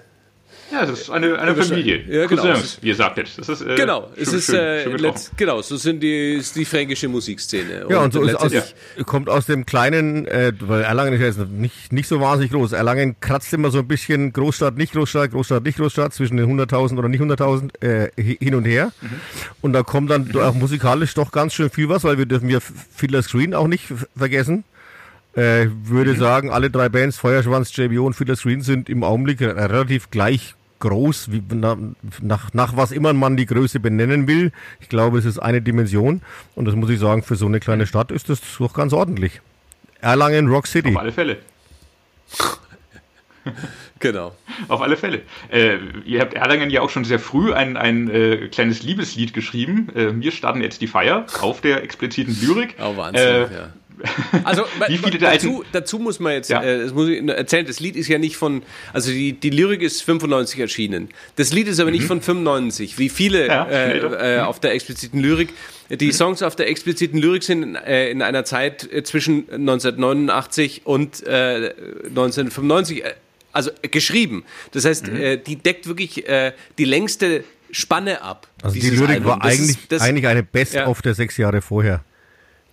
Ja, das ist eine, eine Familie. Ja, genau. Cousins, wie ihr sagtet. Das ist, äh, Genau, schön, es ist schön, äh, schön letzt, genau, so sind die ist die fränkische Musikszene. Ja, und so ist aus, letztendlich- kommt aus dem kleinen, äh, weil Erlangen ist ja nicht, nicht so wahnsinnig groß. Erlangen kratzt immer so ein bisschen Großstadt, nicht Großstadt, Großstadt, nicht Großstadt, zwischen den 100.000 oder nicht 100.000 äh, hi- hin und her. Und da kommt dann auch musikalisch doch ganz schön viel was, weil wir dürfen ja Fiddler's Green auch nicht vergessen. Äh, würde sagen, alle drei Bands, Feuerschwanz, JBO und Fiddler's Green sind im Augenblick re- relativ gleich groß, wie, na, nach, nach was immer man die Größe benennen will. Ich glaube, es ist eine Dimension und das muss ich sagen, für so eine kleine Stadt ist das doch ganz ordentlich. Erlangen, Rock City. Auf alle Fälle. genau. Auf alle Fälle. Äh, ihr habt Erlangen ja auch schon sehr früh ein, ein äh, kleines Liebeslied geschrieben. Äh, wir starten jetzt die Feier auf der expliziten Lyrik. Oh, Wahnsinn, Äh, ja. Also Wie viele der dazu, alten- dazu muss man jetzt, Ja. äh, das muss ich erzählen, das Lied ist ja nicht von, also die, die Lyrik ist 95 erschienen. Das Lied ist aber nicht von 95, wie viele Mhm. Ja, äh, äh, auf der expliziten Lyrik. Die Songs auf der expliziten Lyrik sind äh, in einer Zeit äh, zwischen 1989 und äh, 1995, äh, also äh, geschrieben. Das heißt, Mhm. äh, die deckt wirklich äh, die längste Spanne ab. Also die Lyrik Album. war Das ist- eigentlich, das- eigentlich eine Best-of der sechs Jahre vorher.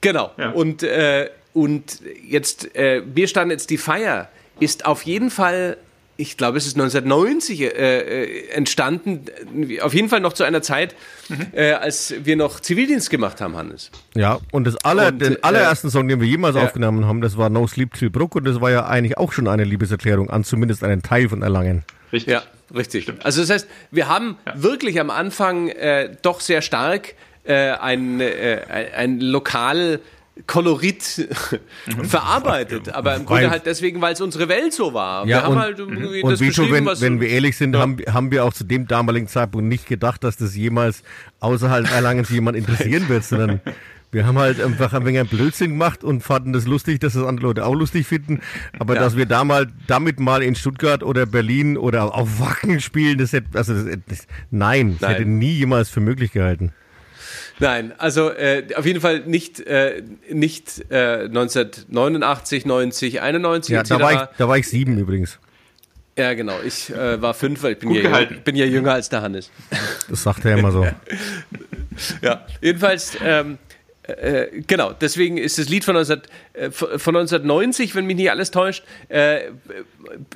Genau. Ja. Und, äh, und jetzt, äh, wir standen jetzt die Feier, ist auf jeden Fall, ich glaube, es ist 1990 äh, äh, entstanden, äh, auf jeden Fall noch zu einer Zeit, Mhm. äh, als wir noch Zivildienst gemacht haben, Hannes. Ja, und das aller, Und, den äh, allerersten Song, den wir jemals ja. aufgenommen haben, das war No Sleep Till Brook und das war ja eigentlich auch schon eine Liebeserklärung an zumindest einen Teil von Erlangen. Richtig. Ja, richtig. Also das heißt, wir haben wirklich am Anfang äh, doch sehr stark äh, ein, äh, ein, lokal Kolorit verarbeitet, aber im Grunde halt deswegen, weil es unsere Welt so war. wir Ja, haben und, halt irgendwie und das wie schon, beschrieben, wenn, wenn wir ehrlich sind, haben, haben wir auch zu dem damaligen Zeitpunkt nicht gedacht, dass das jemals außerhalb Erlangens jemand interessieren wird, sondern wir haben halt einfach ein wenig einen Blödsinn gemacht und fanden das lustig, dass das andere Leute auch lustig finden. Aber Ja. dass wir da mal, damit mal in Stuttgart oder Berlin oder auf Wacken spielen, das hätte, also das, das, nein, das Nein. hätte nie jemals für möglich gehalten. Nein, also äh, auf jeden Fall nicht, äh, nicht äh, 1989, 90, 91 Ja, da war, ich, da war ich sieben übrigens. ja, genau. Ich äh, war fünf, weil ich bin Gut ja, gehalten. bin ja jünger als der Hannes. Das sagt er immer so. Ja, jedenfalls, ähm, äh, genau, deswegen ist das Lied von, 19, äh, von 1990, wenn mich nicht alles täuscht, äh,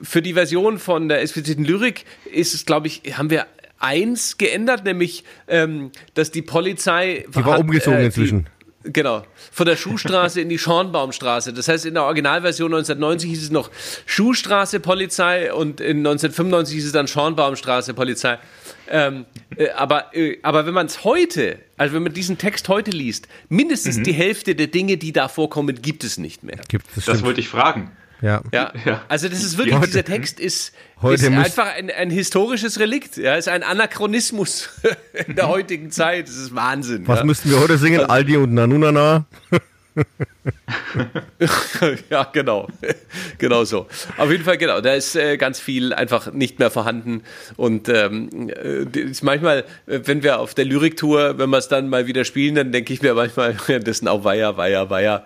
für die Version von der expliziten Lyrik ist es, glaube ich, haben wir eins geändert, nämlich, ähm, dass die Polizei. Die war umgezogen inzwischen. Die, Genau, von der Schuhstraße in die Schornbaumstraße. Das heißt, in der Originalversion 1990 hieß es noch Schuhstraße Polizei und in 1995 hieß es dann Schornbaumstraße Polizei. Ähm, äh, aber, äh, aber wenn man es heute, also wenn man diesen Text heute liest, mindestens Mhm. die Hälfte der Dinge, die da vorkommen, gibt es nicht mehr. Gibt es Das stimmt. wollte ich fragen. Ja. Ja. Also das ist wirklich, Heute- dieser Text ist, Heute ist einfach ein, ein historisches Relikt. Ja, ist ein Anachronismus in der heutigen Zeit. Das ist Wahnsinn. Was ja. müssten wir heute singen? Aldi und Nanunana. ja, genau. genau so. Auf jeden Fall, genau. Da ist äh, ganz viel einfach nicht mehr vorhanden. Und ähm, äh, ist manchmal, äh, wenn wir auf der Lyriktour, wenn wir es dann mal wieder spielen, dann denke ich mir manchmal, das sind auch Weiher, Weiher, Weiher.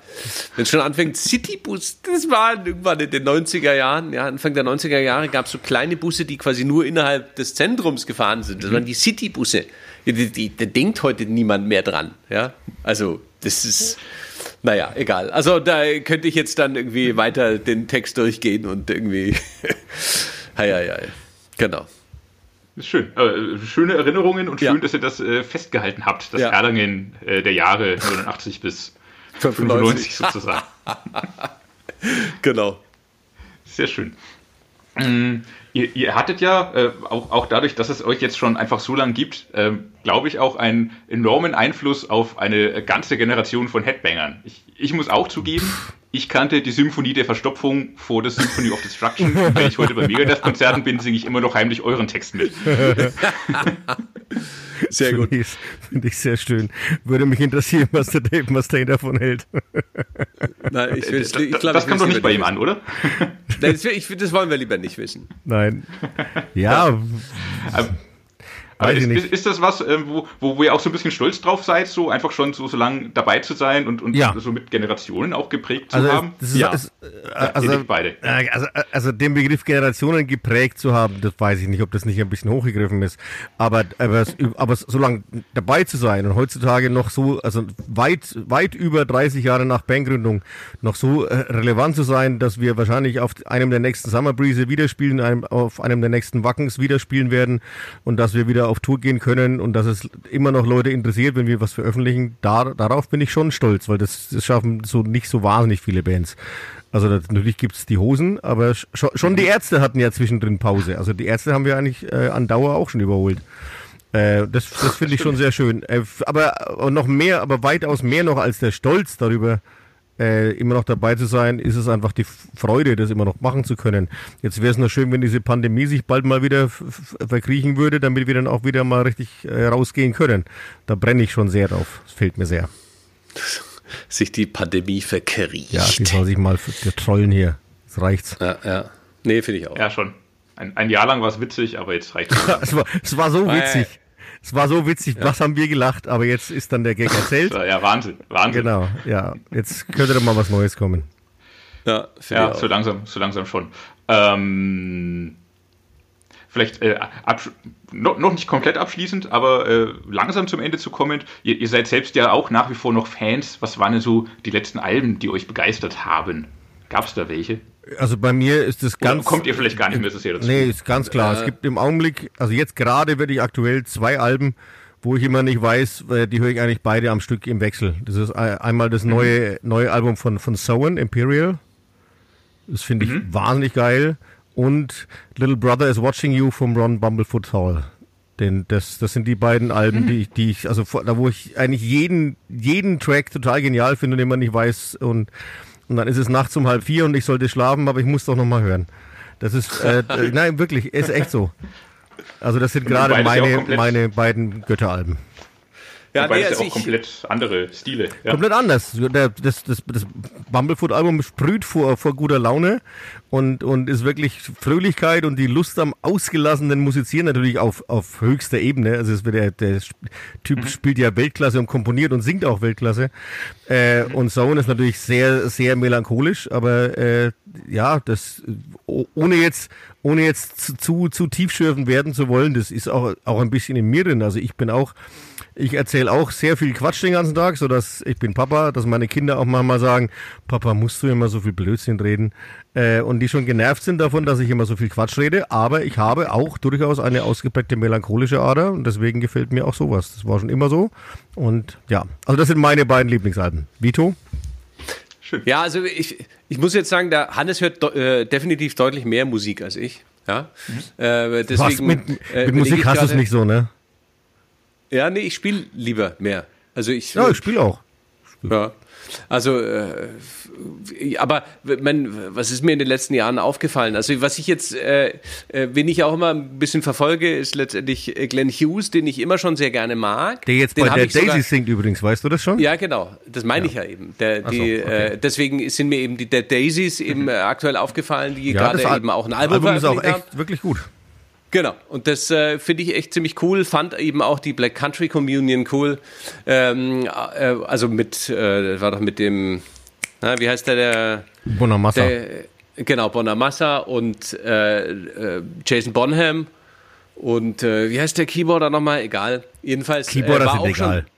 Wenn es schon anfängt, Citybus, das war irgendwann in den 90er Jahren, ja, Anfang der 90er Jahre gab es so kleine Busse, die quasi nur innerhalb des Zentrums gefahren sind. Das waren die Citybusse. Da denkt heute niemand mehr dran. Ja, also das ist. Naja, egal. Also da könnte ich jetzt dann irgendwie weiter den Text durchgehen und irgendwie. Hei, hei, hei. Genau. Ist schön. Äh, schöne Erinnerungen und Ja. schön, dass ihr das äh, festgehalten habt, das Ja. Erlangen äh, der Jahre 89 bis 95 sozusagen. Genau. Sehr schön. Ähm, ihr, ihr hattet ja, äh, auch, auch dadurch, dass es euch jetzt schon einfach so lang gibt, ähm, glaube ich, auch einen enormen Einfluss auf eine ganze Generation von Headbangern. Ich, ich muss auch zugeben, ich kannte die Symphonie der Verstopfung vor der Symphony of Destruction. Wenn ich heute bei Megadeth-Konzerten bin, singe ich immer noch heimlich euren Text mit. Sehr gut. Finde ich, sehr schön. Würde mich interessieren, was der Dave Mustaine davon hält. Nein, ich, will, Das, ich glaub, das ich kommt doch nicht bei ihm an, oder? Nein, das, das wollen wir lieber nicht wissen. Nein. Ja, Aber Weiß ich ist, nicht. ist, ist das was, ähm, wo, wo ihr auch so ein bisschen stolz drauf seid, so einfach schon so, so lange dabei zu sein und, und Ja. so mit Generationen auch geprägt zu also, haben? ist, Ja. ist, äh, also, nickt beide. äh, also, äh, also den Begriff Generationen geprägt zu haben, das weiß ich nicht, ob das nicht ein bisschen hochgegriffen ist. Aber, aber, aber so lange dabei zu sein und heutzutage noch so, also weit, weit über 30 Jahre nach Bandgründung noch so relevant zu sein, dass wir wahrscheinlich auf einem der nächsten Summer Breeze wieder spielen, einem, auf einem der nächsten Wackens wieder spielen werden und dass wir wieder auf Tour gehen können und dass es immer noch Leute interessiert, wenn wir was veröffentlichen. Da, darauf bin ich schon stolz, weil das, das schaffen so nicht so wahnsinnig viele Bands. Also natürlich gibt's die Hosen, aber schon, schon die Ärzte hatten ja zwischendrin Pause. Also die Ärzte haben wir eigentlich äh, an Dauer auch schon überholt. Äh, das das finde ich schon sehr schön. Äh, aber äh, noch mehr, aber weitaus mehr noch als der Stolz darüber, äh, immer noch dabei zu sein, ist es einfach die Freude, das immer noch machen zu können. Jetzt wäre es nur schön, wenn diese Pandemie sich bald mal wieder verkriechen würde, damit wir dann auch wieder mal richtig äh, rausgehen können. Da brenne ich schon sehr drauf. Das fehlt mir sehr. Sich die Pandemie verkriecht. Ja, die soll sich mal trollen hier. Das reicht's. ja, ja. Nee, finde ich auch. Ja, schon. Ein, ein Jahr lang war es witzig, aber jetzt reicht es. Es war, es war so witzig. Es war so witzig, was haben wir gelacht, aber jetzt ist dann der Gag erzählt. Ja, Wahnsinn. Wahnsinn. Genau, ja. Jetzt könnte doch mal was Neues kommen. Ja, Ja, so langsam, so langsam schon. Ähm, vielleicht äh, noch, noch nicht komplett abschließend, aber äh, langsam zum Ende zu kommen. Ihr, ihr seid selbst ja auch nach wie vor noch Fans. Was waren denn so die letzten Alben, die euch begeistert haben? Gab es da welche? Also bei mir ist es Oder ganz. kommt ihr vielleicht gar nicht mehr so sehr dazu? Nee, ist ganz klar. Es gibt im Augenblick, also jetzt gerade werde ich aktuell zwei Alben, wo ich immer nicht weiß, äh, die höre ich eigentlich beide am Stück im Wechsel. Das ist ein- einmal das neue, neue Album von, von Sowen, Imperial. Das finde ich wahnsinnig geil. Und Little Brother is Watching You vom Ron Bumblefoot Hall. Denn das, das sind die beiden Alben, die, ich- die ich, also da wo ich eigentlich jeden, jeden Track total genial finde und immer nicht weiß und, und dann ist es nachts um halb vier und ich sollte schlafen, aber ich muss doch nochmal hören. Das ist, äh, äh, nein, wirklich, ist echt so. Also das sind gerade meine, meine beiden Götteralben. Ja, Wobei nee, es ja also auch ich, komplett andere Stile. Ja. Komplett anders. Der, das, das, das Bumblefoot-Album sprüht vor, vor guter Laune und, und ist wirklich Fröhlichkeit und die Lust am ausgelassenen Musizieren natürlich auf, auf höchster Ebene. Also es wird der, der Typ spielt ja Weltklasse und komponiert und singt auch Weltklasse. Äh, und Zone ist natürlich sehr, sehr melancholisch, aber äh, ja, das oh- ohne jetzt ohne jetzt zu, zu, zu tiefschürfen werden zu wollen, das ist auch, auch ein bisschen in mir drin. Also ich bin auch, ich erzähle auch sehr viel Quatsch den ganzen Tag, so dass ich bin Papa, dass meine Kinder auch manchmal sagen, Papa, musst du immer so viel Blödsinn reden? Äh, und die schon genervt sind davon, dass ich immer so viel Quatsch rede. Aber ich habe auch durchaus eine ausgeprägte melancholische Ader und deswegen gefällt mir auch sowas. Das war schon immer so. Und ja, also das sind meine beiden Lieblingsalben. Vito? Ja, also ich, ich muss jetzt sagen, der Hannes hört äh, definitiv deutlich mehr Musik als ich. Ja, äh, Was, deswegen mit mit äh, Musik hast du es nicht so, ne? Ja, nee, ich spiele lieber mehr. Also ich, Ja, ich spiele auch. Ja. Also, äh, aber man, was ist mir in den letzten Jahren aufgefallen? Also, was ich jetzt, äh, äh, wen ich auch immer ein bisschen verfolge, ist letztendlich äh, Glenn Hughes, den ich immer schon sehr gerne mag. Der jetzt Den bei der ich sogar- Daisy singt übrigens, weißt du das schon? Ja, genau. Das meine ich ja eben. Der, Ach so, die, okay. äh, deswegen sind mir eben die Dead Daisies eben äh, aktuell aufgefallen, die Ja, gerade eben auch ein Album, Album ist auch veröffentlicht haben. echt wirklich gut. Genau, und das äh, finde ich echt ziemlich cool. Fand eben auch die Black Country Communion cool. Ähm, äh, also mit, äh, war doch mit dem, na, wie heißt der, der, Bonamassa. der genau, Bonamassa und äh, äh, Jason Bonham. Und äh, wie heißt der Keyboarder nochmal? Egal. Jedenfalls Keyboarder war sind auch egal. schon.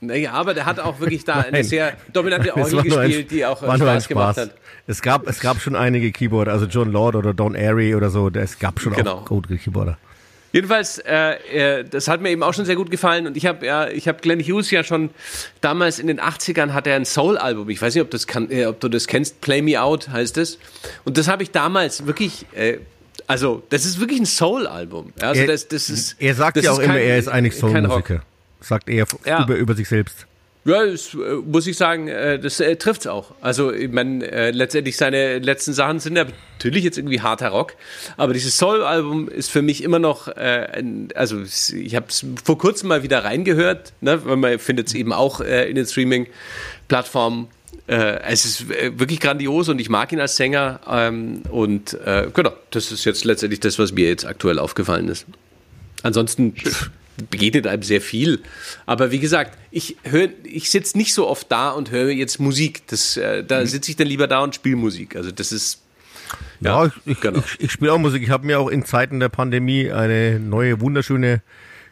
Naja, aber der hat auch wirklich da eine Nein. sehr dominante Orgel nur ein- gespielt, die auch äh, nur ein Spaß gemacht Spaß. hat. Es gab, es gab schon einige Keyboarder, also John Lord oder Don Airy oder so, es gab schon Genau. auch gute Keyboarder. Jedenfalls, äh, äh, das hat mir eben auch schon sehr gut gefallen und ich habe ja, ich habe Glenn Hughes ja schon damals in den 80ern hat er ein Soul-Album. Ich weiß nicht, ob, das kann, äh, ob du das kennst. Play Me Out heißt es. Und das habe ich damals wirklich, äh, also das ist wirklich ein Soul-Album. Also Er- das, das ist. Er sagt ja auch immer, kein- er ist eigentlich. Soul-Musiker. Sagt er Ja. über, über sich selbst. Ja, das, äh, muss ich sagen, äh, das äh, trifft's auch. Also, ich meine, äh, letztendlich seine letzten Sachen sind ja natürlich jetzt irgendwie harter Rock, aber dieses Soul-Album ist für mich immer noch, äh, ein, also es- ich habe es vor kurzem mal wieder reingehört, ne, weil man findet es eben auch äh, in den Streaming-Plattformen. Äh, es ist wirklich grandios und ich mag ihn als Sänger ähm, und genau, das ist jetzt letztendlich das, was mir jetzt aktuell aufgefallen ist. Ansonsten pff, begegnet einem sehr viel. Aber wie gesagt, ich höre, ich sitze nicht so oft da und höre jetzt Musik. Das, äh, da sitze ich dann lieber da und spiele Musik. Also das ist Ja, ich, ich, genau. ich, ich spiele auch Musik. Ich habe mir auch in Zeiten der Pandemie eine neue, wunderschöne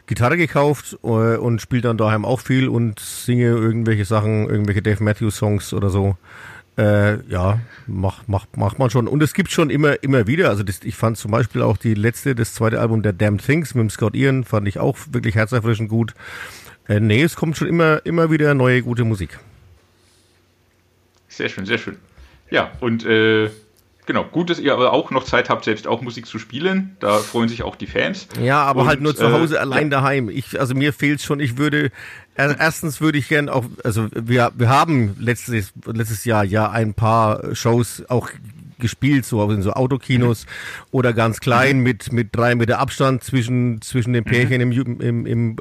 Gitarre gekauft äh, und spiele dann daheim auch viel und singe irgendwelche Sachen, irgendwelche Dave Matthews Songs oder so. Äh, ja, macht mach, macht man schon. Und es gibt schon immer, immer wieder. Also das, ich fand zum Beispiel auch die letzte, das zweite Album der Damn Things mit dem Scott Ian, fand ich auch wirklich herzerfrischend gut. Äh, nee, es kommt schon immer, immer wieder neue gute Musik. Sehr schön, sehr schön. Ja, und äh, genau, gut, dass ihr aber auch noch Zeit habt, selbst auch Musik zu spielen. Da freuen sich auch die Fans. Ja, aber Und, halt nur zu äh, Hause allein ja. daheim. Ich, also mir fehlt's schon. Ich würde er- erstens würde ich gern auch, also wir wir haben letztes letztes Jahr ja ein paar Shows auch gespielt, so in so Autokinos oder ganz klein mit mit drei Meter Abstand zwischen zwischen den Pärchen im, Ju- im, im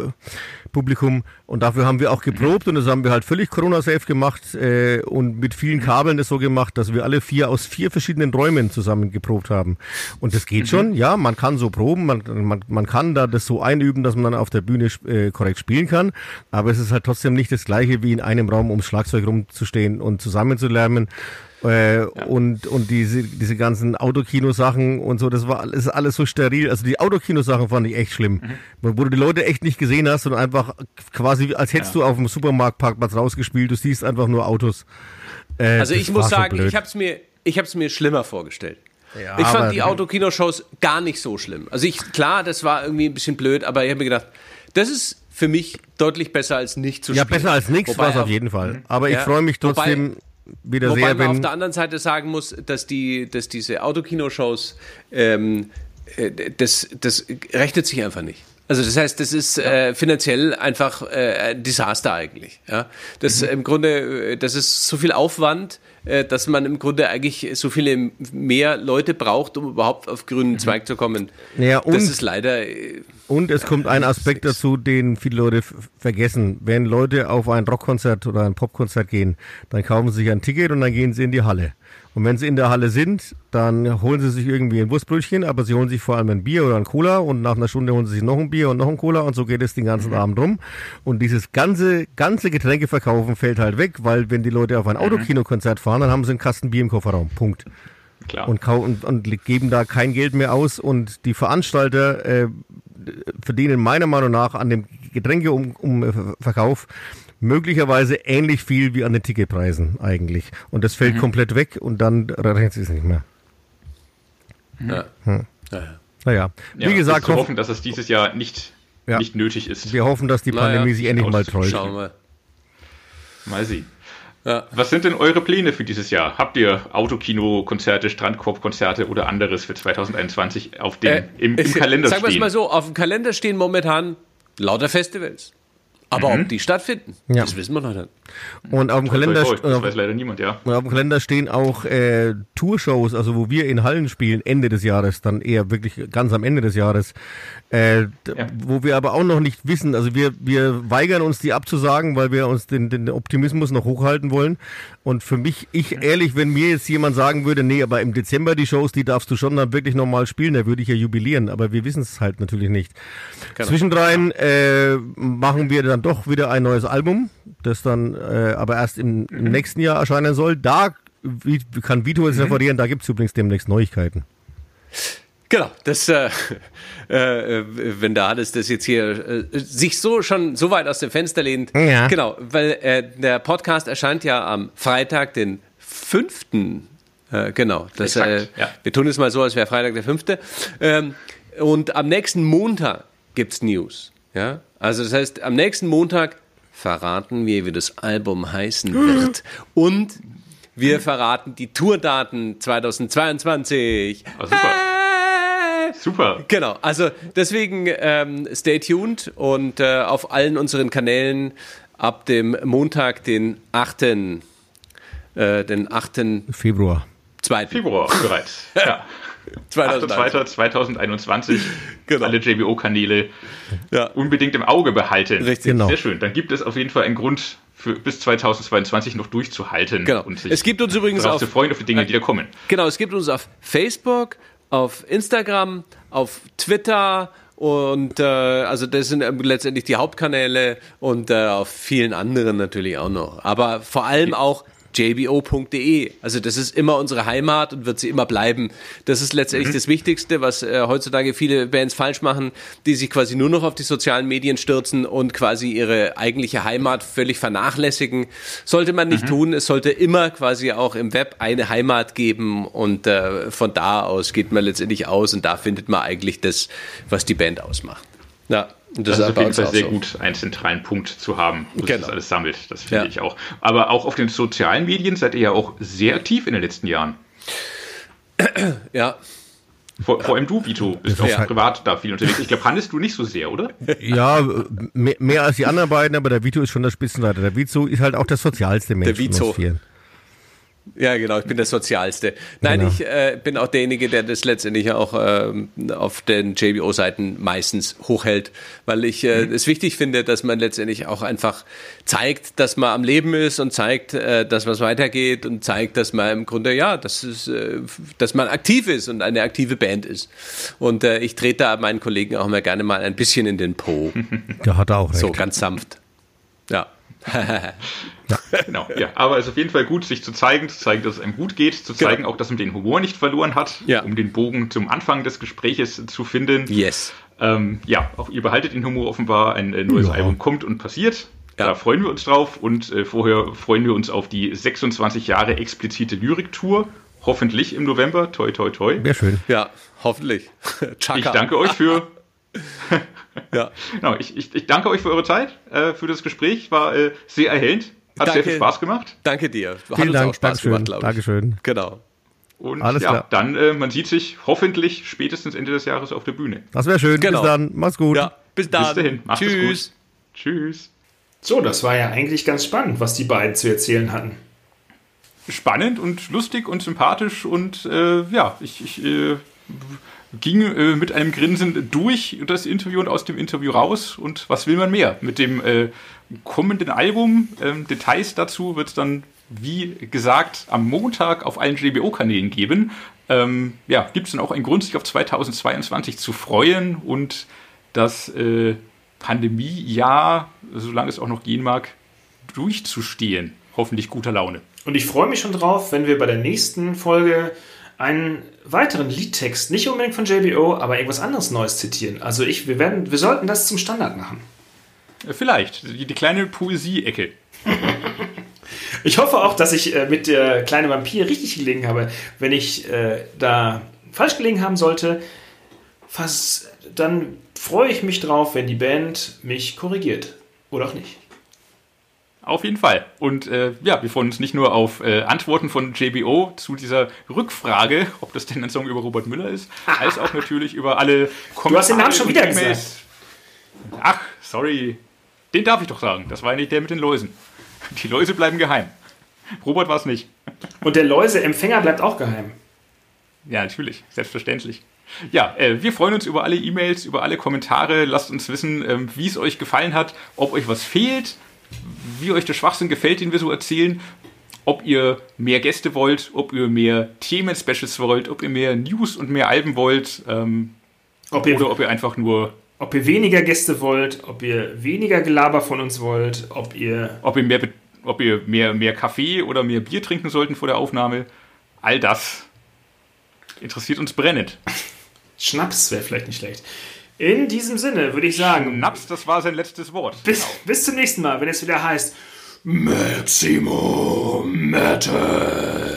Publikum. Und dafür haben wir auch geprobt und das haben wir halt völlig Corona-safe gemacht äh, und mit vielen Kabeln das so gemacht, dass wir alle vier aus vier verschiedenen Räumen zusammen geprobt haben. Und das geht schon, ja, man kann so proben, man, man, man kann da das so einüben, dass man dann auf der Bühne äh, korrekt spielen kann, aber es ist halt trotzdem nicht das gleiche wie in einem Raum ums Schlagzeug rumzustehen und zusammenzulärmen. Äh, und, und diese, diese ganzen Autokino-Sachen und so, das war alles, alles so steril. Also die Autokino-Sachen fand ich echt schlimm. Wo du die Leute echt nicht gesehen hast und einfach quasi, als hättest du auf dem Supermarktparkplatz rausgespielt, du siehst einfach nur Autos. Äh, Also ich muss so sagen, ich habe es mir, ich habe es mir schlimmer vorgestellt. Ja, ich aber- fand die Autokinoshows gar nicht so schlimm. Also ich, klar, das war irgendwie ein bisschen blöd, aber ich habe mir gedacht, das ist für mich deutlich besser als nicht zu Ja, spielen. besser als nichts war es auf jeden Fall. Aber ich Ja, freue mich trotzdem wieder Wobei sehr, man auf wenn. der anderen Seite sagen muss, dass die, dass diese Autokinoshows, ähm, äh, das, das rechnet sich einfach nicht. Also das heißt, das ist äh, finanziell einfach äh, ein Desaster eigentlich. Ja, das Mhm. im Grunde, äh, das ist so viel Aufwand, äh, dass man im Grunde eigentlich so viele mehr Leute braucht, um überhaupt auf grünen Zweig zu kommen. Mhm. Ja, und- das ist leider. Und es kommt ein Aspekt dazu, den viele Leute vergessen. Wenn Leute auf ein Rockkonzert oder ein Popkonzert gehen, dann kaufen sie sich ein Ticket und dann gehen sie in die Halle. Und wenn sie in der Halle sind, dann holen sie sich irgendwie ein Wurstbrötchen, aber sie holen sich vor allem ein Bier oder ein Cola und nach einer Stunde holen sie sich noch ein Bier und noch ein Cola und so geht es den ganzen Abend rum. Und dieses ganze, ganze Getränkeverkaufen fällt halt weg, weil wenn die Leute auf ein Autokinokonzert fahren, dann haben sie einen Kasten Bier im Kofferraum. Punkt Klar. und, und, und geben da kein Geld mehr aus und die Veranstalter äh, verdienen meiner Meinung nach an dem Getränkeverkauf Verkauf möglicherweise ähnlich viel wie an den Ticketpreisen eigentlich. Und das fällt komplett weg und dann rechnet sich es nicht mehr. ja. Hm. Ja, ja. Naja, ja, wie gesagt, ist zu hoff, hoffen, dass es dieses Jahr nicht, Ja. nicht nötig ist. wir hoffen, dass die Naja, Pandemie sich endlich mal trollt. Schauen wir mal. Mal sehen. Ja. Was sind denn eure Pläne für dieses Jahr? Habt ihr Autokino-Konzerte, Strandkorb-Konzerte oder anderes für 2021 auf dem, äh, im, im Kalender stehen? Sagen wir es mal so, auf dem Kalender stehen momentan lauter Festivals. Aber mhm. ob die stattfinden, ja. das wissen wir noch nicht. Und auf dem Kalender, das weiß leider niemand, ja. Und auf dem Kalender stehen auch äh, Tourshows, also wo wir in Hallen spielen, Ende des Jahres, dann eher wirklich ganz am Ende des Jahres. Äh, ja. Wo wir aber auch noch nicht wissen, also wir, wir weigern uns die abzusagen, weil wir uns den, den Optimismus noch hochhalten wollen. Und für mich, ich ehrlich, wenn mir jetzt jemand sagen würde, nee, aber im Dezember die Shows, die darfst du schon dann wirklich nochmal spielen, da würde ich ja jubilieren, aber wir wissen es halt natürlich nicht. Genau. Zwischendrein äh, machen wir dann doch wieder ein neues Album, das dann äh, aber erst im, im, nächsten Jahr erscheinen soll. Da wie, kann Vito jetzt mhm. referieren, da gibt es übrigens demnächst Neuigkeiten. Genau, das, äh, äh, wenn der Hannes das jetzt hier äh, sich so schon so weit aus dem Fenster lehnt. Ja. Genau, weil äh, der Podcast erscheint ja am Freitag, den 5. Äh, genau, das, Exakt, äh, ja. wir tun es mal so, als wäre Freitag der 5. Ähm, und am nächsten Montag gibt es News. Ja? Also das heißt, am nächsten Montag verraten wir, wie das Album heißen wird. Und wir verraten die Tourdaten 2022. Oh, super. Super. Genau, also deswegen ähm, stay tuned und äh, auf allen unseren Kanälen ab dem Montag, den 8. Äh, den 8. Februar. 2. Februar bereits. ja. 2021. Genau. Alle JBO-Kanäle ja. unbedingt im Auge behalten. Richtig. Genau. Sehr schön. Dann gibt es auf jeden Fall einen Grund, für, bis 2022 noch durchzuhalten. Genau. Und sich es gibt uns übrigens auf, zu freuen auf die Dinge, die da kommen. Genau, es gibt uns auf Facebook, auf Instagram, auf Twitter und äh, also das sind letztendlich die Hauptkanäle und äh, auf vielen anderen natürlich auch noch. Aber vor allem auch jbo.de. Also das ist immer unsere Heimat und wird sie immer bleiben. Das ist letztendlich mhm. das Wichtigste, was äh, heutzutage viele Bands falsch machen, die sich quasi nur noch auf die sozialen Medien stürzen und quasi ihre eigentliche Heimat völlig vernachlässigen. Sollte man nicht mhm. tun. Es sollte immer quasi auch im Web eine Heimat geben und äh, von da aus geht man letztendlich aus und da findet man eigentlich das, was die Band ausmacht. Ja. Das, das ist auf jeden Fall sehr so. gut, einen zentralen Punkt zu haben, wo genau. das alles sammelt. Das finde ja. ich auch. Aber auch auf den sozialen Medien seid ihr ja auch sehr aktiv in den letzten Jahren. Ja. Vor, vor allem du, Vito, bist auch ja. privat da viel unterwegs. Ich glaube, Hannes, du nicht so sehr, oder? Ja, mehr, mehr, als die anderen beiden, aber der Vito ist schon der Spitzenreiter. Der Vito ist halt auch der sozialste Mensch. Der Vito. Ja, genau, ich bin der Sozialste. Nein, genau. ich äh, bin auch derjenige, der das letztendlich auch ähm, auf den JBO-Seiten meistens hochhält, weil ich äh, mhm. es wichtig finde, dass man letztendlich auch einfach zeigt, dass man am Leben ist und zeigt, äh, dass was weitergeht und zeigt, dass man im Grunde, ja, dass, es, äh, dass man aktiv ist und eine aktive Band ist. Und äh, ich trete da meinen Kollegen auch immer gerne mal ein bisschen in den Po. Der hat auch recht. So, ganz sanft. Ja. ja. Genau, ja. Aber es ist auf jeden Fall gut, sich zu zeigen, zu zeigen, dass es einem gut geht, zu genau. zeigen genau. auch, dass man den Humor nicht verloren hat, ja. um den Bogen zum Anfang des Gespräches zu finden. Yes. Ähm, ja, auch ihr behaltet den Humor offenbar, ein äh, neues ja. Album kommt und passiert. Ja. Da freuen wir uns drauf und äh, vorher freuen wir uns auf die 26 Jahre explizite Lyrik-Tour. Hoffentlich im November. Toi, toi, toi. Sehr schön. Ja, hoffentlich. ich danke euch für ja. Genau, ich, ich, ich, danke euch für eure Zeit, äh, für das Gespräch. War äh, sehr erhellend. Hat danke, sehr viel Spaß gemacht. Danke dir. Hat Vielen uns Dank, auch Spaß Dankeschön, gemacht, glaube ich. Dankeschön. Genau. Und Alles ja, klar. dann, äh, man sieht sich hoffentlich spätestens Ende des Jahres auf der Bühne. Das wäre schön. Genau. Bis dann. Mach's gut. Ja, bis dann. Bis dahin. Macht Tschüss. Tschüss. So, das war ja eigentlich ganz spannend, was die beiden zu erzählen hatten. Spannend und lustig und sympathisch und äh, ja, ich, ich äh, ging äh, mit einem Grinsen durch das Interview und aus dem Interview raus. Und was will man mehr? Mit dem äh, kommenden Album, ähm, Details dazu wird es dann, wie gesagt, am Montag auf allen JBO-Kanälen geben. Ähm, ja, gibt es dann auch einen Grund, sich auf 2022 zu freuen und das äh, Pandemiejahr, solange es auch noch gehen mag, durchzustehen. Hoffentlich guter Laune. Und ich freue mich schon drauf, wenn wir bei der nächsten Folge einen weiteren Liedtext, nicht unbedingt von JBO, aber irgendwas anderes Neues zitieren. Also ich, wir werden, wir sollten das zum Standard machen. Vielleicht, die, die kleine Poesie-Ecke. ich hoffe auch, dass ich äh, mit der kleine Vampir richtig gelegen habe. Wenn ich äh, da falsch gelegen haben sollte, fast, dann freue ich mich drauf, wenn die Band mich korrigiert. Oder auch nicht. Auf jeden Fall. Und äh, ja, wir freuen uns nicht nur auf äh, Antworten von JBO zu dieser Rückfrage, ob das denn ein Song über Robert Müller ist, als auch natürlich über alle Kommentare. Du hast den Namen schon wieder gesagt. Ach, sorry. Den darf ich doch sagen. Das war ja nicht der mit den Läusen. Die Läuse bleiben geheim. Robert war es nicht. Und der Läuseempfänger bleibt auch geheim. Ja, natürlich. Selbstverständlich. Ja, äh, wir freuen uns über alle E-Mails, über alle Kommentare. Lasst uns wissen, ähm, wie es euch gefallen hat, ob euch was fehlt, wie euch der Schwachsinn gefällt, den wir so erzählen, ob ihr mehr Gäste wollt, ob ihr mehr Themen-Specials wollt, ob ihr mehr News und mehr Alben wollt, ähm, ob ihr, oder ob ihr einfach nur ob ihr weniger Gäste wollt, ob ihr weniger Gelaber von uns wollt, ob ihr. Ob ihr mehr, ob ihr mehr, mehr Kaffee oder mehr Bier trinken sollten vor der Aufnahme. All das interessiert uns brennend. Schnaps wäre vielleicht nicht schlecht. In diesem Sinne würde ich sagen. Schnaps, das war sein letztes Wort. Bis, genau. bis zum nächsten Mal, wenn es wieder heißt Maximum Metal.